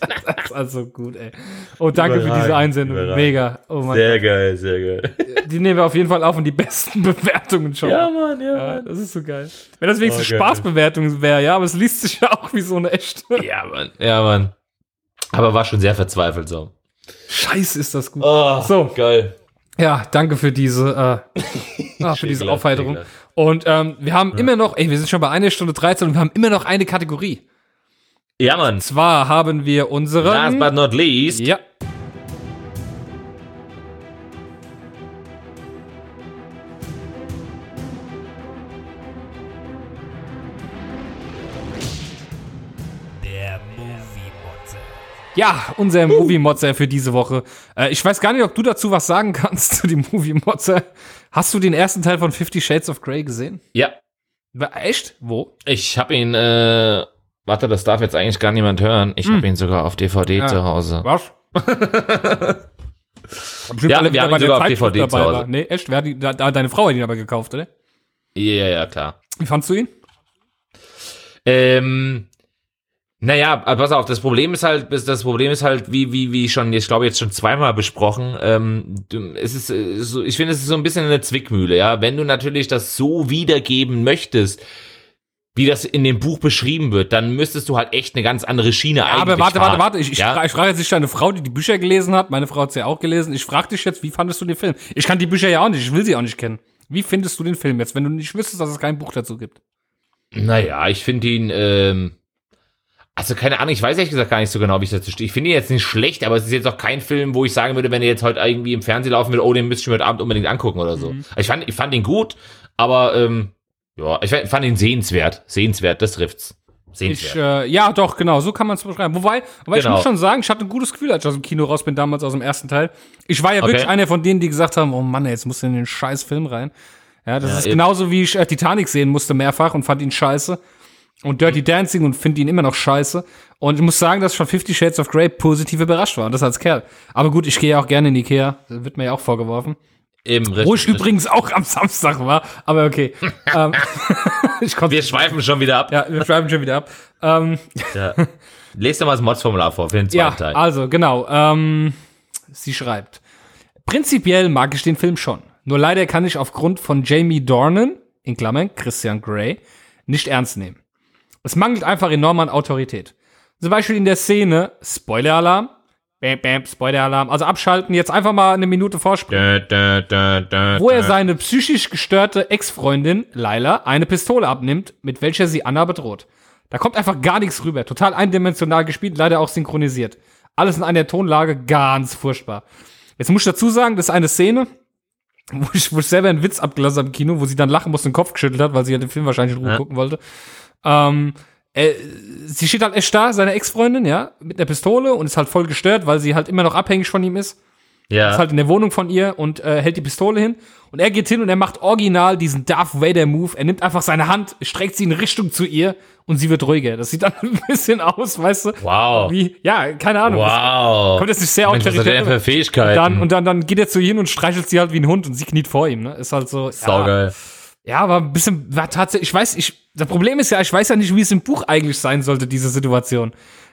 also gut, ey. Oh, danke für diese Überragend, Einsendung. überragend. Mega. Oh mein Sehr geil, sehr geil. Gott. Die nehmen wir auf jeden Fall auf und die besten Bewertungen schon. Mann, Ja, das ist so geil. Wenn das wenigstens Oh, geil. Spaßbewertung wäre, ja, aber es liest sich ja auch wie so eine echte. Ja, Mann, ja, Mann. Aber war schon sehr verzweifelt so. Scheiße, ist das gut. Oh, So. geil. Ja, danke für diese, äh, ah, für diese Aufheiterung. Und ähm, wir haben immer noch, ey, wir sind schon bei einer Stunde 13 und wir haben immer noch eine Kategorie. Ja, Mann. Zwar haben wir unseren. Last but not least. Ja. Ja, unser Movie-Motzer für diese Woche. Äh, ich weiß gar nicht, ob du dazu was sagen kannst zu dem Movie-Motzer. Hast du den ersten Teil von Fifty Shades of Grey gesehen? Ja, Echt? Wo? ich habe ihn, äh, warte, das darf jetzt eigentlich gar niemand hören. Ich habe ihn sogar auf DVD Ja. zu Hause. Was? Ja, wir haben ihn sogar auf DVD zu Hause. War. Nee, echt? Wer hat die, da, deine Frau hat ihn aber gekauft, oder? Ja, ja, ja, klar. Wie fandst du ihn? Ähm, naja, pass auf, das Problem ist halt, das Problem ist halt, wie, wie, wie schon, ich glaube jetzt schon zweimal besprochen, ähm, es ist, äh, so, ich finde, es ist so ein bisschen eine Zwickmühle, ja. Wenn du natürlich das so wiedergeben möchtest, wie das in dem Buch beschrieben wird, dann müsstest du halt echt eine ganz andere Schiene eigentlich Aber warte, fahren. warte, warte. Ich, ich, ja? frage, ich frage jetzt nicht deine Frau, die die Bücher gelesen hat. Meine Frau hat sie ja auch gelesen. Ich frage dich jetzt, wie fandest du den Film? Ich kann die Bücher ja auch nicht. Ich will sie auch nicht kennen. Wie findest du den Film jetzt, wenn du nicht wüsstest, dass es kein Buch dazu gibt? Naja, ich finde ihn, ähm, also keine Ahnung, ich weiß ehrlich gesagt gar nicht so genau, wie ich dazu stehe. Ich finde ihn jetzt nicht schlecht, aber es ist jetzt auch kein Film, wo ich sagen würde, wenn er jetzt heute irgendwie im Fernsehen laufen würde, oh, den müsste ich mir heute Abend unbedingt angucken oder so. Mhm. Ich, fand, ich fand ihn gut, aber ähm, ja, ich fand ihn sehenswert. Sehenswert, das trifft's. Ich, Sehenswert. äh, ja, doch, genau, so kann man es beschreiben. Wobei, wobei ich Genau. muss schon sagen, ich hatte ein gutes Gefühl, als ich aus dem Kino raus bin, damals aus dem ersten Teil. Ich war ja Okay. wirklich einer von denen, die gesagt haben, oh Mann, ey, jetzt musst du in den scheiß Film rein. Ja, das Ja, ist eben. genauso wie ich äh, Titanic sehen musste mehrfach und fand ihn scheiße. Und Dirty Dancing und finde ihn immer noch scheiße. Und ich muss sagen, dass ich von Fifty Shades of Grey positiv überrascht war. Und das als Kerl. Aber gut, ich gehe ja auch gerne in Ikea. Das wird mir ja auch vorgeworfen. Eben, richtig. Wo ich richtig. übrigens auch am Samstag war. Aber okay. ähm, Wir schweifen schon wieder ab. ja, wir schreiben schon wieder ab. Ähm, Ja. Lest doch mal das Mods-Formular vor für den zweiten Ja, Teil. also genau. Ähm, sie schreibt: Prinzipiell mag ich den Film schon. Nur leider kann ich aufgrund von Jamie Dornan, in Klammern Christian Grey, nicht ernst nehmen. Es mangelt einfach enorm an Autorität. Zum Beispiel in der Szene Spoiler-Alarm. Bam, bam, Spoiler-Alarm. Also abschalten, jetzt einfach mal eine Minute vorspringen. Da, da, da, Wo er seine psychisch gestörte Ex-Freundin, Laila, eine Pistole abnimmt, mit welcher sie Anna bedroht. Da kommt einfach gar nichts rüber. Total eindimensional gespielt, leider auch synchronisiert. Alles in einer Tonlage ganz furchtbar. Jetzt muss ich dazu sagen, das ist eine Szene, wo ich, wo ich selber einen Witz abgelassen habe im Kino, wo sie dann lachen musste und den Kopf geschüttelt hat, weil sie ja den Film wahrscheinlich in Ruhe Ja. gucken wollte. Ähm, äh, sie steht halt echt da, seine Ex-Freundin, ja, mit einer Pistole und ist halt voll gestört, weil sie halt immer noch abhängig von ihm ist Ja. ist halt in der Wohnung von ihr und äh, hält die Pistole hin. Und er geht hin und er macht original diesen Darth Vader-Move. Er nimmt einfach seine Hand, streckt sie in Richtung zu ihr und sie wird ruhiger. Das sieht dann ein bisschen aus, weißt du? wow. Wie, ja, keine Ahnung. Wow. Kommt jetzt nicht sehr Mensch, was hat der autoritär. für Fähigkeiten? Dann, und dann, dann geht er zu ihr hin und streichelt sie halt wie ein Hund und sie kniet vor ihm. Ne? Ist halt so. Saugeil. ja, aber ein bisschen, war tatsächlich, ich weiß, ich, das Problem ist ja, ich weiß ja nicht, wie es im Buch eigentlich sein sollte, diese Situation.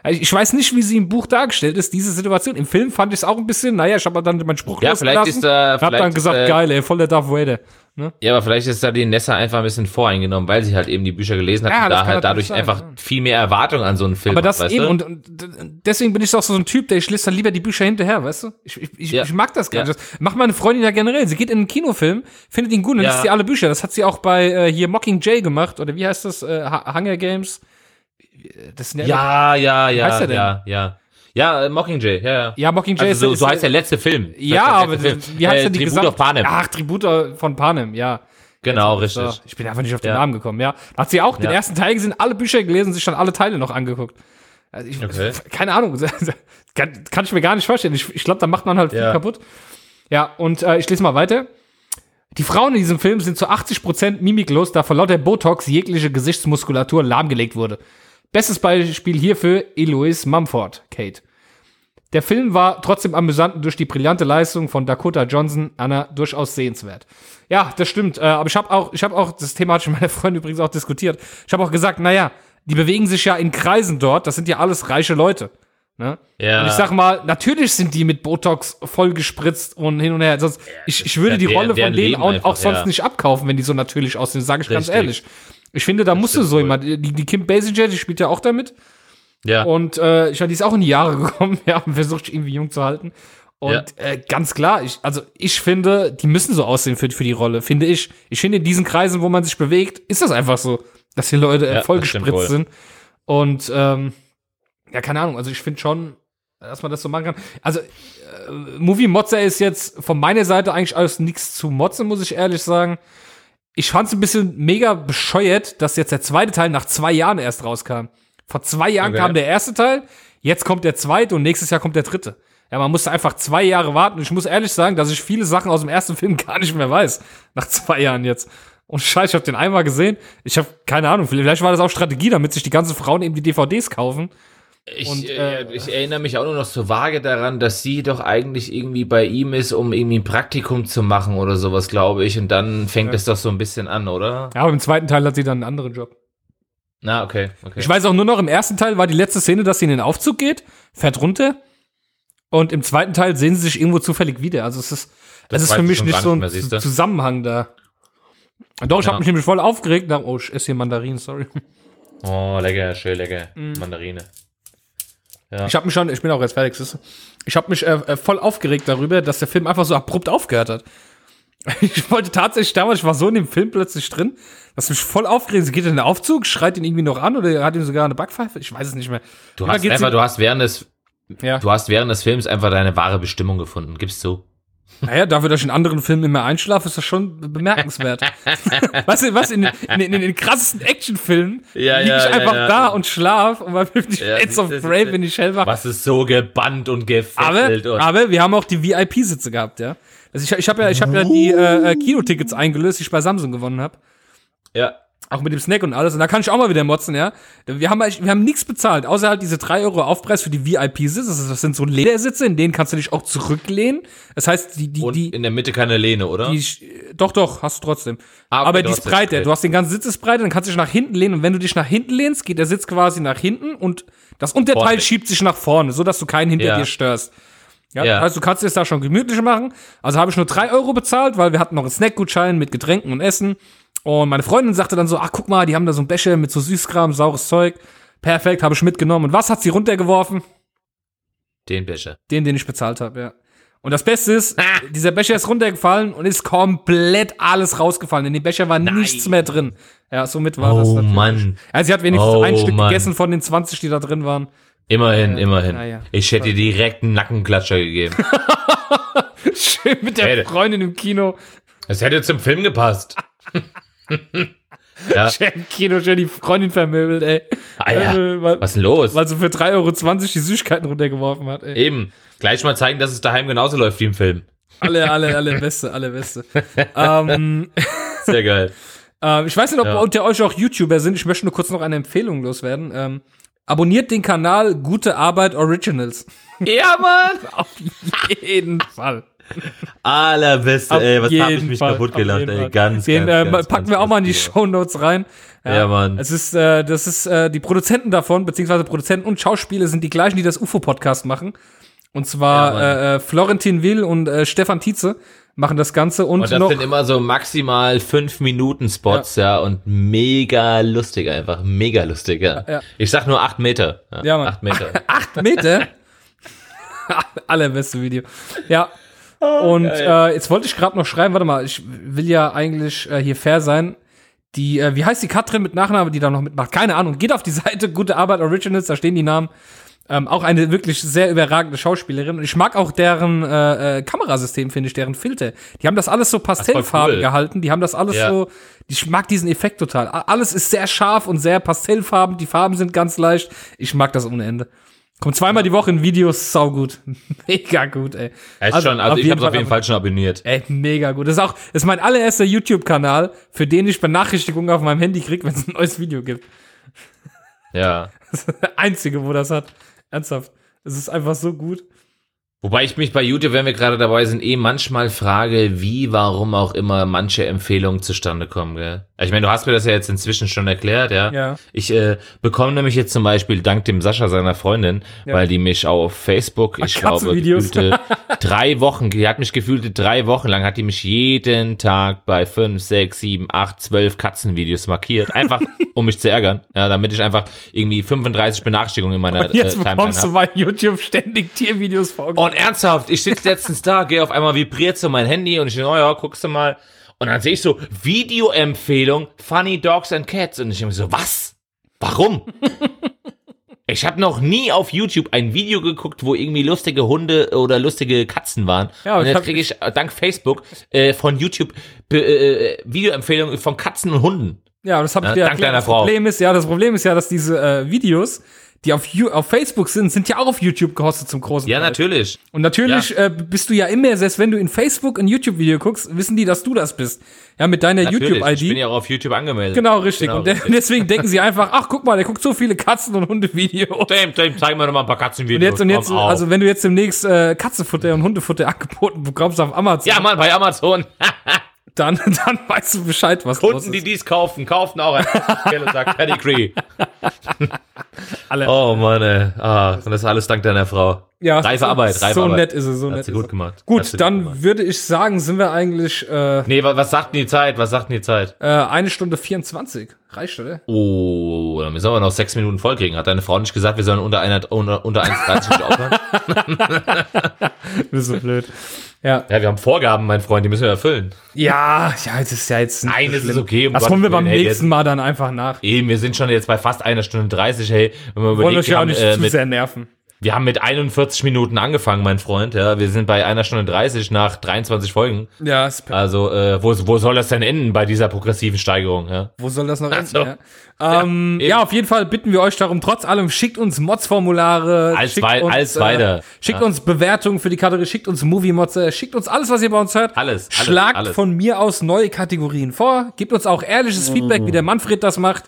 Ich ich weiß nicht, wie sie im Buch dargestellt ist, diese Situation. Im Film fand ich es auch ein bisschen, naja, ich habe dann meinen Spruch Ja, vielleicht losgelassen ist da- und hab dann gesagt, äh, geil, ey, voll der Darth Vader. Ne? Ja, aber vielleicht ist da die Nessa einfach ein bisschen voreingenommen, weil sie halt eben die Bücher gelesen hat Ja, und da halt dadurch sein, einfach ja. viel mehr Erwartung an so einen Film Aber das hat, eben, und, und deswegen bin ich doch so ein Typ, der ich lese dann lieber die Bücher hinterher, weißt du? Ich, ich, ich, Ja. ich mag das gar nicht. Das macht meine Freundin ja generell. Sie geht in einen Kinofilm, findet ihn gut und liest sie alle Bücher. Das hat sie auch bei äh, hier Mockingjay gemacht, oder wie heißt das? Äh, Hu- Hunger Games. Das sind ja, ja, ja, heißt der denn? ja, ja. Ja, äh, Mockingjay, ja, ja. Ja, Mockingjay Also so, ist, so heißt der letzte Film. Ja, aber Film. wie heißt äh, denn die Tribut Gesamt auf Panem. Ach, Tribute von Panem, ja. genau, richtig. ich bin einfach nicht auf den Ja. Namen gekommen, ja. Hat sie auch den Ja. ersten Teil gesehen, alle Bücher gelesen, sich dann alle Teile noch angeguckt. Also ich, Okay. Keine Ahnung, kann, kann ich mir gar nicht vorstellen. Ich, ich glaube, da macht man halt viel Ja. kaputt. Ja, und äh, ich lese mal weiter. Die Frauen in diesem Film sind zu 80% mimiklos, da vor lauter Botox jegliche Gesichtsmuskulatur lahmgelegt wurde. Bestes Beispiel hierfür Eloise Mumford, Kate. Der Film war trotzdem amüsant und durch die brillante Leistung von Dakota Johnson, Anna, durchaus sehenswert. Ja, das stimmt. Äh, aber ich habe auch, ich habe auch, das Thema hatte ich mit meiner Freundin übrigens auch diskutiert. Ich habe auch gesagt, naja, die bewegen sich ja in Kreisen dort. Das sind ja alles reiche Leute. Ne? Ja. Und ich sag mal, natürlich sind die mit Botox voll gespritzt und hin und her. Sonst, ich, ich würde ja die deren- Rolle von denen auch, einfach, auch sonst ja. nicht abkaufen, wenn die so natürlich aussehen, sage ich ganz Richtig. ehrlich. Ich finde, da musst du stimmt so wohl. jemand, die, die Kim Basinger, die spielt ja auch damit. ja. Und äh, ich meine, die ist auch in die Jahre gekommen, ja, und versucht irgendwie jung zu halten. Und Ja. äh, ganz klar, ich, also ich finde, die müssen so aussehen für, für die Rolle, finde ich. Ich finde, in diesen Kreisen, wo man sich bewegt, ist das einfach so, dass die Leute äh, Ja, voll das stimmt gespritzt wohl. sind. Und ähm, ja, keine Ahnung, also ich finde schon, dass man das so machen kann. Also, äh, Movie Mozza ist jetzt von meiner Seite eigentlich alles nichts zu motzen, muss ich ehrlich sagen. Ich fand es ein bisschen mega bescheuert, dass jetzt der zweite Teil nach zwei Jahren erst rauskam. Vor zwei Jahren Okay. kam der erste Teil, jetzt kommt der zweite und nächstes Jahr kommt der dritte. Ja, man musste einfach zwei Jahre warten. Und ich muss ehrlich sagen, dass ich viele Sachen aus dem ersten Film gar nicht mehr weiß. Nach zwei Jahren jetzt. Und scheiße, ich habe den einmal gesehen. Ich habe keine Ahnung, vielleicht war das auch Strategie, damit sich die ganzen Frauen eben die DVDs kaufen. Ich, Und, äh, äh, ich erinnere mich auch nur noch so vage daran, dass sie doch eigentlich irgendwie bei ihm ist, um irgendwie ein Praktikum zu machen oder sowas, glaube ich. Und dann fängt es doch so ein bisschen an, oder? Ja, aber im zweiten Teil hat sie dann einen anderen Job. Na, okay, okay. Ich weiß auch nur noch, im ersten Teil war die letzte Szene, dass sie in den Aufzug geht, fährt runter. Und im zweiten Teil sehen sie sich irgendwo zufällig wieder. Also es ist, Das es ist für ich mich nicht so ein mehr? Zusammenhang da. Doch, ich Ja. habe mich nämlich voll aufgeregt. Da, oh, ich esse hier Mandarinen, sorry. oh, lecker, schön lecker. Mhm. Mandarine. Ich habe mich schon, ich bin auch jetzt fertig. Ich habe mich äh, äh, voll aufgeregt darüber, dass der Film einfach so abrupt aufgehört hat. Ich wollte tatsächlich damals, ich war so in dem Film plötzlich drin, dass mich voll aufgeregt. Sie geht in den Aufzug, schreit ihn irgendwie noch an oder hat ihm sogar eine Backpfeife. Ich weiß es nicht mehr. Du hast einfach, du hast während des, Ja. du hast während des Films einfach deine wahre Bestimmung gefunden. Gibst du? Naja, dafür, dass ich in anderen Filmen immer einschlafe, ist das schon be- bemerkenswert. weißt du, was in, in, in, in den krassesten Actionfilmen Ja, liege ich ja, einfach ja. da und schlaf und bei 50 Ja, Shades of Grey bin ich hellwach. Was ist so gebannt und gefesselt Aber, und aber wir haben auch die VIP-Sitze gehabt, ja. Also ich, ich habe ja, ich hab ja die äh, äh, Kinotickets eingelöst, die ich bei Samsung gewonnen habe. ja. Auch mit dem Snack und alles. Und da kann ich auch mal wieder motzen, ja. Wir haben, wir haben nichts bezahlt, außer halt diese 3 Euro Aufpreis für die VIP-Sitze. Das, sind so Ledersitze, in denen kannst du dich auch zurücklehnen. Das heißt, die, die, Und die, in der Mitte keine Lehne, oder? die, doch, doch, hast du trotzdem. Ah, okay, Aber die ist breiter. Du hast den ganzen Sitz ist breiter, dann kannst du dich nach hinten lehnen. Und wenn du dich nach hinten lehnst, geht der Sitz quasi nach hinten und das Unterteil Vorne. schiebt sich nach vorne, so dass du keinen hinter Ja. dir störst. Ja, Ja. Das heißt, du kannst es da schon gemütlich machen. Also habe ich nur drei Euro bezahlt, weil wir hatten noch einen Snackgutschein mit Getränken und Essen. Und meine Freundin sagte dann so, ach guck mal, die haben da so einen Becher mit so Süßkram, saures Zeug. Perfekt, habe ich mitgenommen. Und was hat sie runtergeworfen? Den Becher. Den, den ich bezahlt habe, ja. Und das Beste ist, dieser Becher ist runtergefallen und ist komplett alles rausgefallen. In dem Becher war nichts mehr drin. Ja, somit war das Oh. Mann. Also sie hat wenigstens Oh, ein Stück Mann. gegessen von den 20, die da drin waren. Immerhin, immerhin. ja, ja. Ich hätte dir direkt einen Nackenklatscher gegeben. Schön mit der Ey, Freundin im Kino. Es hätte zum Film gepasst. ja. Im Kino, schön die Freundin vermöbelt, ey. Ah, ja. Äh, weil, Was ist denn los? weil sie für 3,20 Euro die Süßigkeiten runtergeworfen hat, ey. Eben. Gleich mal zeigen, dass es daheim genauso läuft wie im Film. Alle, alle, alle Beste, alle Beste. ähm, Sehr geil. Ähm, ich weiß nicht, ob Ja. unter euch auch YouTuber sind. Ich möchte nur kurz noch eine Empfehlung loswerden. Ähm, abonniert den Kanal Gute Arbeit Originals. ja, Mann. Auf jeden Fall. Allerbeste, Auf ey. Was hab ich mich Fall, kaputt gelacht, ey. Ganz, Den ganz, äh, ganz, packen ganz, wir auch mal in die ganz Shownotes rein. Ja, Mann. Es ist, äh, das ist, äh, die Produzenten davon, beziehungsweise Produzenten und Schauspieler sind die gleichen, die das UFO-Podcast machen. Und zwar Ja, äh, äh, Florentin Will und äh, Stefan Tietze machen das Ganze und, Und das noch sind immer so maximal 5 Minuten Spots, ja. und mega lustig einfach, mega lustig, ja. Ja. Ich sag nur 8 Meter. Ja, Ja, Mann. 8 Meter. acht Meter. Allerbeste Video. Ja. Oh, und äh, jetzt wollte ich gerade noch schreiben, warte mal, ich will ja eigentlich äh, hier fair sein. Die, äh, wie heißt die Katrin mit Nachname, die da noch mitmacht? Keine Ahnung. Geht auf die Seite Gute Arbeit Originals, da stehen die Namen. Ähm, auch eine wirklich sehr überragende Schauspielerin. Und ich mag auch deren äh, äh, Kamerasystem, finde ich, deren Filter. Die haben das alles so Pastellfarben cool. gehalten. Die haben das alles Ja. so. Ich mag diesen Effekt total. Alles ist sehr scharf und sehr pastellfarben. Die Farben sind ganz leicht. Ich mag das ohne Ende. Kommt zweimal die Woche in Videos, saugut. Mega gut, ey. Echt schon, also ich hab's auf jeden Fall schon abonniert. Ey, mega gut. Das ist auch, das ist mein allererster YouTube-Kanal, für den ich Benachrichtigungen auf meinem Handy krieg, wenn es ein neues Video gibt. Ja. Das ist der einzige, wo das hat. Ernsthaft. Es ist einfach so gut. Wobei ich mich bei YouTube, wenn wir gerade dabei sind, eh manchmal frage, wie, warum auch immer manche Empfehlungen zustande kommen, gell? Ich meine, du hast mir das ja jetzt inzwischen schon erklärt, ja? Ja. Ich äh, bekomme nämlich jetzt zum Beispiel dank dem Sascha seiner Freundin, Ja. weil die mich auf Facebook, ich glaube, gefühlte drei Wochen, die hat mich gefühlte drei Wochen lang, hat die mich jeden Tag bei fünf, sechs, sieben, acht, zwölf Katzenvideos markiert. Einfach, um mich zu ärgern, ja, damit ich einfach irgendwie 35 Benachrichtigungen in meiner Und jetzt äh, Timeline bekommst du bei YouTube ständig Tiervideos vorgestellt. Und ernsthaft, ich sitze letztens da, gehe auf einmal vibriert so mein Handy und ich denke, oh ja, guckst du mal. Und dann sehe ich so Videoempfehlung Funny Dogs and Cats und ich denke so, was? Warum? Ich habe noch nie auf YouTube ein Video geguckt, wo irgendwie lustige Hunde oder lustige Katzen waren. Ja, und ich jetzt kriege ich äh, dank Facebook äh, von YouTube Be äh, Videoempfehlungen von Katzen und Hunden. Ja, das habe ich Ja, dir erklärt. Das Frau. Problem ist ja, das Problem ist ja, dass diese äh, Videos, die auf, auf Facebook sind, sind ja auch auf YouTube gehostet zum großen Ja, Teil. natürlich. Und natürlich äh, bist du ja immer, selbst wenn du in Facebook ein YouTube-Video guckst, wissen die, dass du das bist. Ja, mit deiner natürlich. Ich bin YouTube-ID. ja auch auf YouTube angemeldet. Genau, richtig. Genau, und richtig. deswegen denken sie einfach, ach, guck mal, der guckt so viele Katzen- und Hundevideos. Dem, dem zeigen wir noch mal ein paar Und Katzenvideos. jetzt, und jetzt, Komm, auf. also wenn du jetzt demnächst äh, Katzenfutter und Hundefutter angeboten bekommst auf Amazon, ja, Mann, bei Amazon. dann, dann weißt du Bescheid, was los Kunden, die ist. dies kaufen, kaufen auch ein und Pedigree. Alle. Oh Mann, ey. Ah, und das alles dank deiner Frau. Ja, reife so, Arbeit, reife so Arbeit. nett ist es, so Hat nett sie ist gut es. gemacht. Hat Gut, sie gut dann gemacht. würde ich sagen, sind wir eigentlich äh, Nee, wa- was sagt denn die Zeit? Was sagt denn die Zeit? äh, eine Stunde 24. Reicht, oder? Oh, dann müssen wir noch sechs Minuten voll kriegen. Hat deine Frau nicht gesagt, wir sollen unter einer, unter, unter 1,30 aufhören? Das ist so blöd. Ja. Ja, wir haben Vorgaben, mein Freund, die müssen wir erfüllen. Ja, ja, das ist ja jetzt Nein, so es ist okay, um Das Gottes holen wir beim nächsten Mal dann einfach nach. Eben, wir sind schon jetzt bei fast einer Stunde 30, hey. Wenn man Wir wollen euch ja auch haben, nicht äh, zu mit, sehr nerven. wir haben mit 41 Minuten angefangen, mein Freund. Ja, wir sind bei einer Stunde 30 nach 23 Folgen. Ja, ist, Also, äh, wo, wo soll das denn enden bei dieser progressiven Steigerung? Ja? wo soll das noch enden? so. Ja. Ähm, eben. ja, auf jeden Fall bitten wir euch darum, trotz allem, schickt uns Mods-Formulare. Als schickt wei- uns, als weiter. Äh, schickt Ja. uns Bewertungen für die Kategorie, schickt uns Movie-Mods, äh, schickt uns alles, was ihr bei uns hört. Alles, alles, Schlagt alles. von mir aus neue Kategorien vor. Gebt uns auch ehrliches Feedback, wie der Manfred das macht.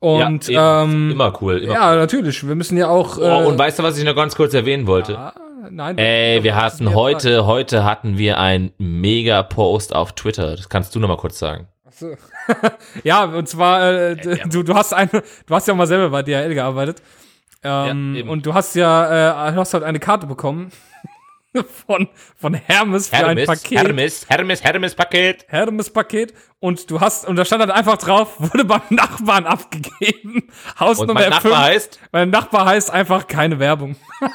Und ja, ähm, immer cool. Immer ja, natürlich. Wir müssen ja auch. Äh, Oh, und weißt du, was ich noch ganz kurz erwähnen wollte? ah, nein. Ey, wir hatten mir heute, heute hatten wir einen mega Post auf Twitter. Das kannst du noch mal kurz sagen. So. ja, und zwar, äh, du, du hast eine, du hast ja mal selber bei DHL gearbeitet. Ähm, Ja, und du hast ja, äh, du hast halt eine Karte bekommen von, von Hermes für ein Hermes, Paket. Hermes, Hermes, Hermes Paket. Hermes-Paket und du hast, und da stand halt einfach drauf, wurde beim Nachbarn abgegeben. Und Hausnummer mein Nachbar 5. heißt, Mein Nachbar heißt einfach keine Werbung.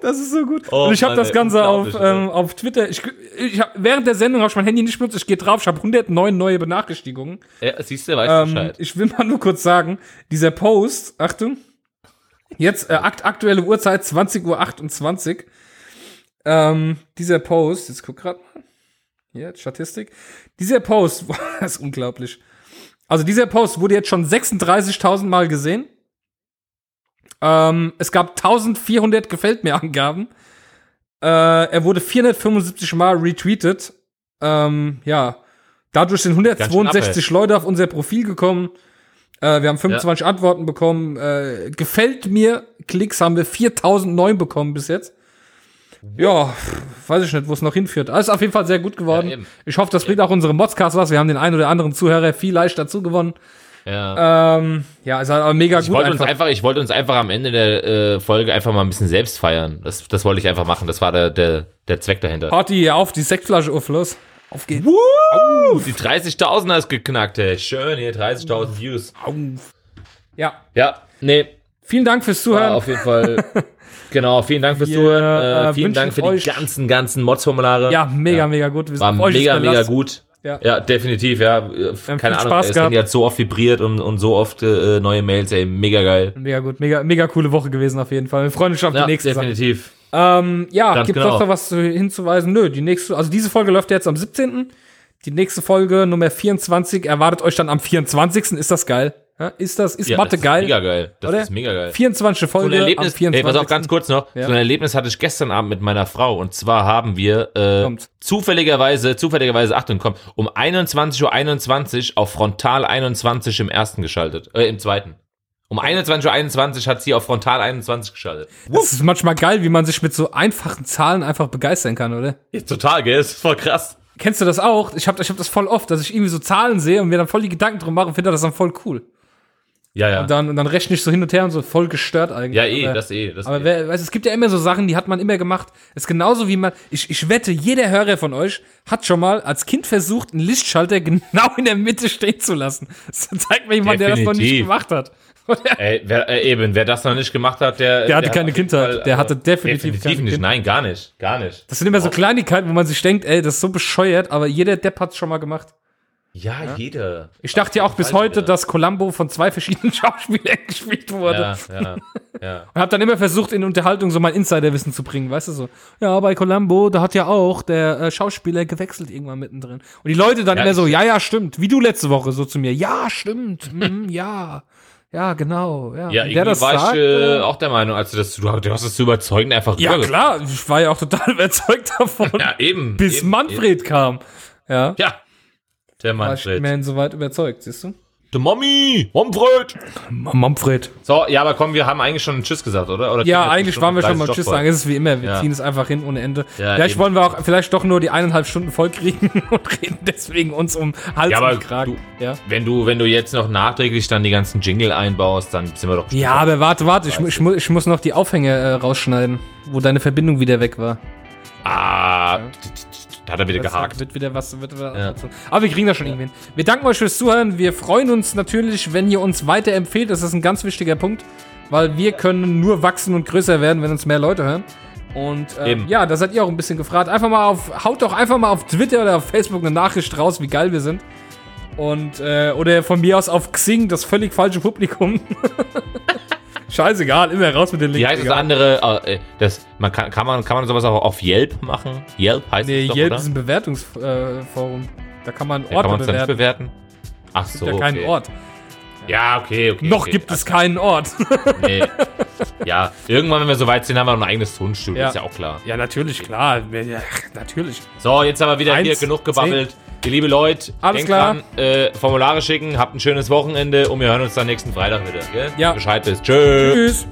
Das ist so gut. Oh und ich habe das Ganze auf, ähm, auf Twitter. Ich, ich hab, während der Sendung habe ich mein Handy nicht benutzt. Ich gehe drauf, ich habe 109 neue Benachrichtigungen. ja, siehst du, weißt Ähm, Bescheid. ich will mal nur kurz sagen, dieser Post, Achtung, jetzt äh, akt, aktuelle Uhrzeit 20.28 Uhr. Ähm, dieser Post, jetzt guck grad mal. Hier, Statistik. Dieser Post, das ist unglaublich. Also dieser Post wurde jetzt schon 36.000 Mal gesehen. Ähm, es gab 1400 gefällt mir Angaben. Äh, er wurde 475 Mal retweetet. Ähm, ja, dadurch sind Ganz schön 162 Leute auf unser Profil gekommen. Äh, wir haben 25 Antworten bekommen. Äh, gefällt mir. Klicks haben wir 4009 bekommen bis jetzt. Ja, weiß ich nicht, wo es noch hinführt. Alles auf jeden Fall sehr gut geworden. Ja, ich hoffe, das bringt auch unsere Modscast was. Wir haben den einen oder anderen Zuhörer viel leicht dazu gewonnen. Ja. Ähm, ja, ist halt aber mega Ich gut wollte uns einfach. einfach, ich wollte uns einfach am Ende der äh, Folge einfach mal ein bisschen selbst feiern. Das, das wollte ich einfach machen. Das war der, der, der Zweck dahinter. Party auf, die Sektflasche auf los. Auf geht's. Uh, die 30.000 ist geknackt, ey. Schön hier, 30.000 Views. Ja, Ja, nee, vielen Dank fürs Zuhören. auf jeden Fall. genau, vielen Dank fürs Wir, Zuhören. äh, Äh, vielen Dank für die ganzen, ganzen Mods-Formulare. ja, mega, mega gut. Wir War auf mega, mega gut. Ja. Ja, definitiv, ja. Keine Ahnung, Spaß es gehabt. Hat so oft vibriert und, und so oft äh, neue Mails, ey, mega geil. Mega gut, mega, mega coole Woche gewesen auf jeden Fall. Wir freuen uns schon auf Ja, die nächste Sache. Ähm, ja, Ganz gibt es genau. noch was zu- hinzuweisen? Nö, die nächste, also diese Folge läuft jetzt am 17. Die nächste Folge, Nummer 24, erwartet euch dann am 24. Ist das geil? Ja, ist das, ist Ja, Mathe das geil? Ist mega geil. Das Oder? ist mega geil. 24. So ein Folge Erlebnis, am 24. ey, pass auf, ganz kurz noch. Ja. So ein Erlebnis hatte ich gestern Abend mit meiner Frau. Und zwar haben wir äh, Kommt. zufälligerweise, zufälligerweise, Achtung, komm, um 21.21 Uhr auf Frontal 21 im ersten geschaltet, äh, im zweiten. Um 21.21 Uhr hat sie auf Frontal 21 geschaltet. Das ist manchmal geil, wie man sich mit so einfachen Zahlen einfach begeistern kann, oder? Jetzt total, gell? Das ist voll krass. Kennst du das auch? Ich habe ich hab das voll oft, dass ich irgendwie so Zahlen sehe und mir dann voll die Gedanken drum mache und finde das dann voll cool. Ja, ja. Und dann, und dann rechne ich so hin und her und so voll gestört eigentlich. ja, eh, aber, das eh. Das Aber eh. wer, weißt, es gibt ja immer so Sachen, die hat man immer gemacht. Ist genauso wie man. Ich, ich wette, jeder Hörer von euch hat schon mal als Kind versucht, einen Lichtschalter genau in der Mitte stehen zu lassen. Das zeigt mir jemand, der das noch nicht Definitiv. gemacht hat. Ey, wer, äh, eben, wer das noch nicht gemacht hat, der. Der hatte hat keine jeden Kindheit. Der hatte definitiv definitiv keine nicht. Kind- Nein, gar nicht. Gar nicht. Das sind immer so Kleinigkeiten, wo man sich denkt, ey, das ist so bescheuert, aber jeder Depp hat's schon mal gemacht. Ja, jeder. Ich dachte ja auch bis Fall heute, wieder. dass Columbo von zwei verschiedenen Schauspielern gespielt wurde. Ja, ja, ja. Und hab dann immer versucht, in Unterhaltung so mein Insiderwissen zu bringen, weißt du so. Ja, bei Columbo, da hat ja auch der äh, Schauspieler gewechselt irgendwann mittendrin. Und die Leute dann Ja, immer so, ja, ja, stimmt. Wie du letzte Woche so zu mir. Ja, stimmt. mhm, ja. Ja, genau. Ja, Ja, Und irgendwie war ich äh, äh, auch der Meinung, als du das, du, du hast es zu überzeugend einfach ja, klar. Ich war ja auch total überzeugt davon, Ja, eben. bis eben, Manfred kam. Ja. Eben. Ja. Der War ich Manfred. immerhin soweit überzeugt, siehst du? The Mommy, Momfred. Momfred. So, ja, aber komm, wir haben eigentlich schon Tschüss gesagt, oder? oder Ja, eigentlich waren wir schon mal 30 Tschüss sagen. Es ist wie immer, wir Ja. ziehen es einfach hin ohne Ende. Ja, vielleicht eben. wollen wir auch vielleicht doch nur die eineinhalb Stunden voll kriegen und reden deswegen uns um Hals Ja, aber und Kragen. Ja. Wenn du, wenn du jetzt noch nachträglich dann die ganzen Jingle einbaust, dann sind wir doch ja, aber warte, warte, ich, ich, mu- ich muss noch die Aufhänge äh, rausschneiden, wo deine Verbindung wieder weg war. Ah, da hat er wieder Das gehakt. Wird wieder was, wird wieder Ja. Aber wir kriegen das schon irgendwie hin. Wir danken euch fürs Zuhören. Wir freuen uns natürlich, wenn ihr uns weiterempfehlt. Das ist ein ganz wichtiger Punkt, weil wir können nur wachsen und größer werden, wenn uns mehr Leute hören. Und äh, ja, da seid ihr auch ein bisschen gefragt. Einfach mal auf, haut doch einfach mal auf Twitter oder auf Facebook eine Nachricht raus, wie geil wir sind. Und, äh, oder von mir aus auf Xing, das völlig falsche Publikum. Scheißegal, immer raus mit den Links. Wie heißt das egal. andere? äh, Das, man kann, kann, man, kann man sowas auch auf Yelp machen? Yelp heißt Nee, es doch, Yelp oder? ist ein Bewertungsforum. Da kann man Ja, kann Orte man es dann nicht bewerten. bewerten? Ach so, ja keinen okay. Ort. Ja, okay, okay. Noch okay. gibt es keinen Ort. Nee. Ja, irgendwann, wenn wir soweit sind, haben wir noch ein eigenes Tonstudio, Ja. ist ja auch klar. ja, natürlich, klar. Ja, natürlich. So, jetzt haben wir wieder Eins, hier genug gebabbelt. Ihr liebe Leute, Alles denkt klar. dran, äh, Formulare schicken, habt ein schönes Wochenende und wir hören uns dann nächsten Freitag wieder. Gell? Ja. Bescheid wisst. Tschö. Tschüss.